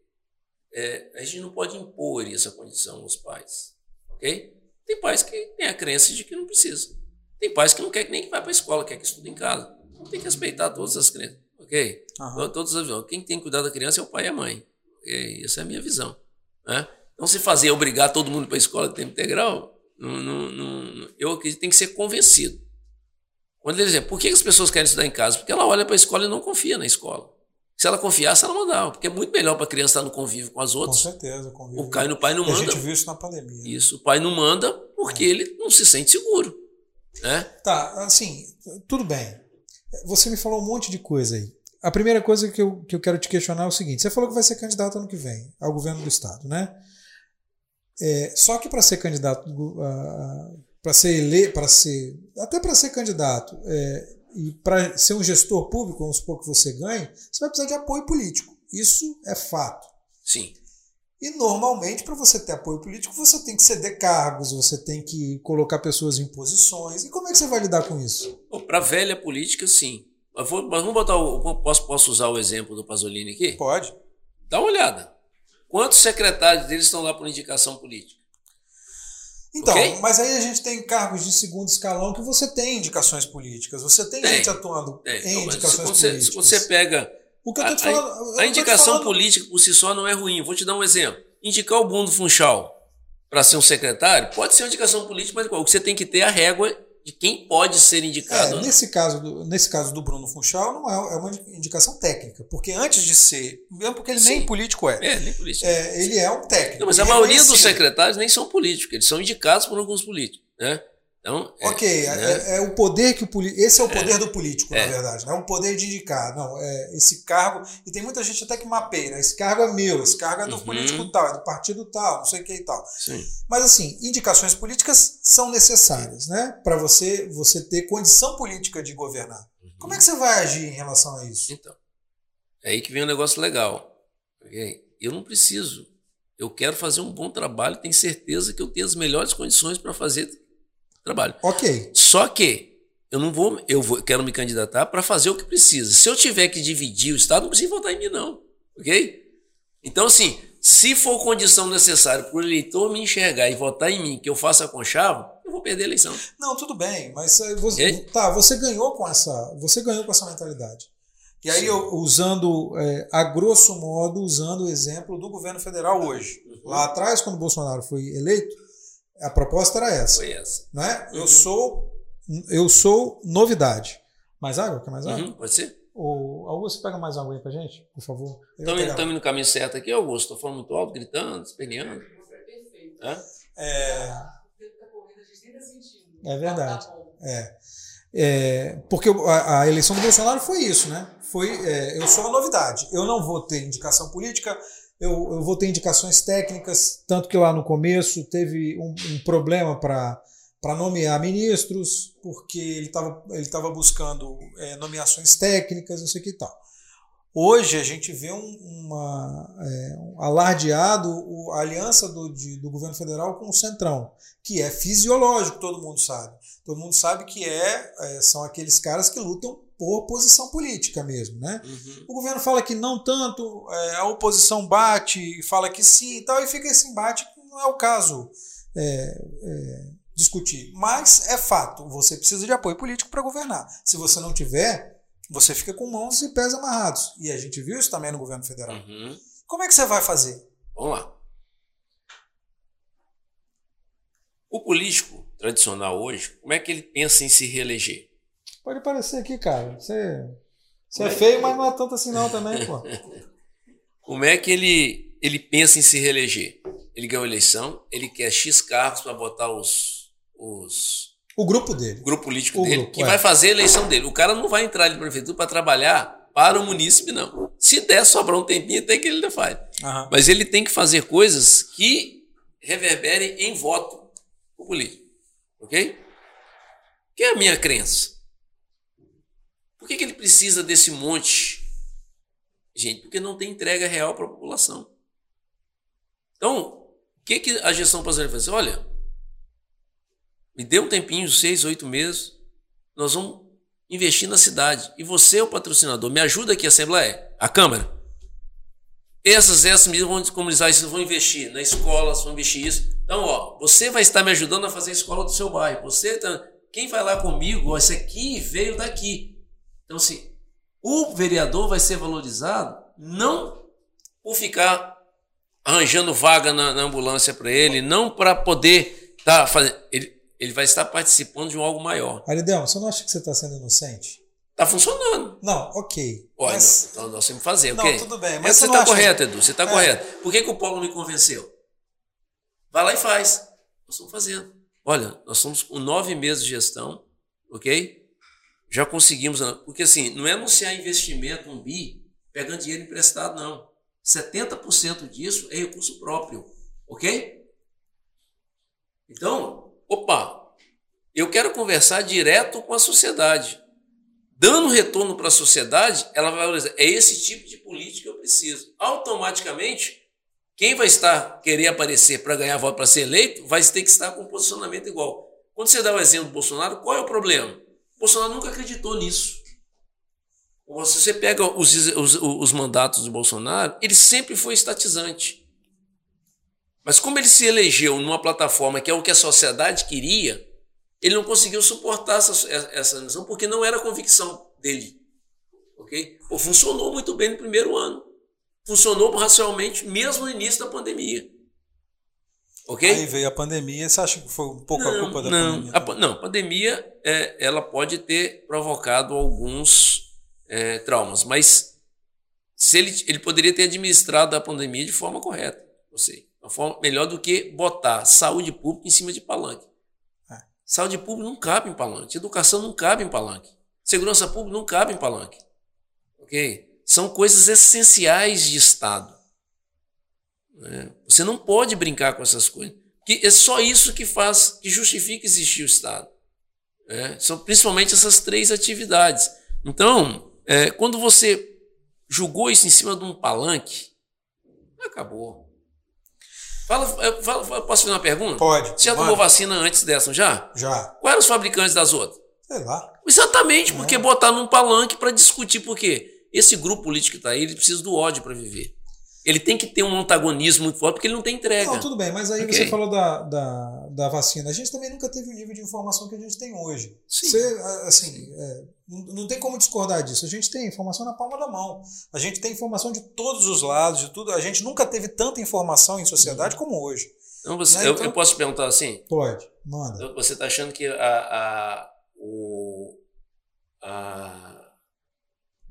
é, a gente não pode impor essa condição aos pais. Ok? Tem pais que têm a crença de que não precisa. Tem pais que não querem nem que vá para a escola, quer que estude em casa. Então tem que respeitar todas as crenças. ok? Uhum. Todos os Quem tem que cuidar da criança é o pai e a mãe. Okay? Essa é a minha visão. Né? Então, se fazer obrigar todo mundo para a escola de tempo integral, não, não, não, eu acredito que tem que ser convencido. Quando ele diz, por que as pessoas querem estudar em casa? Porque ela olha para a escola e não confia na escola. Se ela confiasse, ela mandava, porque é muito melhor para a criança estar no convívio com as outras. Com certeza, convívio. O pai, o pai não e manda. A gente viu isso na pandemia. Isso, o pai não manda porque é. ele não se sente seguro. Né? Tá, assim, tudo bem. Você me falou um monte de coisa aí. A primeira coisa que eu, que eu quero te questionar é o seguinte: você falou que vai ser candidato ano que vem ao governo do Estado, né? É, só que para ser candidato, para ser eleito, para ser. até para ser candidato é, e para ser um gestor público, vamos supor que você ganhe, você vai precisar de apoio político. Isso é fato. Sim. E normalmente, para você ter apoio político, você tem que ceder cargos, você tem que colocar pessoas em posições. E como é que você vai lidar com isso? Para velha política, sim. Mas vamos botar o. Posso, posso usar o exemplo do Pasolini aqui? Pode. Dá uma olhada. Quantos secretários deles estão lá por indicação política? Então, okay? mas aí a gente tem cargos de segundo escalão que você tem indicações políticas. Você tem, tem gente atuando tem. em então, indicações você, políticas. Se você pega o que eu tô te falando. A, a indicação falando... política por si só não é ruim. Vou te dar um exemplo. Indicar o Bundo Funchal para ser um secretário pode ser uma indicação política, mas o que você tem que ter é a régua de quem pode ser indicado. É, nesse, caso do, nesse caso do Bruno Funchal, não é, é uma indicação técnica, porque antes de ser, mesmo porque ele Sim. nem político é, é, nem político. É, ele é um técnico. Não, mas a maioria dos secretários nem são políticos, eles são indicados por alguns políticos. Né? Então, é, ok, é, né? é, é, o poder que o político. Esse é o é. poder do político, na verdade. É o poder de indicar. Não, é esse cargo. E tem muita gente até que mapeia, né? Esse cargo é meu, esse cargo é do uhum. político tal, é do partido tal, não sei o que e tal. Sim. Mas assim, indicações políticas são necessárias, né? Para você, você ter condição política de governar. Uhum. Como é que você vai agir em relação a isso? Então, é aí que vem um negócio legal. Eu não preciso. Eu quero fazer um bom trabalho, tenho certeza que eu tenho as melhores condições para fazer trabalho. Ok. Só que eu não vou, eu vou, quero me candidatar para fazer o que precisa. Se eu tiver que dividir o Estado, não precisa votar em mim, não. Ok? Então, assim, se for condição necessária para o eleitor me enxergar e votar em mim, que eu faça conchavo, eu vou perder a eleição. Não, tudo bem, mas eh, você, okay? tá, você ganhou com essa, você ganhou com essa mentalidade. E aí, eu, usando, é, a grosso modo, usando o exemplo do governo federal hoje. Uhum. Lá atrás, quando o Bolsonaro foi eleito, a proposta era essa. Foi essa. Né? Uhum. Eu sou eu sou novidade. Mais água? Quer mais água? Uhum, pode ser. O Augusto, pega mais água aí pra gente, por favor. Estamos indo no caminho certo aqui, Augusto? Estou falando muito alto, gritando, esperneando. É, é... é verdade. É. É, porque a, a, eleição do Bolsonaro foi isso, né? Foi é, eu sou a novidade. Eu não vou ter indicação política, eu, eu vou ter indicações técnicas, tanto que lá no começo teve um, um problema para para nomear ministros, porque ele estava ele tava buscando é, nomeações técnicas, não sei o que tal. Hoje a gente vê um, uma, é, um alardeado o, a aliança do, de, do governo federal com o Centrão, que é fisiológico, todo mundo sabe. Todo mundo sabe que é, é são aqueles caras que lutam por posição política mesmo, né? Uhum. O governo fala que não tanto, é, a oposição bate, fala que sim e tal, e fica esse embate que não é o caso é, é, discutir. Mas é fato, você precisa de apoio político para governar. Se você não tiver, você fica com mãos e pés amarrados. E a gente viu isso também no governo federal. Uhum. Como é que você vai fazer? Vamos lá. O político tradicional hoje, como é que ele pensa em se reeleger? Pode parecer aqui, cara. Você, você é feio, mas não é tanto assim não também, pô. *laughs* Como é que ele, ele pensa em se reeleger? Ele ganhou a eleição, ele quer X cargos para botar os, os. O grupo dele. O grupo político o dele, grupo, que é. vai fazer a eleição dele. O cara não vai entrar ali na prefeitura para trabalhar para o munícipe, não. Se der sobrar um tempinho, até que ele ainda faz. Uhum. Mas ele tem que fazer coisas que reverberem em voto o político. Ok? Que é a minha crença. Por que, que ele precisa desse monte? Gente, porque não tem entrega real para a população. Então, o que, que a gestão brasileira faz? Olha, me dê um tempinho, seis, oito meses, nós vamos investir na cidade. E você é o patrocinador. Me ajuda aqui, a Assembleia, a Câmara. Essas, essas medidas vão descomunizar isso, vão investir na escola, vão investir isso. Então, ó, você vai estar me ajudando a fazer a escola do seu bairro. Você, tá, quem vai lá comigo, ó, esse aqui veio daqui. Então, assim, o vereador vai ser valorizado não por ficar arranjando vaga na, na ambulância para ele, não para poder estar tá fazendo. Ele, ele vai estar participando de um algo maior. Aridel, você não acha que você está sendo inocente? Está funcionando. Não, ok. Olha, mas... então nós temos que fazer, não, ok? tudo bem. Mas você está correto, Edu, você está é. correto. Por que, que o Paulo me convenceu? Vai lá e faz. Nós estamos fazendo. Olha, nós estamos com nove meses de gestão, ok? Já conseguimos. Porque assim, não é anunciar investimento, um bi, pegando dinheiro emprestado, não. 70% disso é recurso próprio, ok? Então, opa, eu quero conversar direto com a sociedade. Dando retorno para a sociedade, ela vai valorizar. É esse tipo de política que eu preciso. Automaticamente, quem vai estar querer aparecer para ganhar voto para ser eleito, vai ter que estar com um posicionamento igual. Quando você dá o exemplo do Bolsonaro, qual é o problema? Bolsonaro nunca acreditou nisso. Se você pega os, os, os mandatos do Bolsonaro, ele sempre foi estatizante. Mas como ele se elegeu numa plataforma que é o que a sociedade queria, ele não conseguiu suportar essa, essa missão porque não era a convicção dele. Ok? Pô, funcionou muito bem no primeiro ano. Funcionou racionalmente mesmo no início da pandemia. Ok? Aí veio a pandemia, você acha que foi um pouco não, a culpa da não, pandemia? A, não, a pandemia é, ela pode ter provocado alguns é, traumas, mas se ele, ele poderia ter administrado a pandemia de forma correta, eu sei, uma forma melhor do que botar saúde pública em cima de palanque. É. Saúde pública não cabe em palanque, educação não cabe em palanque, segurança pública não cabe em palanque, ok? São coisas essenciais de Estado. Né? Você não pode brincar com essas coisas. Que é só isso que faz, que justifica existir o Estado. Né? São principalmente essas três atividades. Então, é, quando você julgou isso em cima de um palanque, acabou. Fala, é, fala, posso fazer uma pergunta? Pode. Você já tomou vacina antes dessa, já? Já. Quais eram os fabricantes das outras? Sei lá. Exatamente, porque é. botar num palanque para discutir por quê? Esse grupo político que está aí, ele precisa do ódio para viver. Ele tem que ter um antagonismo muito forte, porque ele não tem entrega. Não, tudo bem, mas aí okay. você falou da, da, da, vacina. A gente também nunca teve o nível de informação que a gente tem hoje. Sim. Você, assim, é, não tem como discordar disso. A gente tem informação na palma da mão. A gente tem informação de todos os lados, de tudo. A gente nunca teve tanta informação em sociedade uhum. como hoje. Então, você, né? eu, então, eu, posso te perguntar assim? Pode, manda. Você está achando que a, a, o, a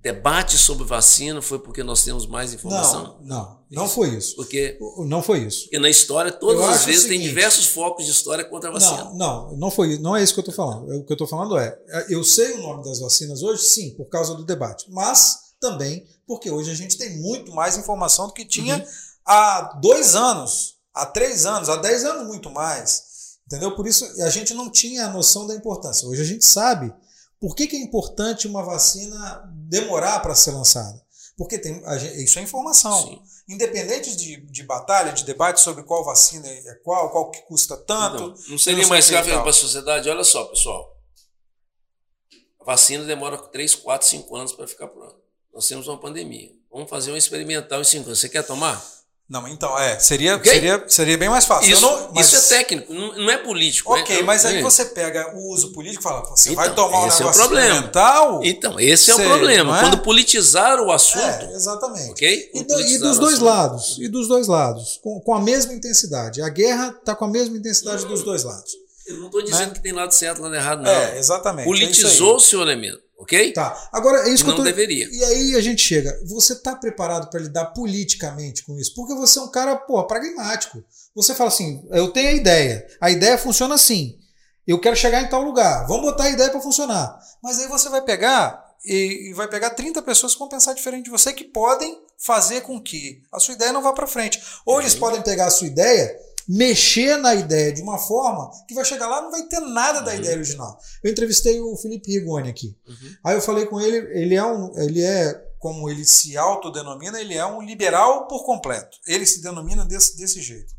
debate sobre vacina foi porque nós temos mais informação? Não, não, não foi isso. Porque não foi isso. Porque na história todas as vezes seguinte, tem diversos focos de história contra a vacina. Não, não, não foi, não é isso que eu estou falando. O que eu estou falando é, eu sei o nome das vacinas hoje, sim, por causa do debate, mas também porque hoje a gente tem muito mais informação do que tinha uhum. há dois anos, há três anos, há dez anos muito mais. Entendeu? Por isso a gente não tinha a noção da importância. Hoje a gente sabe por que, que é importante uma vacina demorar para ser lançada? Porque tem, isso é informação. Sim. Independente de, de batalha, de debate sobre qual vacina é qual, qual que custa tanto. Não, não seria mais caro para a sociedade? Olha só, pessoal. A vacina demora 3, 4, 5 anos para ficar pronta. Nós temos uma pandemia. Vamos fazer um experimental em 5 anos. Você quer tomar? Não, então, é, seria, okay? seria, seria bem mais fácil. Isso, não, mas... isso é técnico, não, é político. Ok, né? mas aí você pega o uso político e fala, você então, vai tomar um negócio é o problema. mental? Então, esse é o problema. É? Quando politizar o assunto. É, exatamente. Okay? E, do, e, dos dois lados, e dos dois lados, com, com a mesma intensidade. A guerra está com a mesma intensidade dos dois lados. Eu não estou dizendo né? que tem lado certo e lado errado, não. É, exatamente. É Politizou-se o elemento. Ok? Tá. Agora, é isso que não eu tô... deveria. E aí a gente chega. Você está preparado para lidar politicamente com isso? Porque você é um cara, pô, pragmático. Você fala assim: eu tenho a ideia. A ideia funciona assim. Eu quero chegar em tal lugar. Vamos botar a ideia para funcionar. Mas aí você vai pegar e, vai pegar 30 pessoas que vão pensar diferente de você que podem fazer com que a sua ideia não vá para frente. Ou eles podem pegar a sua ideia mexer na ideia de uma forma que vai chegar lá não vai ter nada da uhum. ideia original. Eu entrevistei o Felipe Rigoni aqui. Uhum. Aí eu falei com ele, ele é um, ele é como ele se autodenomina, ele é um liberal por completo. Ele se denomina desse, desse jeito.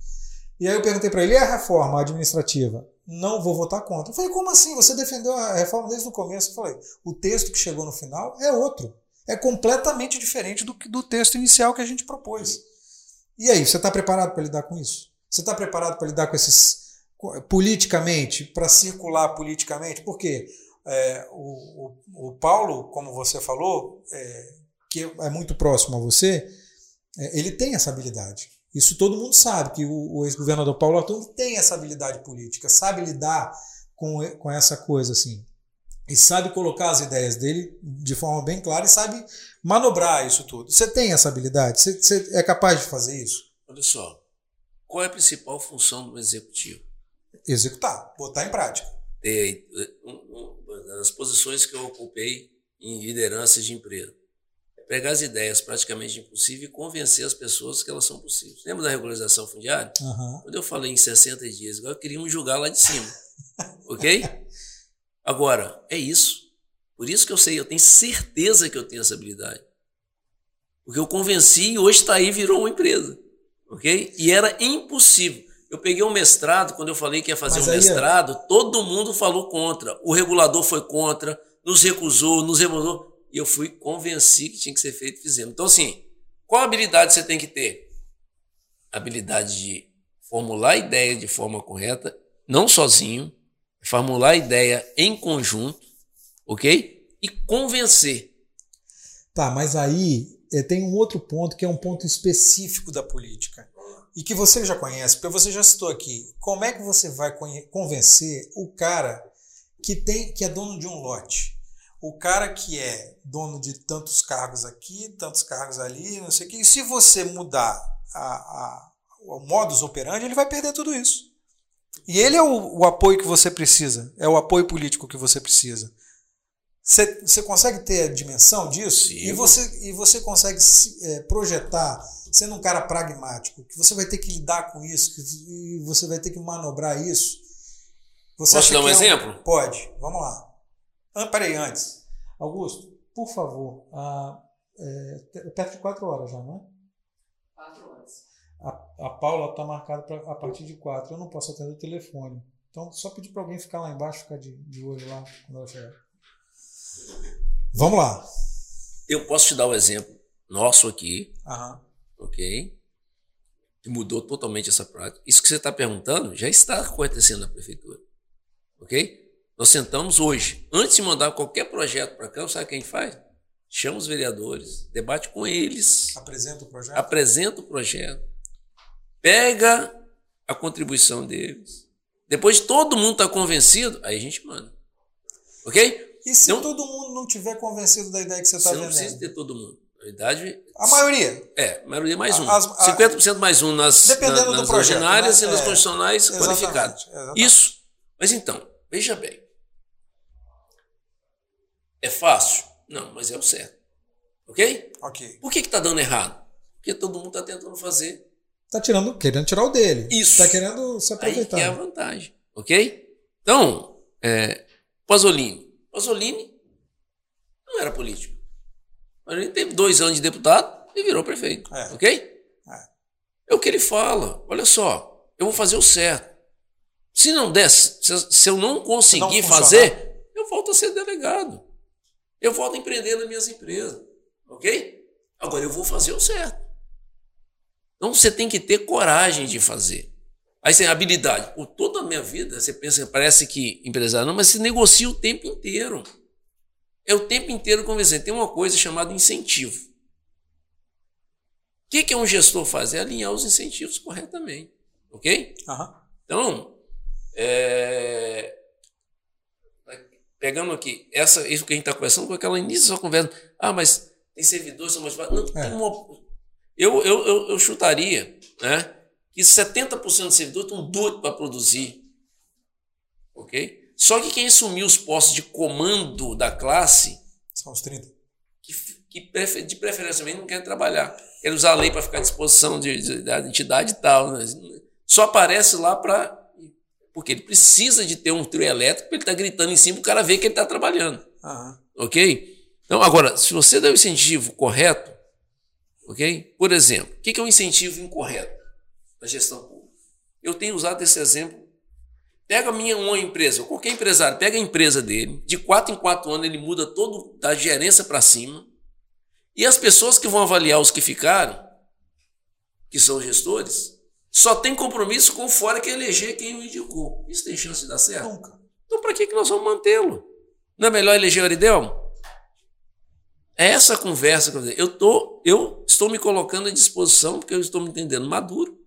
E aí eu perguntei para ele, e a reforma administrativa? Não vou votar contra. Eu falei, como assim? Você defendeu a reforma desde o começo? Eu falei, o texto que chegou no final é outro. É completamente diferente do, do texto inicial que a gente propôs. E aí, você está preparado para lidar com isso? Você está preparado para lidar com esses politicamente, para circular politicamente? Por quê? é, o, o, o, Paulo, como você falou, é, que é muito próximo a você, é, ele tem essa habilidade. Isso todo mundo sabe, que o, o ex-governador Paulo Arthur tem essa habilidade política, sabe lidar com, com essa coisa assim. E sabe colocar as ideias dele de forma bem clara e sabe manobrar isso tudo. Você tem essa habilidade? Você, você é capaz de fazer isso? Olha só, qual é a principal função do executivo? Executar, botar em prática. Ter, as posições que eu ocupei em lideranças de empresa. É pegar as ideias praticamente impossíveis e convencer as pessoas que elas são possíveis. Lembra da regularização fundiária? Uhum. Quando eu falei em 60 dias, agora queriam julgar lá de cima. ok? Agora, é isso. Por isso que eu sei, eu tenho certeza que eu tenho essa habilidade. Porque eu convenci e hoje está aí virou uma empresa. Ok? E era impossível. Eu peguei um mestrado, quando eu falei que ia fazer Mas um mestrado, é... todo mundo falou contra. O regulador foi contra, nos recusou, nos revoltou. E eu fui convenci que tinha que ser feito e fizemos. Então, assim, qual habilidade você tem que ter? Habilidade de formular a ideia de forma correta, não sozinho, formular a ideia em conjunto, ok? E convencer. Tá, mas aí tem um outro ponto que é um ponto específico da política e que você já conhece, porque você já citou aqui. Como é que você vai convencer o cara que tem que é dono de um lote? O cara que é dono de tantos cargos aqui, tantos cargos ali, não sei o que. E se você mudar a, a, o modus operandi, ele vai perder tudo isso. E ele é o, o apoio que você precisa, é o apoio político que você precisa. Você, consegue ter a dimensão disso? Sim. E você, e você consegue é, projetar, sendo um cara pragmático, que você vai ter que lidar com isso, que você vai ter que manobrar isso. Você Posso dar um exemplo? um... Pode, vamos lá. Ah, peraí, antes. Augusto, por favor, ah, é, perto de quatro horas já, não é? A, a Paula está marcada pra, a partir de quatro. Eu não posso atender o telefone. Então, só pedir para alguém ficar lá embaixo, ficar de, de olho lá quando ela chegar. Vamos lá. Eu posso te dar um exemplo nosso aqui, Aham. ok? Que mudou totalmente essa prática. Isso que você está perguntando já está acontecendo na prefeitura, ok? Nós sentamos hoje, antes de mandar qualquer projeto para cá, sabe o que a gente faz? Chama os vereadores, debate com eles. Apresenta o projeto. Apresenta o projeto pega a contribuição deles. Depois de todo mundo está convencido, aí a gente manda. Ok? E se então, todo mundo não tiver convencido da ideia que você está vendendo? Você não precisa ter todo mundo. A idade. A maioria? É, a maioria mais um. As, a, 50% mais um nas, dependendo na, nas do projeto, ordinárias né? e nas é, constitucionais qualificadas. Isso. Mas então, veja bem. É fácil? Não, mas é o certo. Ok? Ok. Por que está dando errado? Porque todo mundo está tentando fazer Tá tirando, querendo tirar o dele. Isso. Tá querendo se aproveitar. Aí que é a vantagem, ok? Então, é, Pasolini. Pasolini não era político. Pasolini teve dois anos de deputado e virou prefeito, é. ok? É. é o que ele fala. Olha só, eu vou fazer o certo. Se não der, se, se eu não conseguir não fazer, eu volto a ser delegado. Eu volto a empreender nas minhas empresas, ok? Agora eu vou fazer o certo. Então você tem que ter coragem de fazer. Aí você tem habilidade. Por toda a minha vida, você pensa, parece que empresário, não, mas você negocia o tempo inteiro. É o tempo inteiro convencendo. Tem uma coisa chamada incentivo. O que, que é um gestor fazer? É alinhar os incentivos corretamente. Ok? Uhum. Então, é... pegando aqui, essa, isso que a gente está conversando com aquela início da conversa. Ah, mas tem servidores, são mais Não, é. tem uma eu, eu, eu, eu chutaria né, que 70% dos servidores estão doidos para produzir. Ok? Só que quem assumiu os postos de comando da classe. São os 30. Que, que de preferência não quer trabalhar. Quer usar a lei para ficar à disposição de, de, da entidade e tal. Né? Só aparece lá para. Porque ele precisa de ter um trio elétrico para ele estar tá gritando em cima o cara ver que ele está trabalhando. Ok? Então, agora, se você der o incentivo correto, Ok? Por exemplo, o que é um incentivo incorreto na gestão pública? Eu tenho usado esse exemplo. Pega a minha uma empresa, qualquer empresário, pega a empresa dele, de quatro em quatro anos ele muda todo da gerência para cima, e as pessoas que vão avaliar os que ficaram, que são gestores, só tem compromisso com fora que eleger quem o indicou. Isso tem chance de dar certo? Nunca. Então, para que, que nós vamos mantê-lo? Não é melhor eleger o Aridelmo? É essa conversa que eu eu estou me colocando à disposição porque eu estou me entendendo maduro.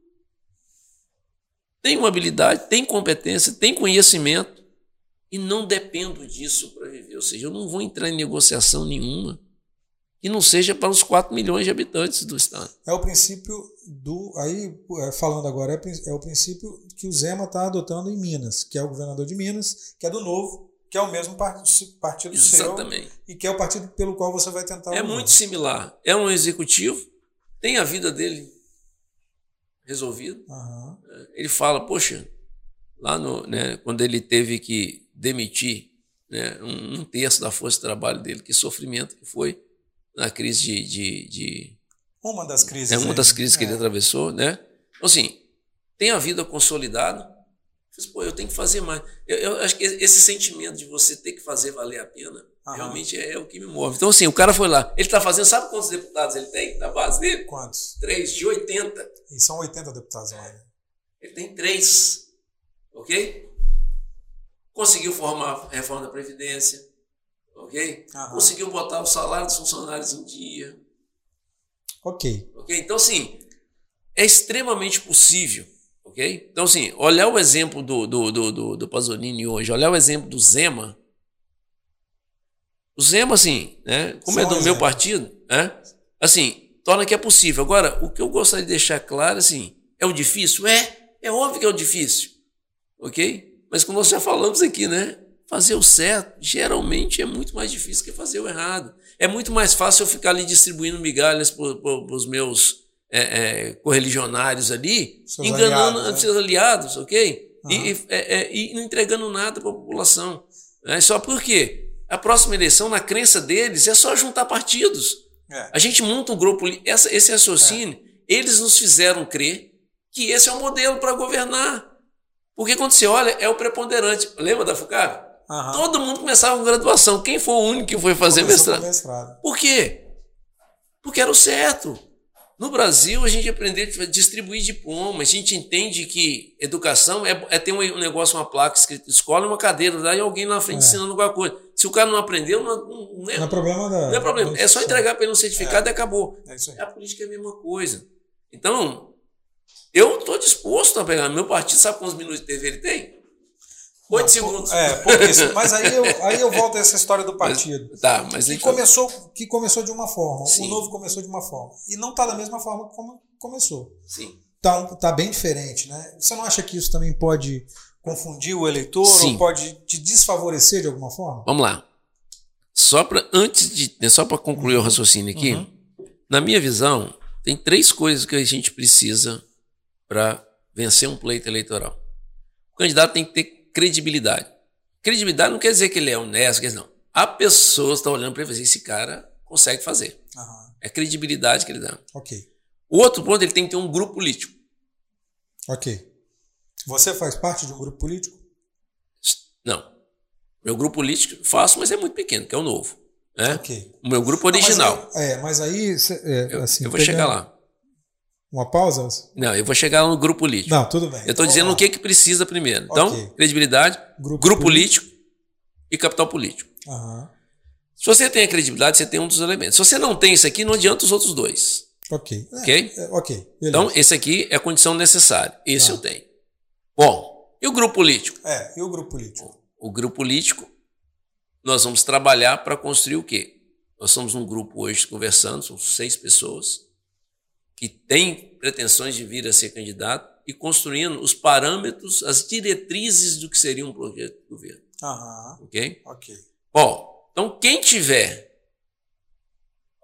Tenho habilidade, tenho competência, tenho conhecimento e não dependo disso para viver. Ou seja, eu não vou entrar em negociação nenhuma que não seja para os 4 milhões de habitantes do estado. É o princípio do. Aí, é, falando agora, é, é o princípio que o Zema está adotando em Minas, que é o governador de Minas, que é do Novo, que é o mesmo partido Exatamente. seu e que é o partido pelo qual você vai tentar. É muito similar. É um executivo, tem a vida dele resolvida. Uhum. Ele fala, poxa, lá no, né, quando ele teve que demitir né, um, um, terço da força de trabalho dele, que sofrimento que foi na crise de, de, de uma das crises. É uma das crises que é. ele atravessou, né? Então, assim, tem a vida consolidada, pô, eu tenho que fazer mais. Eu, eu, acho que esse sentimento de você ter que fazer valer a pena Aham. realmente é, o que me move. Então, assim, o cara foi lá. Ele está fazendo, sabe quantos deputados ele tem na base dele? Quantos? Três, de 80. E são 80 deputados lá, né? Ele tem três. Ok? Conseguiu formar a reforma da Previdência. Ok? Aham. Conseguiu botar o salário dos funcionários em dia. Ok. Ok? Então, assim, é extremamente possível ok? Então, assim, olhar o exemplo do, do, do, do, do Pasolini hoje, olhar o exemplo do Zema. O Zema, assim, né, como é do meu partido, né, assim, torna que é possível. Agora, o que eu gostaria de deixar claro, assim, é o difícil? É, é óbvio que é o difícil, ok? Mas como nós já falamos aqui, né, fazer o certo geralmente é muito mais difícil que fazer o errado. É muito mais fácil eu ficar ali distribuindo migalhas para os meus é, é, correligionários ali, seus enganando aliados, né? seus aliados, ok? Uhum. E, é, é, e, não entregando nada para a população. É só porque a próxima eleição, na crença deles, é só juntar partidos. É. A gente monta um grupo, essa, esse raciocínio, eles nos fizeram crer que esse é o modelo para governar. Porque quando você olha, é o preponderante. Lembra da FUCAB? Uhum. Todo mundo começava com graduação. Quem foi o único que foi fazer mestrado? mestrado? Por quê? Porque era o certo. No Brasil, a gente aprendeu a distribuir diplomas, a gente entende que educação é, é ter um negócio, uma placa escrita escola e uma cadeira, daí alguém na frente é. ensinando alguma coisa. Se o cara não aprendeu, não, não, é, não é problema da, Não é problema, é só entregar para ele um certificado é. e acabou. É isso aí. A política é a mesma coisa. Então, eu estou disposto a pegar. Meu partido, sabe quantos minutos de TV ele tem? Oito segundos. É, pouquíssimo. Mas aí eu, aí eu volto a essa história do partido. Mas, tá, mas que, então... começou, que começou de uma forma. Sim. O novo começou de uma forma. E não está da mesma forma como começou. Sim. Tá, tá bem diferente, né? Você não acha que isso também pode confundir o eleitor Sim. ou pode te desfavorecer de alguma forma? Vamos lá. Só para antes de, né, só para concluir uhum. o raciocínio aqui, uhum. na minha visão, tem três coisas que a gente precisa para vencer um pleito eleitoral. O candidato tem que ter credibilidade. Credibilidade não quer dizer que ele é honesto, quer dizer, não. A pessoa está olhando para ele e assim, esse cara consegue fazer. É credibilidade que ele dá. Ok. O outro ponto, ele tem que ter um grupo político. Ok. Você faz parte de um grupo político? Não. Meu grupo político faço, mas é muito pequeno, que é o novo. Né? Ok. O meu grupo original. Não, mas aí, é, mas aí. É, assim, eu, eu vou chegar lá. Uma pausa? Não, eu vou chegar no grupo político. Não, tudo bem. Eu estou dizendo o que, que precisa primeiro. Então, okay. credibilidade, grupo, grupo político. político. e capital político. Uhum. Se você tem a credibilidade, você tem um dos elementos. Se você não tem isso aqui, não adianta os outros dois. Ok. Ok? É, é, ok. Beleza. Então, esse aqui é a condição necessária. Esse ah. eu tenho. Bom, e o grupo político? É, e o grupo político? O grupo político, nós vamos trabalhar para construir o quê? Nós somos um grupo hoje conversando, são seis pessoas que tem pretensões de vir a ser candidato e construindo os parâmetros, as diretrizes do que seria um projeto de governo. Aham. Ok? Ok. Bom, então quem tiver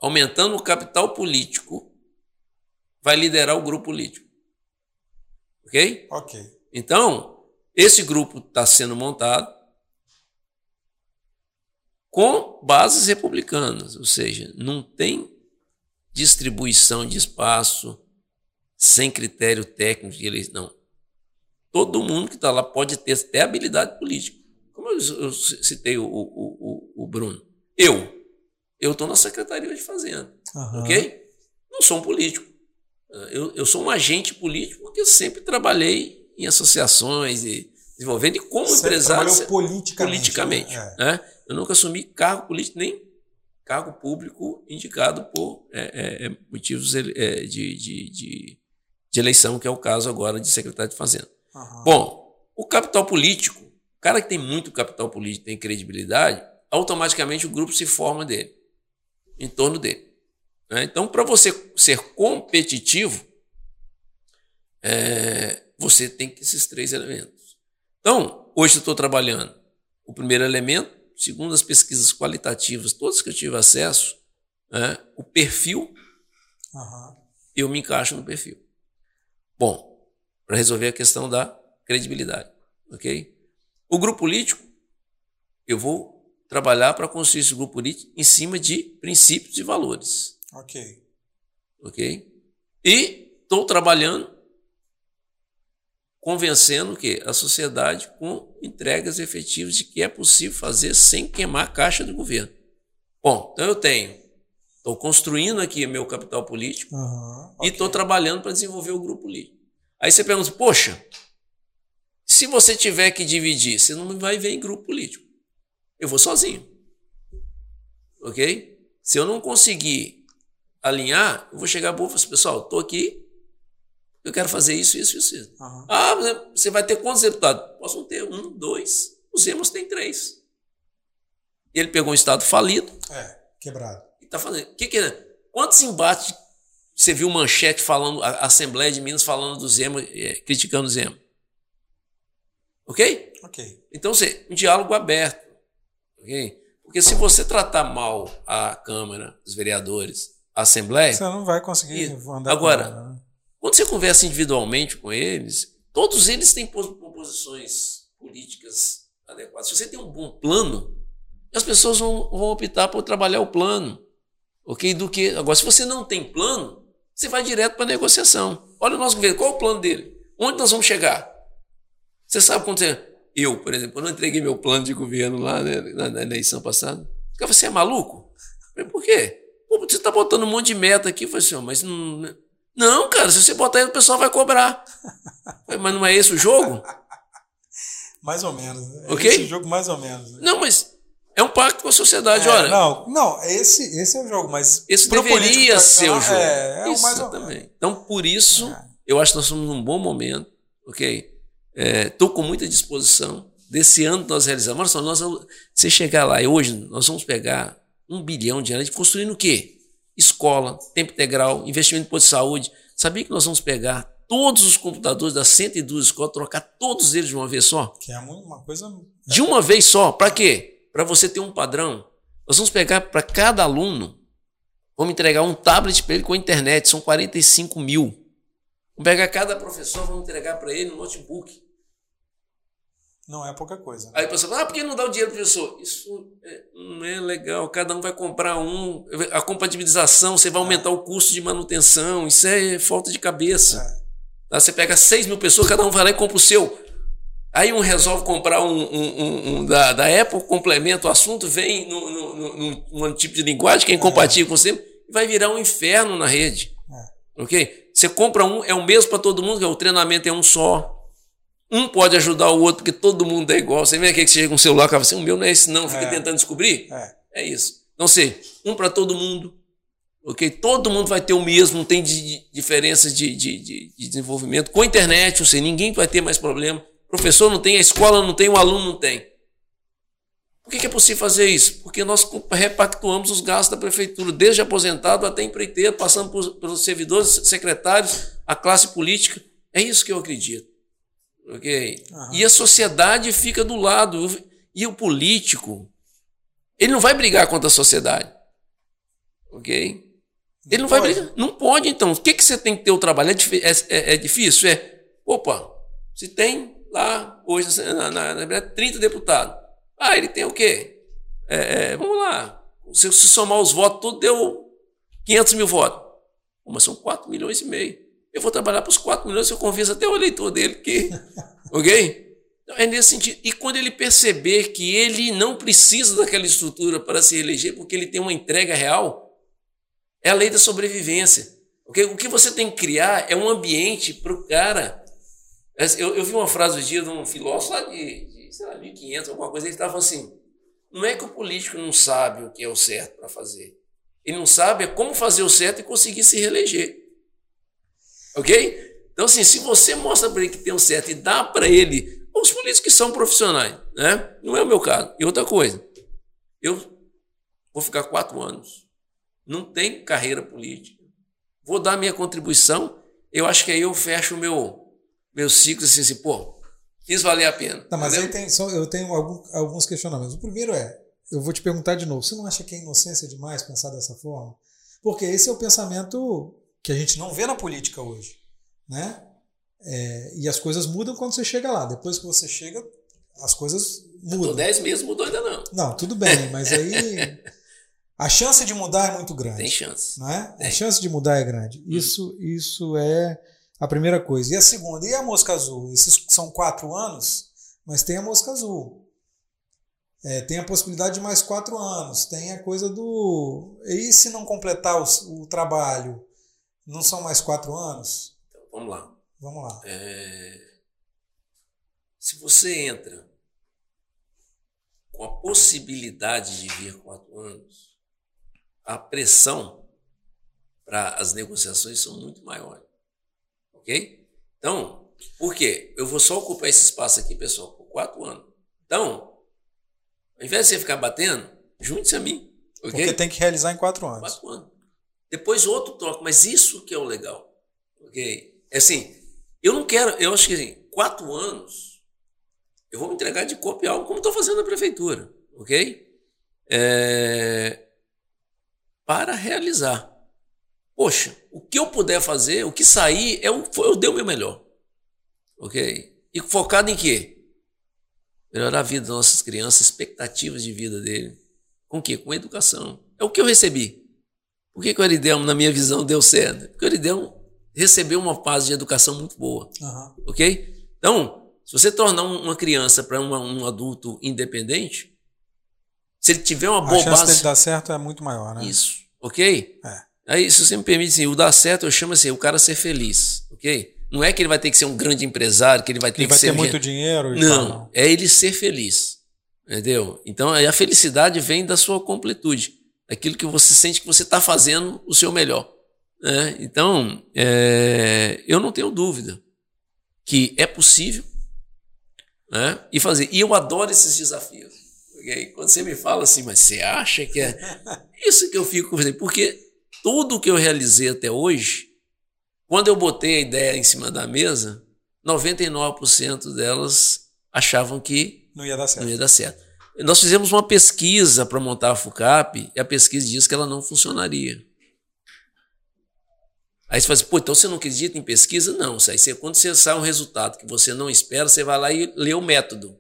aumentando o capital político vai liderar o grupo político. Ok? Ok. Então, esse grupo está sendo montado com bases republicanas, ou seja, não tem distribuição de espaço sem critério técnico de eleição. Não. Todo mundo que está lá pode ter até habilidade política. Como eu, eu citei o, o, o, o, Bruno. Eu. Eu estou na Secretaria de Fazenda. Uhum. Ok? Não sou um político. Eu, eu sou um agente político porque eu sempre trabalhei em associações e desenvolvendo e como Você empresário. Trabalhou politicamente. politicamente né? né? Eu nunca assumi cargo político, nem cargo público indicado por é, é, é motivos é, de, de, de, de, eleição, que é o caso agora de secretário de Fazenda. Uhum. Bom, o capital político, o cara que tem muito capital político, tem credibilidade, automaticamente o grupo se forma dele, em torno dele. Né? Então, para você ser competitivo, é, você tem esses três elementos. Então, hoje eu estou trabalhando o primeiro elemento, segundo as pesquisas qualitativas, todas que eu tive acesso, né, o perfil, uhum. eu me encaixo no perfil. Bom, para resolver a questão da credibilidade, ok? O grupo político, eu vou trabalhar para construir esse grupo político em cima de princípios e valores. Ok. Ok? E estou trabalhando convencendo que a sociedade com entregas efetivas de que é possível fazer sem queimar a caixa do governo. Bom, então eu tenho, estou construindo aqui meu capital político uhum, e estou trabalhando para desenvolver o grupo político. Aí você pergunta, poxa, se você tiver que dividir, você não vai ver em grupo político. Eu vou sozinho. Ok? Se eu não conseguir alinhar, eu vou chegar para o assim, pessoal, estou aqui, eu quero fazer isso, isso, isso. isso. Uhum. Ah, você vai ter quantos deputados? Posso ter um, dois. Os Emos tem três. Ele pegou um estado falido. É, quebrado. E tá fazendo. Que que é? Quantos embates você viu manchete falando, a Assembleia de Minas falando do Zema, é, criticando o Zema? Ok? Ok. Então, você, um diálogo aberto. Ok? Porque se você tratar mal a Câmara, os vereadores, a Assembleia. Você não vai conseguir andar Agora, né? Quando você conversa individualmente com eles, todos eles têm posições políticas adequadas. Se você tem um bom plano, as pessoas vão, vão optar por trabalhar o plano. Ok? Do que. Agora, se você não tem plano, você vai direto para a negociação. Olha o nosso governo, qual é o plano dele? Onde nós vamos chegar? Você sabe quando. Eu, por exemplo, eu entreguei meu plano de governo lá né, na, na, eleição passada, você é maluco? Eu falei, por quê? Pô, você está botando um monte de meta aqui. Falei assim, mas não não, cara, se você botar aí, o pessoal vai cobrar. mas não é esse o jogo? *laughs* Mais ou menos. É okay? esse o jogo mais ou menos. Né? Não, mas é um pacto com a sociedade, é, olha. Não, não, esse, esse é o jogo, mas. Esse deveria ser o jogo. É, é isso o mais ou menos. Então, por isso, é. eu acho que nós estamos num bom momento, ok? Estou é, com muita disposição. Desse ano nós realizamos. Olha só, nós, você chegar lá e hoje nós vamos pegar um bilhão de reais construindo o quê? Escola, tempo integral, investimento em posto de saúde. Sabia que nós vamos pegar todos os computadores das 102 escolas, trocar todos eles de uma vez só? Que é uma coisa. De uma vez só. Para quê? Para você ter um padrão. Nós vamos pegar para cada aluno, vamos entregar um tablet para ele com internet, são 45 mil. Vamos pegar cada professor, vamos entregar para ele um notebook. Não é pouca coisa. Aí a pessoa fala, ah, por que não dá o dinheiro para o professor? Isso é, não é legal, cada um vai comprar um. A compatibilização, você vai aumentar é. o custo de manutenção, isso é falta de cabeça. É. Tá? Você pega 6 mil pessoas, cada um vai lá e compra o seu. Aí um resolve comprar um, um, um, um da, da Apple, complementa o assunto, vem num, tipo de linguagem que é incompatível é. com você, e vai virar um inferno na rede. É. Ok? Você compra um, é o mesmo para todo mundo, o treinamento é um só. Um pode ajudar o outro, porque todo mundo é igual. Você vem aqui que chega com um celular e fala assim: o meu não é esse, não, fica é. tentando descobrir. É. é isso. Então, assim, um para todo mundo. Ok? Todo mundo vai ter o mesmo, não tem de, diferença de, de, de, desenvolvimento. Com a internet, sei, ninguém vai ter mais problema. O professor não tem, a escola não tem, o aluno não tem. Por que, que é possível fazer isso? Porque nós repactuamos os gastos da prefeitura, desde aposentado até empreiteiro, passando por, pelos servidores, secretários, a classe política. É isso que eu acredito. Ok? E a sociedade fica do lado. E o político, ele não vai brigar contra a sociedade. Ok? Ele não, vai brigar. Não pode, então. O que, que você tem que ter o trabalho? É, é, é, é difícil? É. Opa, se tem lá, hoje, na, na, na 30 deputados. Ah, ele tem o quê? É, é, vamos lá. Se, se somar os votos, tudo deu 500 mil votos. Mas são 4 milhões e meio. Eu vou trabalhar para os 4 milhões, eu convenço até o eleitor dele que. *laughs* ok? Então, é nesse sentido. E quando ele perceber que ele não precisa daquela estrutura para se eleger, porque ele tem uma entrega real, é a lei da sobrevivência. Okay? O que você tem que criar é um ambiente para o cara. Eu, eu, vi uma frase hoje dia de um filósofo lá de, de sei lá, 1500, alguma coisa, ele estava assim: Não é que o político não sabe o que é o certo para fazer. Ele não sabe como fazer o certo e conseguir se reeleger. Ok? Então, assim, se você mostra para ele que tem o certo e dá para ele, os políticos que são profissionais, né? Não é o meu caso. E outra coisa, eu vou ficar quatro anos, não tenho carreira política, vou dar minha contribuição, eu acho que aí eu fecho o meu, meu ciclo assim, assim pô, fiz valer a pena. Não, mas aí tem, só, eu tenho algum, alguns questionamentos. O primeiro é, eu vou te perguntar de novo, você não acha que é inocência demais pensar dessa forma? Porque esse é o pensamento que a gente não vê na política hoje né? É, e as coisas mudam quando você chega lá. Depois que você chega, as coisas mudam. dez meses mudou ainda não. Não, tudo bem, *laughs* mas aí a chance de mudar é muito grande. Tem chance. Não é? A chance de mudar é grande. Hum. Isso, isso é a primeira coisa. E a segunda, e a mosca azul? Esses são quatro anos, mas tem a mosca azul. É, tem a possibilidade de mais quatro anos. Tem a coisa do. E se não completar o, o trabalho? Não são mais quatro anos? Vamos lá. Vamos lá. É, se você entra com a possibilidade de vir quatro anos, a pressão para as negociações são muito maiores. Ok? Então, por quê? Eu vou só ocupar esse espaço aqui, pessoal, por quatro anos. Então, ao invés de você ficar batendo, junte-se a mim. Okay? Porque tem que realizar em quatro anos. Quatro anos. Depois outro toque, mas isso que é o legal. Ok? É assim, eu não quero, eu acho que assim, quatro anos, eu vou me entregar de copiar algo como estou fazendo na prefeitura, ok? É, para realizar. Poxa, o que eu puder fazer, o que sair, eu, eu dei o meu melhor, ok? E focado em quê? Melhorar a vida das nossas crianças, expectativas de vida dele. Com o quê? Com educação. É o que eu recebi. Por que, que o Aridelmo, na minha visão, deu certo? Porque o Aridelmo recebeu uma fase de educação muito boa. Uhum. Ok? Então, se você tornar uma criança para um adulto independente, se ele tiver uma boa a chance base. dar certo é muito maior, né? Isso. Ok? É. Aí, se você me permite, assim, o dar certo eu chamo assim, o cara ser feliz. Ok? Não é que ele vai ter que ser um grande empresário, que ele vai ter ele que vai ser. ter muito dinheiro e não, tal, não, é ele ser feliz. Entendeu? Então, a felicidade vem da sua completude. Daquilo que você sente que você está fazendo o seu melhor. Né? Então, é, eu não tenho dúvida que é possível né? e fazer. E eu adoro esses desafios. Porque quando você me fala assim, mas você acha que é. Isso que eu fico fazendo. Porque tudo que eu realizei até hoje, quando eu botei a ideia em cima da mesa, 99% delas achavam que não ia dar certo. Não ia dar certo. Nós fizemos uma pesquisa para montar a FUCAP e a pesquisa diz que ela não funcionaria. Aí você fala assim, pô, então você não acredita em pesquisa? Não, aí você, quando você sai um resultado que você não espera, você vai lá e lê o método.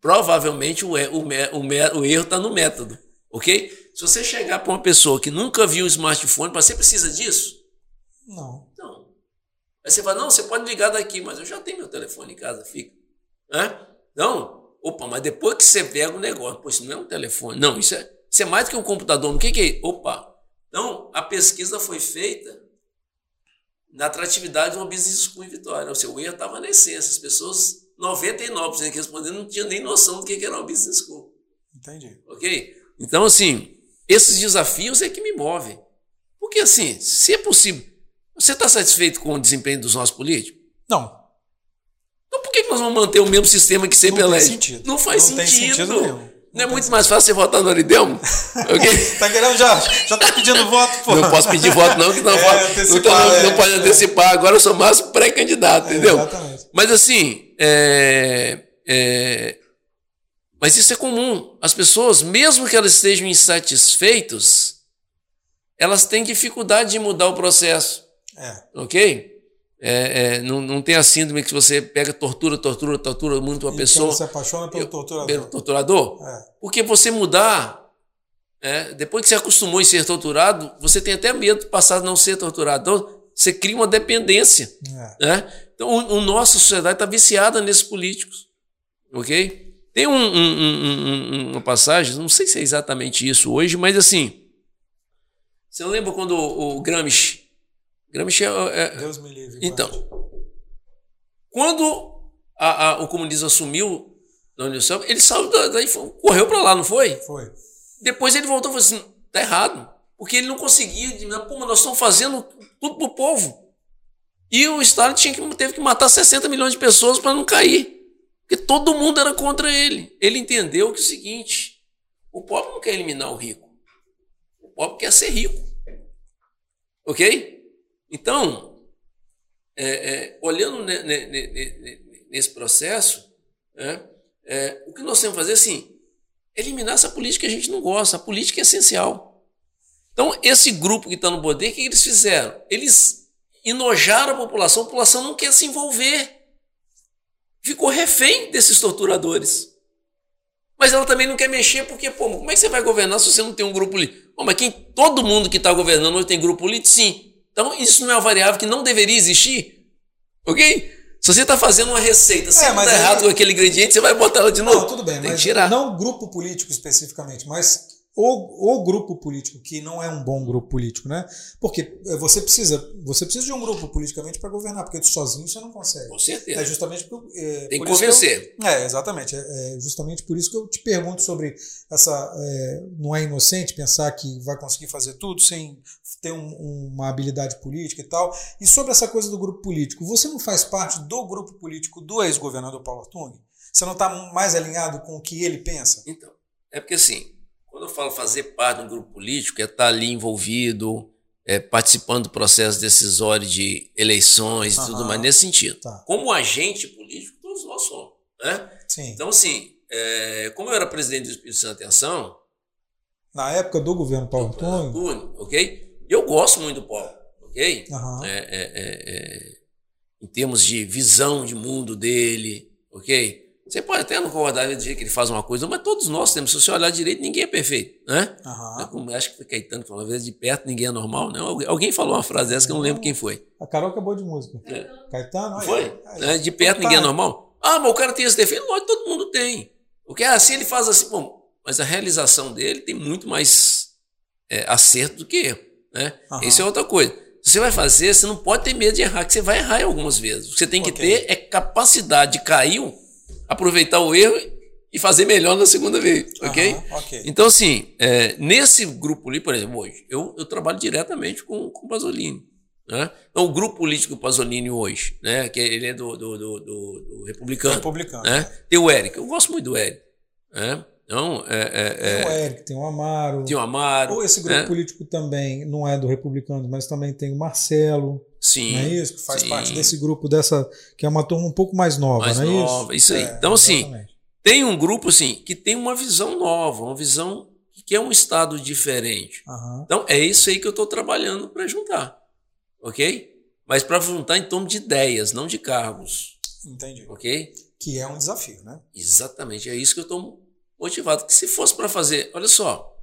Provavelmente o, o, o, o erro está no método, ok? Se você chegar para uma pessoa que nunca viu o smartphone, você precisa disso? Não. Não. Aí você fala, não, você pode ligar daqui, mas eu já tenho meu telefone em casa, fica. Hã? Não, opa, mas depois que você pega o negócio, pô, isso não é um telefone. Não, isso é, isso é mais do que um computador. O que, que é? Opa. Então, a pesquisa foi feita na atratividade de uma business school em Vitória. O seu erro estava na essência. As pessoas, 99% que responderam, não tinham nem noção do que era uma business school. Entendi. Ok? Então, assim, esses desafios é que me movem. Porque, assim, se é possível. Você está satisfeito com o desempenho dos nossos políticos? Não. Então, por que nós vamos manter o mesmo sistema que sempre não elege? Tem sentido. Não faz não sentido. Tem sentido nenhum. Não é muito mais fácil você votar no Aridelmo? *laughs* okay? tá querendo já? Já tá pedindo voto, pô. Não posso pedir voto, não, que não, é, não, não, é, não pode antecipar. Agora eu sou mais pré-candidato, é, entendeu? Exatamente. Mas assim, é, é, mas isso é comum. As pessoas, mesmo que elas estejam insatisfeitas, elas têm dificuldade de mudar o processo. É. Ok? É, é, não, não tem a síndrome que você pega tortura, tortura, tortura muito uma então pessoa. Você se apaixona pelo torturador. Pelo torturador? É. Porque você mudar, é, depois que você acostumou em ser torturado, você tem até medo de passar a não ser torturado. Então, você cria uma dependência. É. Né? Então, o, o nossa sociedade está viciada nesses políticos. Ok? Tem um, um, um, uma passagem, não sei se é exatamente isso hoje, mas assim. Você lembra quando o, o Gramsci Gramsci é, é, Deus me livre. Então, quando a, a, o comunismo assumiu da União ele saiu daí, correu para lá, não foi? Foi. Depois ele voltou e falou assim: tá errado. Porque ele não conseguia, pô, mas nós estamos fazendo tudo pro povo. E o Stalin tinha que, teve que matar 60 milhões de pessoas para não cair. Porque todo mundo era contra ele. Ele entendeu que é o seguinte: o pobre não quer eliminar o rico. O pobre quer ser rico. Ok? Então, é, é, olhando nesse processo, né, é, o que nós temos que fazer assim, eliminar essa política que a gente não gosta. A política é essencial. Então, esse grupo que está no poder, o que eles fizeram? Eles enojaram a população, a população não quer se envolver. Ficou refém desses torturadores. Mas ela também não quer mexer, porque, pô, como é que você vai governar se você não tem um grupo político? Pô, mas quem, todo mundo que está governando hoje tem grupo político? Sim. Então, isso não é uma variável que não deveria existir. Ok? Se você está fazendo uma receita, se é, está errado com aquele ingrediente, você vai botar ela de novo. Não, tudo bem, Tem mas que tirar. não grupo político especificamente, mas o, o grupo político que não é um bom grupo político, né? Porque eh, você precisa, você precisa de um grupo politicamente para governar, porque sozinho você não consegue. Com certeza. É justamente por, é, Tem por que convencer. Eu, é, exatamente. É, é, justamente por isso que eu te pergunto sobre essa. É, não é inocente pensar que vai conseguir fazer tudo sem ter um, uma habilidade política e tal. E sobre essa coisa do grupo político, você não faz parte do grupo político do ex-governador Paulo Artung? Você não está mais alinhado com o que ele pensa? Então, é porque assim quando eu falo fazer parte de um grupo político, é estar ali envolvido, é, participando do processo decisório de eleições e tudo mais, nesse sentido. Tá. Como agente político, todos nós somos. Né? Sim. Então, assim, é, como eu era presidente do Espírito Santo Atenção. Na época do governo Paulo Antônio. ok? Eu gosto muito do Paulo, ok? Uhum. É, em termos de visão de mundo dele, ok? Você pode até não concordar de dizer que ele faz uma coisa, mas todos nós temos. Se você olhar direito, ninguém é perfeito. Né? Uhum. Acho que foi Caetano que falou, uma vez de perto ninguém é normal. Né? alguém falou uma frase dessa que eu não lembro quem foi. A Carol acabou de música. É. Caetano? Aí, foi? Aí, é, de perto ninguém é normal? Ah, mas o cara tem esse defeito? Lógico, todo mundo tem. Porque assim ele faz assim, bom, mas a realização dele tem muito mais é, acerto do que eu. Né? Uhum. Isso é outra coisa. Se você vai fazer, você não pode ter medo de errar, que você vai errar algumas vezes. O que você tem que okay. ter é capacidade de cair aproveitar o erro e fazer melhor na segunda vez, ok? Uhum, okay. Então, assim, é, nesse grupo ali, por exemplo, hoje, eu, eu trabalho diretamente com, com o Pasolini. Né? Então, o grupo político Pasolini hoje, né? que ele é do, do, do, do republicano. Republicano. Né? Tem o Eric, eu gosto muito do Eric. Né? Então, é, é, tem o Eric, tem o Amaro. Tem o Amaro. Ou esse grupo né? político também não é do republicano, mas também tem o Marcelo. Sim. Não é isso? Que faz sim. parte desse grupo, dessa. que é uma turma um pouco mais nova, mais não é nova, isso? Isso aí. É, então, assim, exatamente. assim, tem um grupo assim, que tem uma visão nova, uma visão que é um estado diferente. Uhum. Então, é isso aí que eu estou trabalhando para juntar. Ok? Mas para juntar em torno de ideias, não de cargos. Entendi. Ok? Que é um desafio, né? Exatamente. É isso que eu estou motivado. Se fosse para fazer, olha só,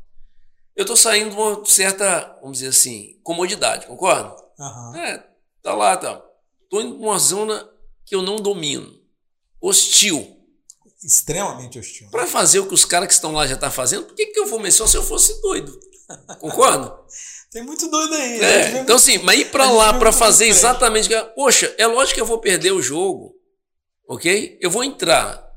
eu estou saindo de uma certa, vamos dizer assim, comodidade, concorda? Uhum. É, Tá lá, tá. Tô em uma zona que eu não domino. Hostil. Extremamente hostil. Para fazer o que os caras que estão lá já estão tá fazendo, por que, que eu vou mexer se eu fosse doido? Concorda? *laughs* Tem muito doido aí. É, então, assim, mas ir para lá para fazer exatamente. Poxa, é lógico que eu vou perder o jogo. Ok? Eu vou entrar.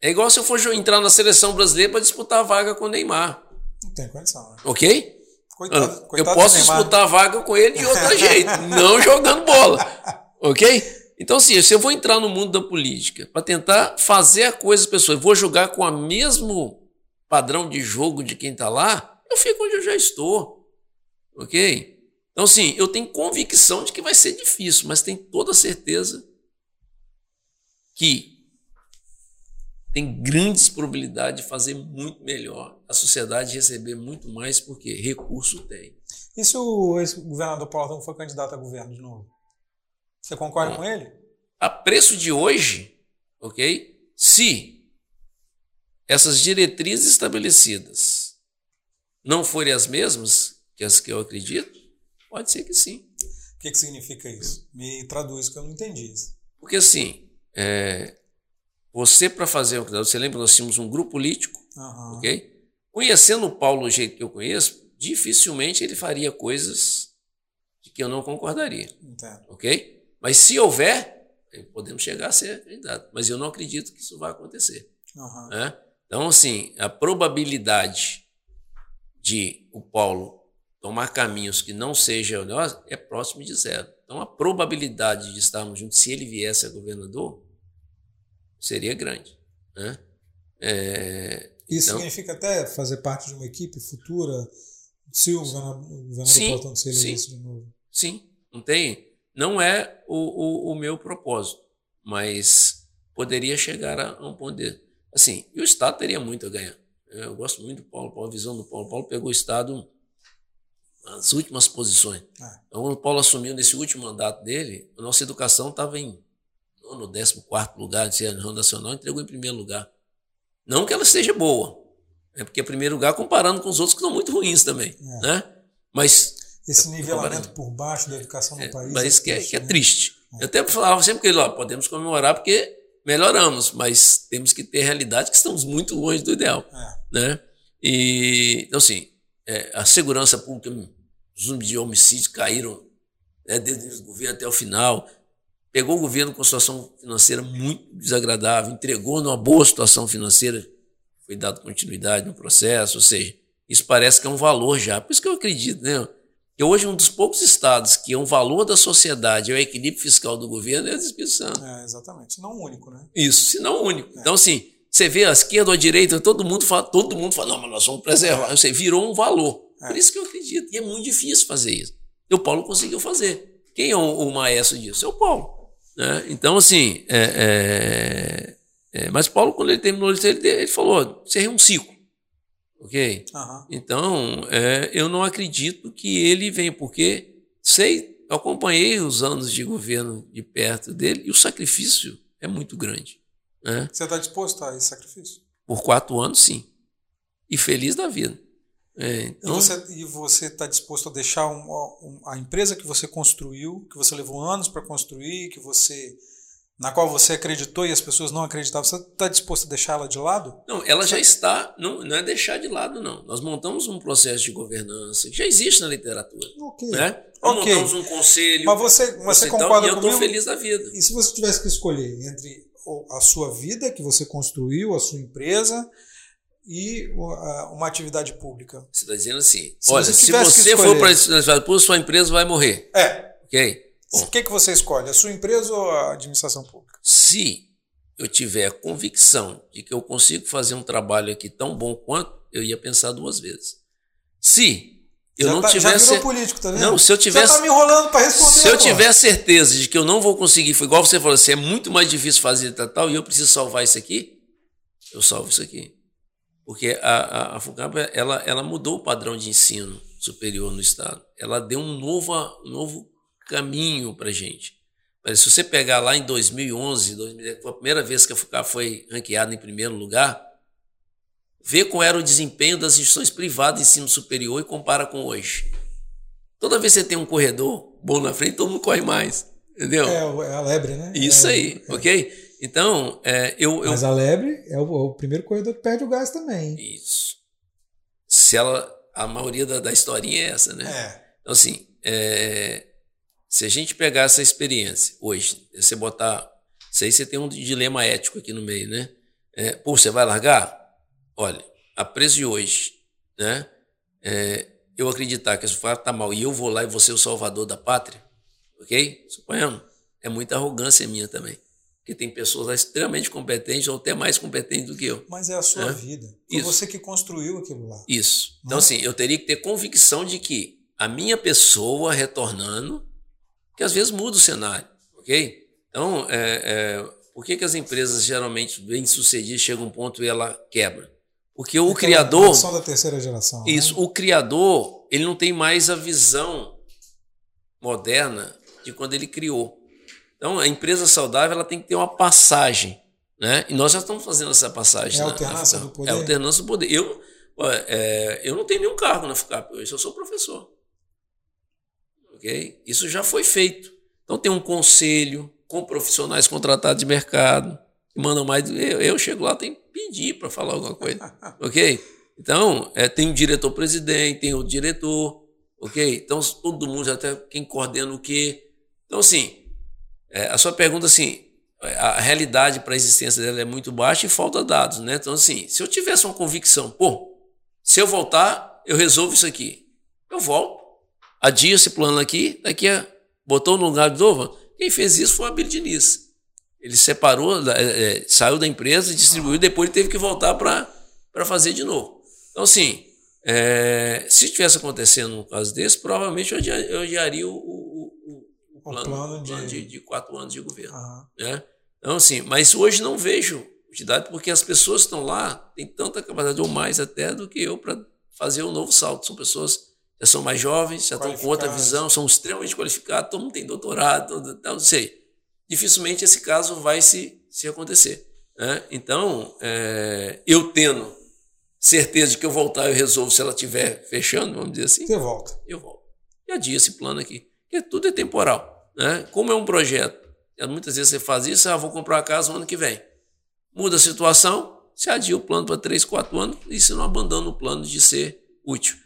É igual se eu for entrar na seleção brasileira para disputar a vaga com o Neymar. Não tem condição. Né? Ok? Coitado, ah, coitado eu posso disputar a vaga com ele de outro *laughs* jeito, não jogando bola. Ok? Então, assim, se eu vou entrar no mundo da política para tentar fazer a coisa das pessoas, vou jogar com o mesmo padrão de jogo de quem está lá, eu fico onde eu já estou. Ok? Então, assim, eu tenho convicção de que vai ser difícil, mas tenho toda certeza que tem grandes probabilidades de fazer muito melhor, a sociedade receber muito mais, porque recurso tem. E se o ex-governador Paulo for candidato a governo de novo? Você concorda Bom, com ele? A preço de hoje, ok? Se essas diretrizes estabelecidas não forem as mesmas que as que eu acredito, pode ser que sim. O que, que significa isso? Me traduz que eu não entendi isso. Porque assim, é, você, para fazer o que você lembra, nós tínhamos um grupo político, uhum. ok? Conhecendo o Paulo do jeito que eu conheço, dificilmente ele faria coisas de que eu não concordaria. Entendo. Ok? Mas se houver, podemos chegar a ser candidato. Mas eu não acredito que isso vai acontecer. Uhum. Né? Então, assim, a probabilidade de o Paulo tomar caminhos que não sejam nós é próximo de zero. Então, a probabilidade de estarmos juntos, se ele viesse a governador, seria grande. Né? É, Isso então, significa até fazer parte de uma equipe futura, se o governador sim, se elegesse de novo? Sim, não tem. Não é o, o, o meu propósito, mas poderia chegar a um ponto dele. Assim, e o Estado teria muito a ganhar. Eu gosto muito do Paulo, Paulo a visão do Paulo. Paulo pegou o Estado nas últimas posições. É. Então, quando o Paulo assumiu nesse último mandato dele, a nossa educação estava em no 14 lugar de nível nacional, entregou em primeiro lugar. Não que ela esteja boa, é porque é primeiro lugar comparando com os outros que são muito ruins também. É. Né? Mas. Esse nivelamento por baixo da educação no é, país. Mas é que, é, que é triste. É. Eu até falava sempre que ó, podemos comemorar porque melhoramos, mas temos que ter realidade que estamos muito longe do ideal. É. Né? E, então, assim, é, a segurança pública, os números de homicídios caíram né, desde o governo até o final. Pegou o governo com uma situação financeira muito desagradável, entregou numa boa situação financeira, foi dado continuidade no processo, ou seja, isso parece que é um valor já. Por isso que eu acredito, né? que hoje um dos poucos estados que é um valor da sociedade é o equilíbrio fiscal do governo é a Santo. É, exatamente. Se não o único, né? Isso, se não o único. É. Então, assim, você vê a esquerda ou a direita, todo mundo fala, todo mundo fala, não, mas nós vamos preservar. Você virou um valor. É. Por isso que eu acredito. E é muito difícil fazer isso. E o Paulo conseguiu fazer. Quem é o, o maestro disso? É o Paulo. Né? Então, assim, é, é, é, mas Paulo, quando ele terminou, ele, ele falou: seria um ciclo. Ok? Uhum. Então, é, eu não acredito que ele venha, porque sei, acompanhei os anos de governo de perto dele e o sacrifício é muito grande. Né? Você está disposto a esse sacrifício? Por quatro anos, sim. E feliz da vida. É, então... E você está disposto a deixar a empresa que você construiu, que você levou anos para construir, que você na qual você acreditou e as pessoas não acreditavam, você está disposto a deixá-la de lado? Não, ela já está, não, não é deixar de lado, não. Nós montamos um processo de governança que já existe na literatura. Ok. Né? Nós okay. montamos um conselho. Mas você, você concorda e eu estou feliz da vida. E se você tivesse que escolher entre a sua vida que você construiu, a sua empresa e uma atividade pública? Você está dizendo assim, se olha, você se você for para a atividade pública, sua empresa vai morrer. É. Ok? O que, que você escolhe? A sua empresa ou a administração pública? Se eu tiver a convicção de que eu consigo fazer um trabalho aqui tão bom quanto, eu ia pensar duas vezes. Se eu já não tá, tivesse. Já político, tá vendo? Não, se eu tivesse. Você tá me enrolando para responder. Se eu tiver certeza de que eu não vou conseguir, foi igual você falou assim, é muito mais difícil fazer tal, tal, e eu preciso salvar isso aqui, eu salvo isso aqui. Porque a, a, a FUCAP, ela, ela mudou o padrão de ensino superior no Estado. Ela deu um novo, um novo caminho para gente. Mas se você pegar lá em 2011, 2010, foi a primeira vez que a FUCAP foi ranqueada em primeiro lugar, vê qual era o desempenho das instituições privadas de ensino superior e compara com hoje. Toda vez que você tem um corredor bom na frente, todo mundo corre mais. Entendeu? É, é a lebre, né? Isso é, aí, é. ok? Então, é, eu, eu, Mas a lebre é o, o, primeiro corredor que perde o gás também. Isso. Se ela. A maioria da, da historinha é essa, né? É. Então, assim, é, se a gente pegar essa experiência hoje, você botar. Isso aí você tem um dilema ético aqui no meio, né? É, pô, você vai largar? Olha, a preço de hoje, né? É, eu acreditar que esse fato está mal e eu vou lá e vou ser o salvador da pátria, ok? Suponhamos. É muita arrogância minha também. Porque tem pessoas extremamente competentes ou até mais competentes do que eu. Mas é a sua vida. Foi Isso. você que construiu aquilo lá. Isso. Então, assim, eu teria que ter convicção de que a minha pessoa retornando que às vezes muda o cenário, ok? Então, é, é, por que, que as empresas geralmente bem sucedidas chegam a um ponto e ela quebra? Porque o criador. A da terceira geração. Né? Isso, né? o criador, ele não tem mais a visão moderna de quando ele criou. Então, a empresa saudável ela tem que ter uma passagem. Né? E nós já estamos fazendo essa passagem. É a alternância do poder. É a alternância do poder. Eu, é, eu não tenho nenhum cargo na FUCAP hoje, eu sou professor ok? Isso já foi feito. Então tem um conselho com profissionais contratados de mercado que mandam mais. Eu, eu chego lá, tenho que pedir para falar alguma coisa, *laughs* ok? Então é, tem o diretor-presidente, tem o diretor, ok? Então todo mundo já tem quem coordena o quê. Então assim, é, a sua pergunta assim, a realidade para a existência dela é muito baixa e falta dados, né? Então, assim, se eu tivesse uma convicção, pô, se eu voltar, eu resolvo isso aqui. Eu volto, adio esse plano aqui, daqui a. botou no lugar de novo. Quem fez isso foi o Abílio Diniz. Ele separou, é, é, saiu da empresa, distribuiu, depois ele teve que voltar para fazer de novo. Então, assim, é, se tivesse acontecendo um caso desse, provavelmente eu adiaria o, o, o, plano, o plano, de... de, de... quatro anos de governo. Uhum. Né? Então, assim, mas hoje não vejo utilidade porque as pessoas que estão lá têm tanta capacidade, ou mais até, do que eu para fazer o um novo salto. São pessoas já são mais jovens, já estão com outra visão, são extremamente qualificados, todo mundo tem doutorado, então, não sei. Dificilmente esse caso vai se, se acontecer. Né? Então, é, eu tendo certeza de que eu voltar, eu resolvo se ela estiver fechando, vamos dizer assim. Você volta. Eu volto. E adia esse plano aqui. Porque tudo é temporal. Né? Como é um projeto, muitas vezes você faz isso, ah, vou comprar uma casa no ano que vem. Muda a situação, se adia o plano para três, quatro anos e você não abandona o plano de ser útil.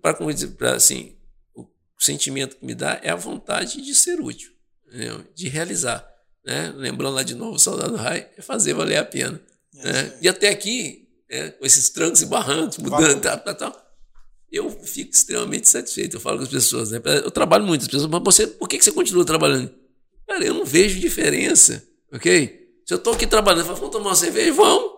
Para assim, o sentimento que me dá é a vontade de ser útil, entendeu? de realizar. Né? Lembrando lá de novo, o Soldado Rai, é fazer valer a pena. É, né? E até aqui, é, com esses trancos e barrancos, mudando, tal, tal, tal, eu fico extremamente satisfeito. Eu falo com as pessoas, né? eu trabalho muito, as pessoas, mas você, por que você continua trabalhando? Cara, eu não vejo diferença, ok? Se eu estou aqui trabalhando, falo, vamos tomar uma cerveja? Vamos!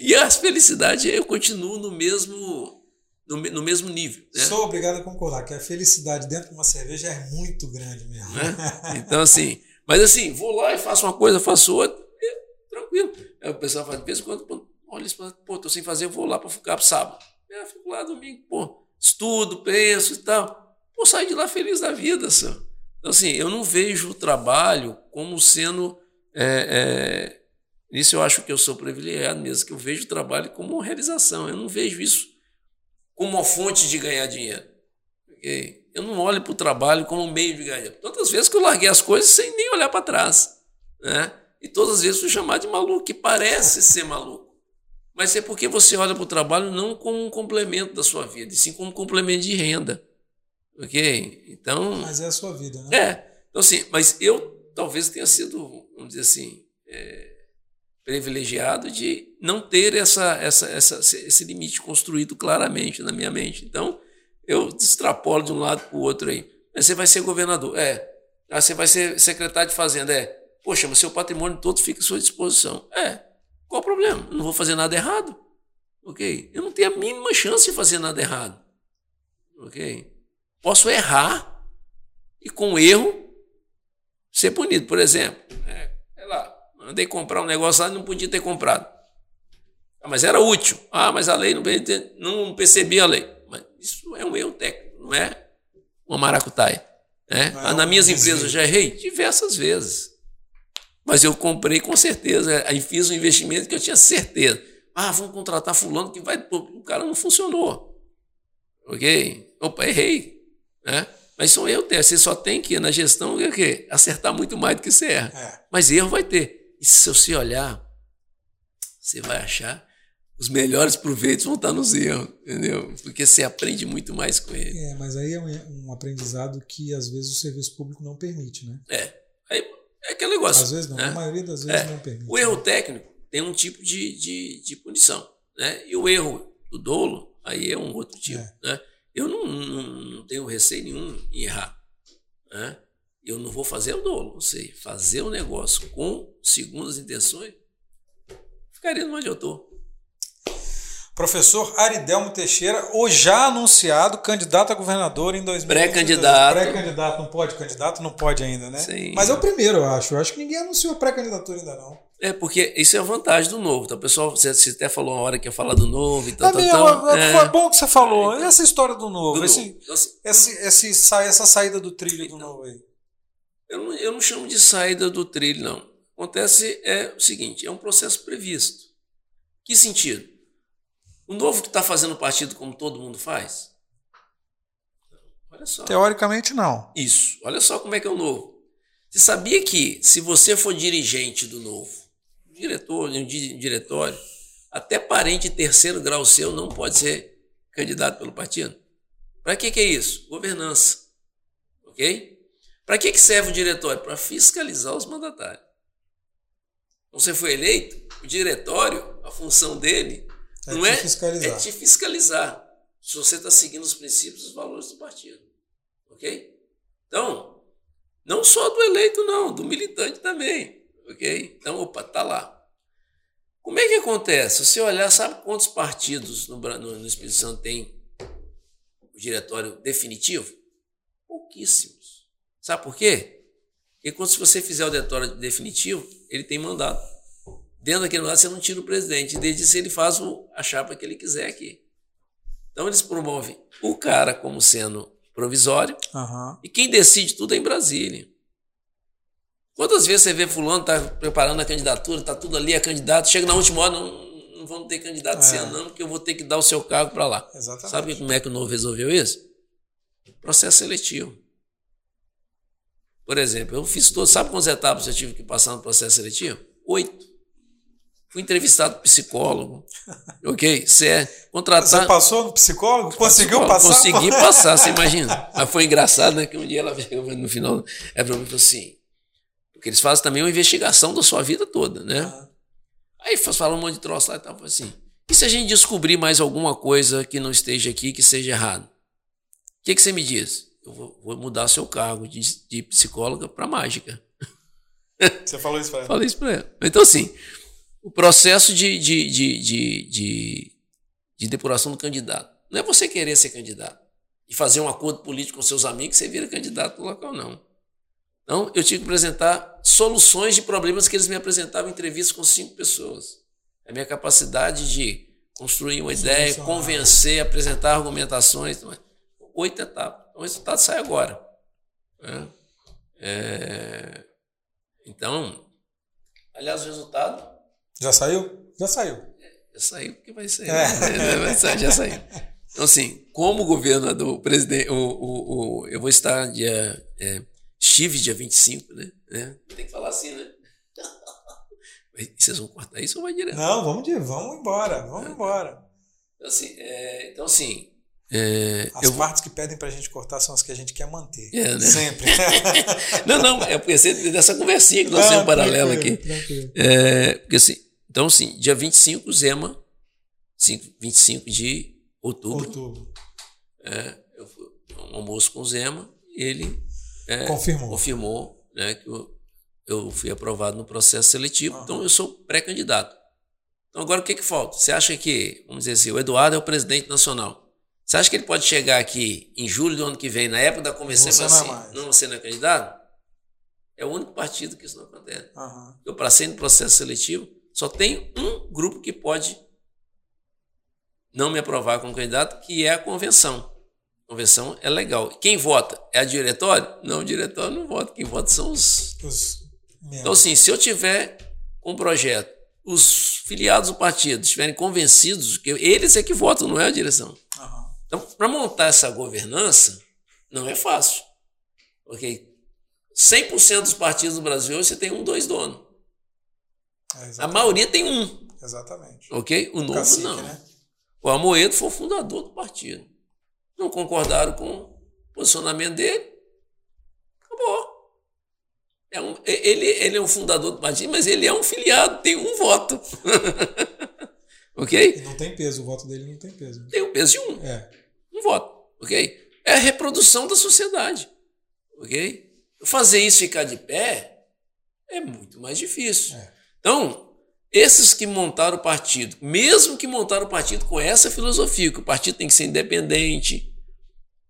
E a felicidade, eu continuo no mesmo no, no mesmo nível. Né? Sou obrigado a concordar que a felicidade dentro de uma cerveja é muito grande mesmo. Né? *laughs* Então, assim, mas assim, vou lá e faço uma coisa, faço outra, tranquilo. Aí o pessoal fala, de vez em quando, olha isso, pô, tô sem fazer, eu vou lá para ficar pro sábado. Eu fico lá domingo, pô, estudo, penso e tal. Pô, saio de lá feliz da vida, senhor. Então, assim, eu não vejo o trabalho como sendo. É, é, isso eu acho que eu sou privilegiado mesmo, que eu vejo o trabalho como uma realização. Eu não vejo isso como uma fonte de ganhar dinheiro. Okay? Eu não olho para o trabalho como um meio de ganhar. Tantas vezes que eu larguei as coisas sem nem olhar para trás. Né? E todas as vezes fui chamado de maluco, que parece ser maluco. Mas é porque você olha para o trabalho não como um complemento da sua vida, e sim como um complemento de renda. Ok? Então. Mas é a sua vida, né? É. Então, assim, mas eu talvez tenha sido, vamos dizer assim, é, privilegiado de não ter essa, essa, essa, esse limite construído claramente na minha mente. Então, eu extrapolo de um lado para o outro aí. Mas você vai ser governador. É. Ah, você vai ser secretário de Fazenda. É. Poxa, mas seu patrimônio todo fica à sua disposição. É. Qual o problema? Eu não vou fazer nada errado. Ok? Eu não tenho a mínima chance de fazer nada errado. Ok? Posso errar e com erro ser punido. Por exemplo, é, sei lá, Andei comprar um negócio lá e não podia ter comprado. Ah, mas era útil. Ah, mas a lei não, não percebi a lei. Mas isso é um erro técnico, não é uma maracutaia. Né? Ah, nas minhas empresas eu já errei diversas vezes. Mas eu comprei com certeza. Aí fiz um investimento que eu tinha certeza. Ah, vamos contratar fulano que vai. O cara não funcionou. Ok? Opa, errei. Né? Mas são erro técnico. Você só tem que, na gestão, o quê? acertar muito mais do que você erra. É. Mas erro vai ter. E se você olhar, você vai achar os melhores proveitos vão estar nos erros, entendeu? Porque você aprende muito mais com ele. É, mas aí é um, um aprendizado que às vezes o serviço público não permite, né? É. Aí, é aquele negócio. Às vezes não, né? a maioria das vezes é. não permite. O erro técnico tem um tipo de, de, de, punição, né? E o erro do dolo, aí é um outro tipo, é. né? Eu não, não, não, tenho receio nenhum em errar, né? eu não vou fazer o dolo, não sei, fazer o negócio com segundas intenções, ficaria onde eu estou. Professor Aridelmo Teixeira, o já anunciado candidato a governador em 2022. Pré-candidato. Pré-candidato, não pode? Candidato não pode ainda, né? Sim. Mas é o primeiro, eu acho. Eu acho que ninguém anunciou pré-candidatura ainda não. É, porque isso é a vantagem do novo. Então, pessoal, você, até falou uma hora que ia falar do novo e tal, é tal, tal. É, Foi bom que você falou. É, então, essa história do novo, do esse, novo. Esse, esse, esse, essa saída do trilho do então, novo aí. Eu não, eu não chamo de saída do trilho, não. Acontece é o seguinte: é um processo previsto. Que sentido? O novo que está fazendo partido como todo mundo faz? Olha só. Teoricamente, não. Isso. Olha só como é que é o novo. Você sabia que se você for dirigente do novo, diretor, um diretório, até parente de terceiro grau seu não pode ser candidato pelo partido? Para que, que é isso? Governança. Ok? Para que, que serve o diretório? Para fiscalizar os mandatários. Você foi eleito, o diretório, a função dele é não é, fiscalizar. é te fiscalizar se você está seguindo os princípios e os valores do partido. Ok? Então, não só do eleito, não, do militante também. Ok? Então, opa, tá lá. Como é que acontece? Se você olhar, sabe quantos partidos no, no, no Espírito Santo tem o diretório definitivo? Pouquíssimos. Sabe por quê? Porque quando se você fizer o diretório definitivo, ele tem mandato. Dentro daquele mandato você não tira o presidente. Desde isso ele faz o, a chapa que ele quiser aqui. Então eles promovem o cara como sendo provisório uhum. e quem decide tudo é em Brasília. Quantas vezes você vê fulano tá preparando a candidatura, tá tudo ali, é candidato, chega na última hora, não, não vamos ter candidato é. esse ano, não, porque eu vou ter que dar o seu cargo para lá. Exatamente. Sabe como é que o Novo resolveu isso? Processo seletivo. Por exemplo, eu fiz todo. Sabe quantas etapas eu tive que passar no processo seletivo? Oito. Fui entrevistado psicólogo. ok? Você é contratado. Você passou no psicólogo? Conseguiu psicólogo, passar? Consegui passar, você imagina. Mas foi engraçado, né? Que um dia ela veio no final. É para mim e falou assim: porque eles fazem também uma investigação da sua vida toda, né? Uhum. Aí falam um monte de troço lá e tal. assim, e se a gente descobrir mais alguma coisa que não esteja aqui, que seja errado? O que, que você me diz? Eu vou, vou mudar seu cargo de, de psicóloga para mágica. Você falou isso para ela? Falei isso para ela. Então, assim, o processo de, de, de, de, de, de depuração do candidato. Não é você querer ser candidato e fazer um acordo político com seus amigos, você vira candidato no local, não. Então, eu tinha que apresentar soluções de problemas que eles me apresentavam em entrevistas com cinco pessoas. A minha capacidade de construir uma ideia, convencer, apresentar argumentações. Então, oito etapas. Então, o resultado sai agora. É. É... Então, aliás, o resultado. Já saiu? Já saiu. Já saiu, porque vai sair. É. Vai sair já saiu. Então, assim, como governador, presidente, o, o, o, eu vou estar dia. É, Estive dia 25, né? É, tem que falar assim, né? *laughs* Vocês vão cortar isso ou vai direto? Não, vamos, de, vamos embora, vamos é. embora. Então, assim, é, então, assim é, as eu... partes que pedem para a gente cortar são as que a gente quer manter. É, né? Sempre. *laughs* não, não, é porque dessa conversinha que nós temos um paralelo aqui. É, porque assim, então, assim, dia 25, Zema, 25 de outubro. Outubro. É, eu fui um almoço com o Zema, ele é, confirmou, confirmou né, que eu, eu fui aprovado no processo seletivo, então eu sou pré-candidato. Então agora o que, que falta? Você acha que, vamos dizer assim, o Eduardo é o presidente nacional. Você acha que ele pode chegar aqui em julho do ano que vem, na época da convenção, e falar assim, mais. não, você não é candidato? É o único partido que isso não acontece. Uhum. Eu passei no processo seletivo, só tem um grupo que pode não me aprovar como candidato, que é a convenção. Convenção é legal. Quem vota? É a diretório? Não, o diretório não vota. Quem vota são os. os então, assim, se eu tiver um projeto, os filiados do partido estiverem convencidos, que eles é que votam, não é a direção. Uhum. Então, para montar essa governança, não é fácil. Porque 100% dos partidos do Brasil hoje você tem um, dois donos. É, a maioria tem um. Exatamente. Ok? O, o novo cacique, não. Né? O Amoedo foi o fundador do partido não concordaram com o posicionamento dele, acabou. É um, ele, ele é um fundador do partido, mas ele é um filiado, tem um voto. *laughs* ok? Não tem peso, o voto dele não tem peso. Tem o peso de um. É. Um voto, ok? É a reprodução da sociedade, ok? Fazer isso ficar de pé é muito mais difícil. É. Então, esses que montaram o partido, mesmo que montaram o partido com essa filosofia, que o partido tem que ser independente.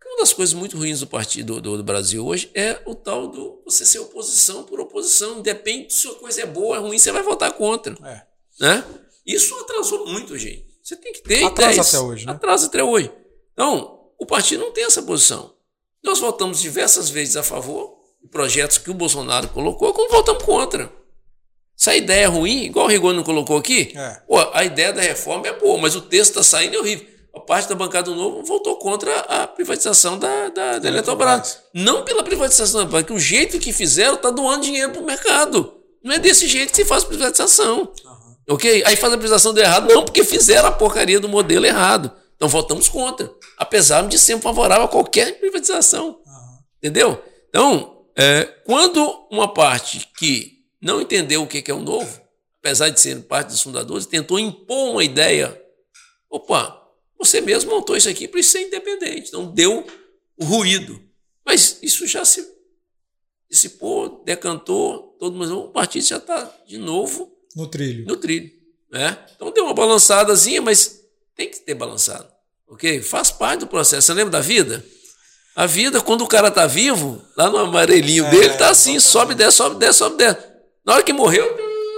Uma das coisas muito ruins do partido do, do Brasil hoje é o tal do você ser oposição por oposição. Independe se a coisa é boa ou é ruim, você vai votar contra. É. Né? Isso atrasou muito, gente. Você tem que ter Atrasa ideias. até hoje. Né? Atrasa até hoje. Então, o partido não tem essa posição. Nós votamos diversas vezes a favor de projetos que o Bolsonaro colocou, como votamos contra. Se a ideia é ruim, igual o Rigoni não colocou aqui, é. pô, a ideia da reforma é boa, mas o texto está saindo é horrível. A parte da bancada do Novo votou contra a privatização da, da, da Eletrobras. Não pela privatização, porque o jeito que fizeram está doando dinheiro para o mercado. Não é desse jeito que se faz privatização. Uhum. Ok? Aí faz a privatização do errado, não, porque fizeram a porcaria do modelo errado. Então votamos contra. Apesar de sempre favorável a qualquer privatização. Uhum. Entendeu? Então, é, quando uma parte que não entendeu o que é o novo, apesar de ser parte dos fundadores, tentou impor uma ideia. Opa, você mesmo montou isso aqui para ser independente. Então deu o ruído. Mas isso já se dissipou, decantou, todo mundo, o partido já está de novo no trilho. No trilho. Né? Então deu uma balançadazinha, mas tem que ter balançado. Ok? Faz parte do processo. Você lembra da vida? A vida, quando o cara tá vivo, lá no amarelinho é, dele, tá assim, sobe, desce, sobe, desce, sobe, desce. Na hora que morreu,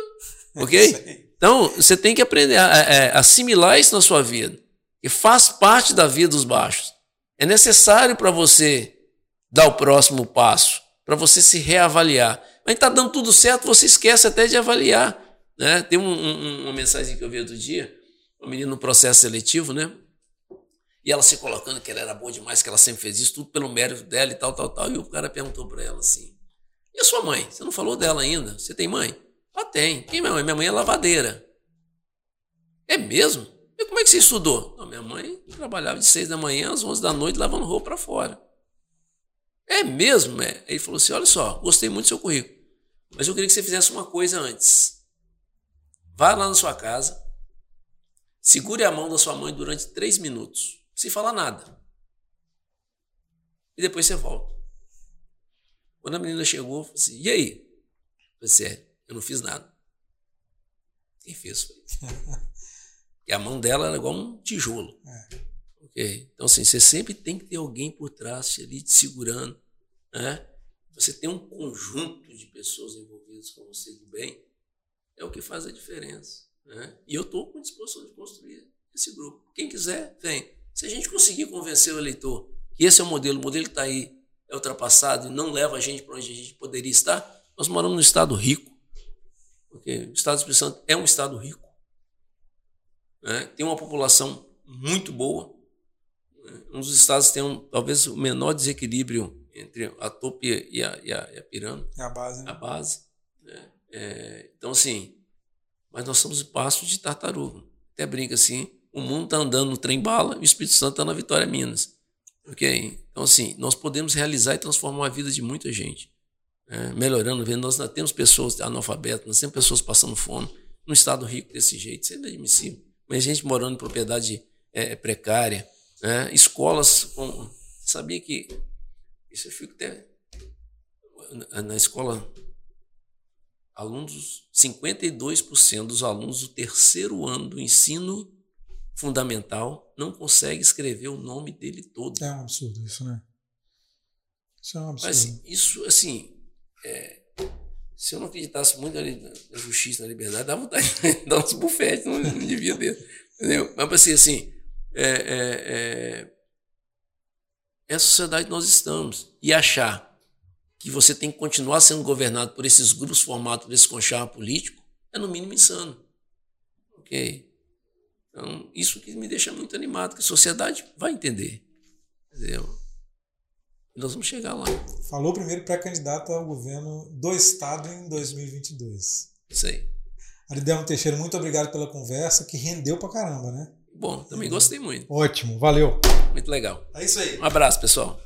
*laughs* ok? Então, você tem que aprender a, a, a assimilar isso na sua vida. E faz parte da vida dos baixos. É necessário para você dar o próximo passo, para você se reavaliar. Mas está dando tudo certo, você esquece até de avaliar. Né? Tem um, um, uma mensagem que eu vi outro dia, uma menina no processo seletivo, né? E ela se colocando que ela era boa demais, que ela sempre fez isso, tudo pelo mérito dela e tal, tal, tal. E o cara perguntou para ela assim: E a sua mãe? Você não falou dela ainda? Você tem mãe? Ela tem. Quem é minha mãe? Minha mãe é lavadeira. É mesmo? E como é que você estudou? Não, minha mãe trabalhava de seis da manhã às onze da noite lavando roupa para fora. É mesmo? É. Ele falou assim: olha só, gostei muito do seu currículo. Mas eu queria que você fizesse uma coisa antes. Vá lá na sua casa, segure a mão da sua mãe durante três minutos sem falar nada. E depois você volta. Quando a menina chegou, falou assim, e aí? Eu falei assim, é, eu não fiz nada. Quem fez foi. *laughs* e a mão dela era igual um tijolo. É. Okay? Então, assim, você sempre tem que ter alguém por trás ali te segurando. Né? Você tem um conjunto de pessoas envolvidas com você do bem, é o que faz a diferença. Né? E eu estou com disposição de construir esse grupo. Quem quiser, vem. Se a gente conseguir convencer o eleitor que esse é o modelo, o modelo que está aí é ultrapassado e não leva a gente para onde a gente poderia estar, nós moramos num estado rico. Porque o estado do Espírito Santo é um estado rico. Né? Tem uma população muito boa. Né? Um dos estados tem um, talvez o menor desequilíbrio entre a tope e a, e a, e a pirâmide. É a base. Né? A base. Né? É, então, assim, mas nós somos o passo de tartaruga. Até brinca assim, o mundo está andando no trem bala e o Espírito Santo está na Vitória Minas. Ok? Então, assim, nós podemos realizar e transformar a vida de muita gente. Né? melhorando, vendo, nós ainda temos pessoas analfabetas, nós temos pessoas passando fome, num estado rico desse jeito, isso é inadmissível. Mas gente morando em propriedade é, precária, né? escolas com. Sabia que. Isso eu fico até. Na escola, alunos, 52% dos alunos do terceiro ano do ensino fundamental não consegue escrever o nome dele todo. É um absurdo isso, né? Isso é um absurdo. Mas isso, assim, é, se eu não acreditasse muito na, justiça, na liberdade, dava vontade de *laughs* dar uns bufetes, não, não devia ter. Entendeu? Mas, assim, assim é, é, é, é a sociedade que nós estamos. E achar que você tem que continuar sendo governado por esses grupos formados por esse concharro político é, no mínimo, insano. Ok? Então, isso que me deixa muito animado, que a sociedade vai entender. Entendeu? E nós vamos chegar lá. Falou primeiro pré-candidato ao governo do Estado em 2022. Isso aí. Aridelmo Teixeira, muito obrigado pela conversa, que rendeu pra caramba, né? Bom, também gostei muito. Ótimo, valeu. Muito legal. É isso aí. Um abraço, pessoal.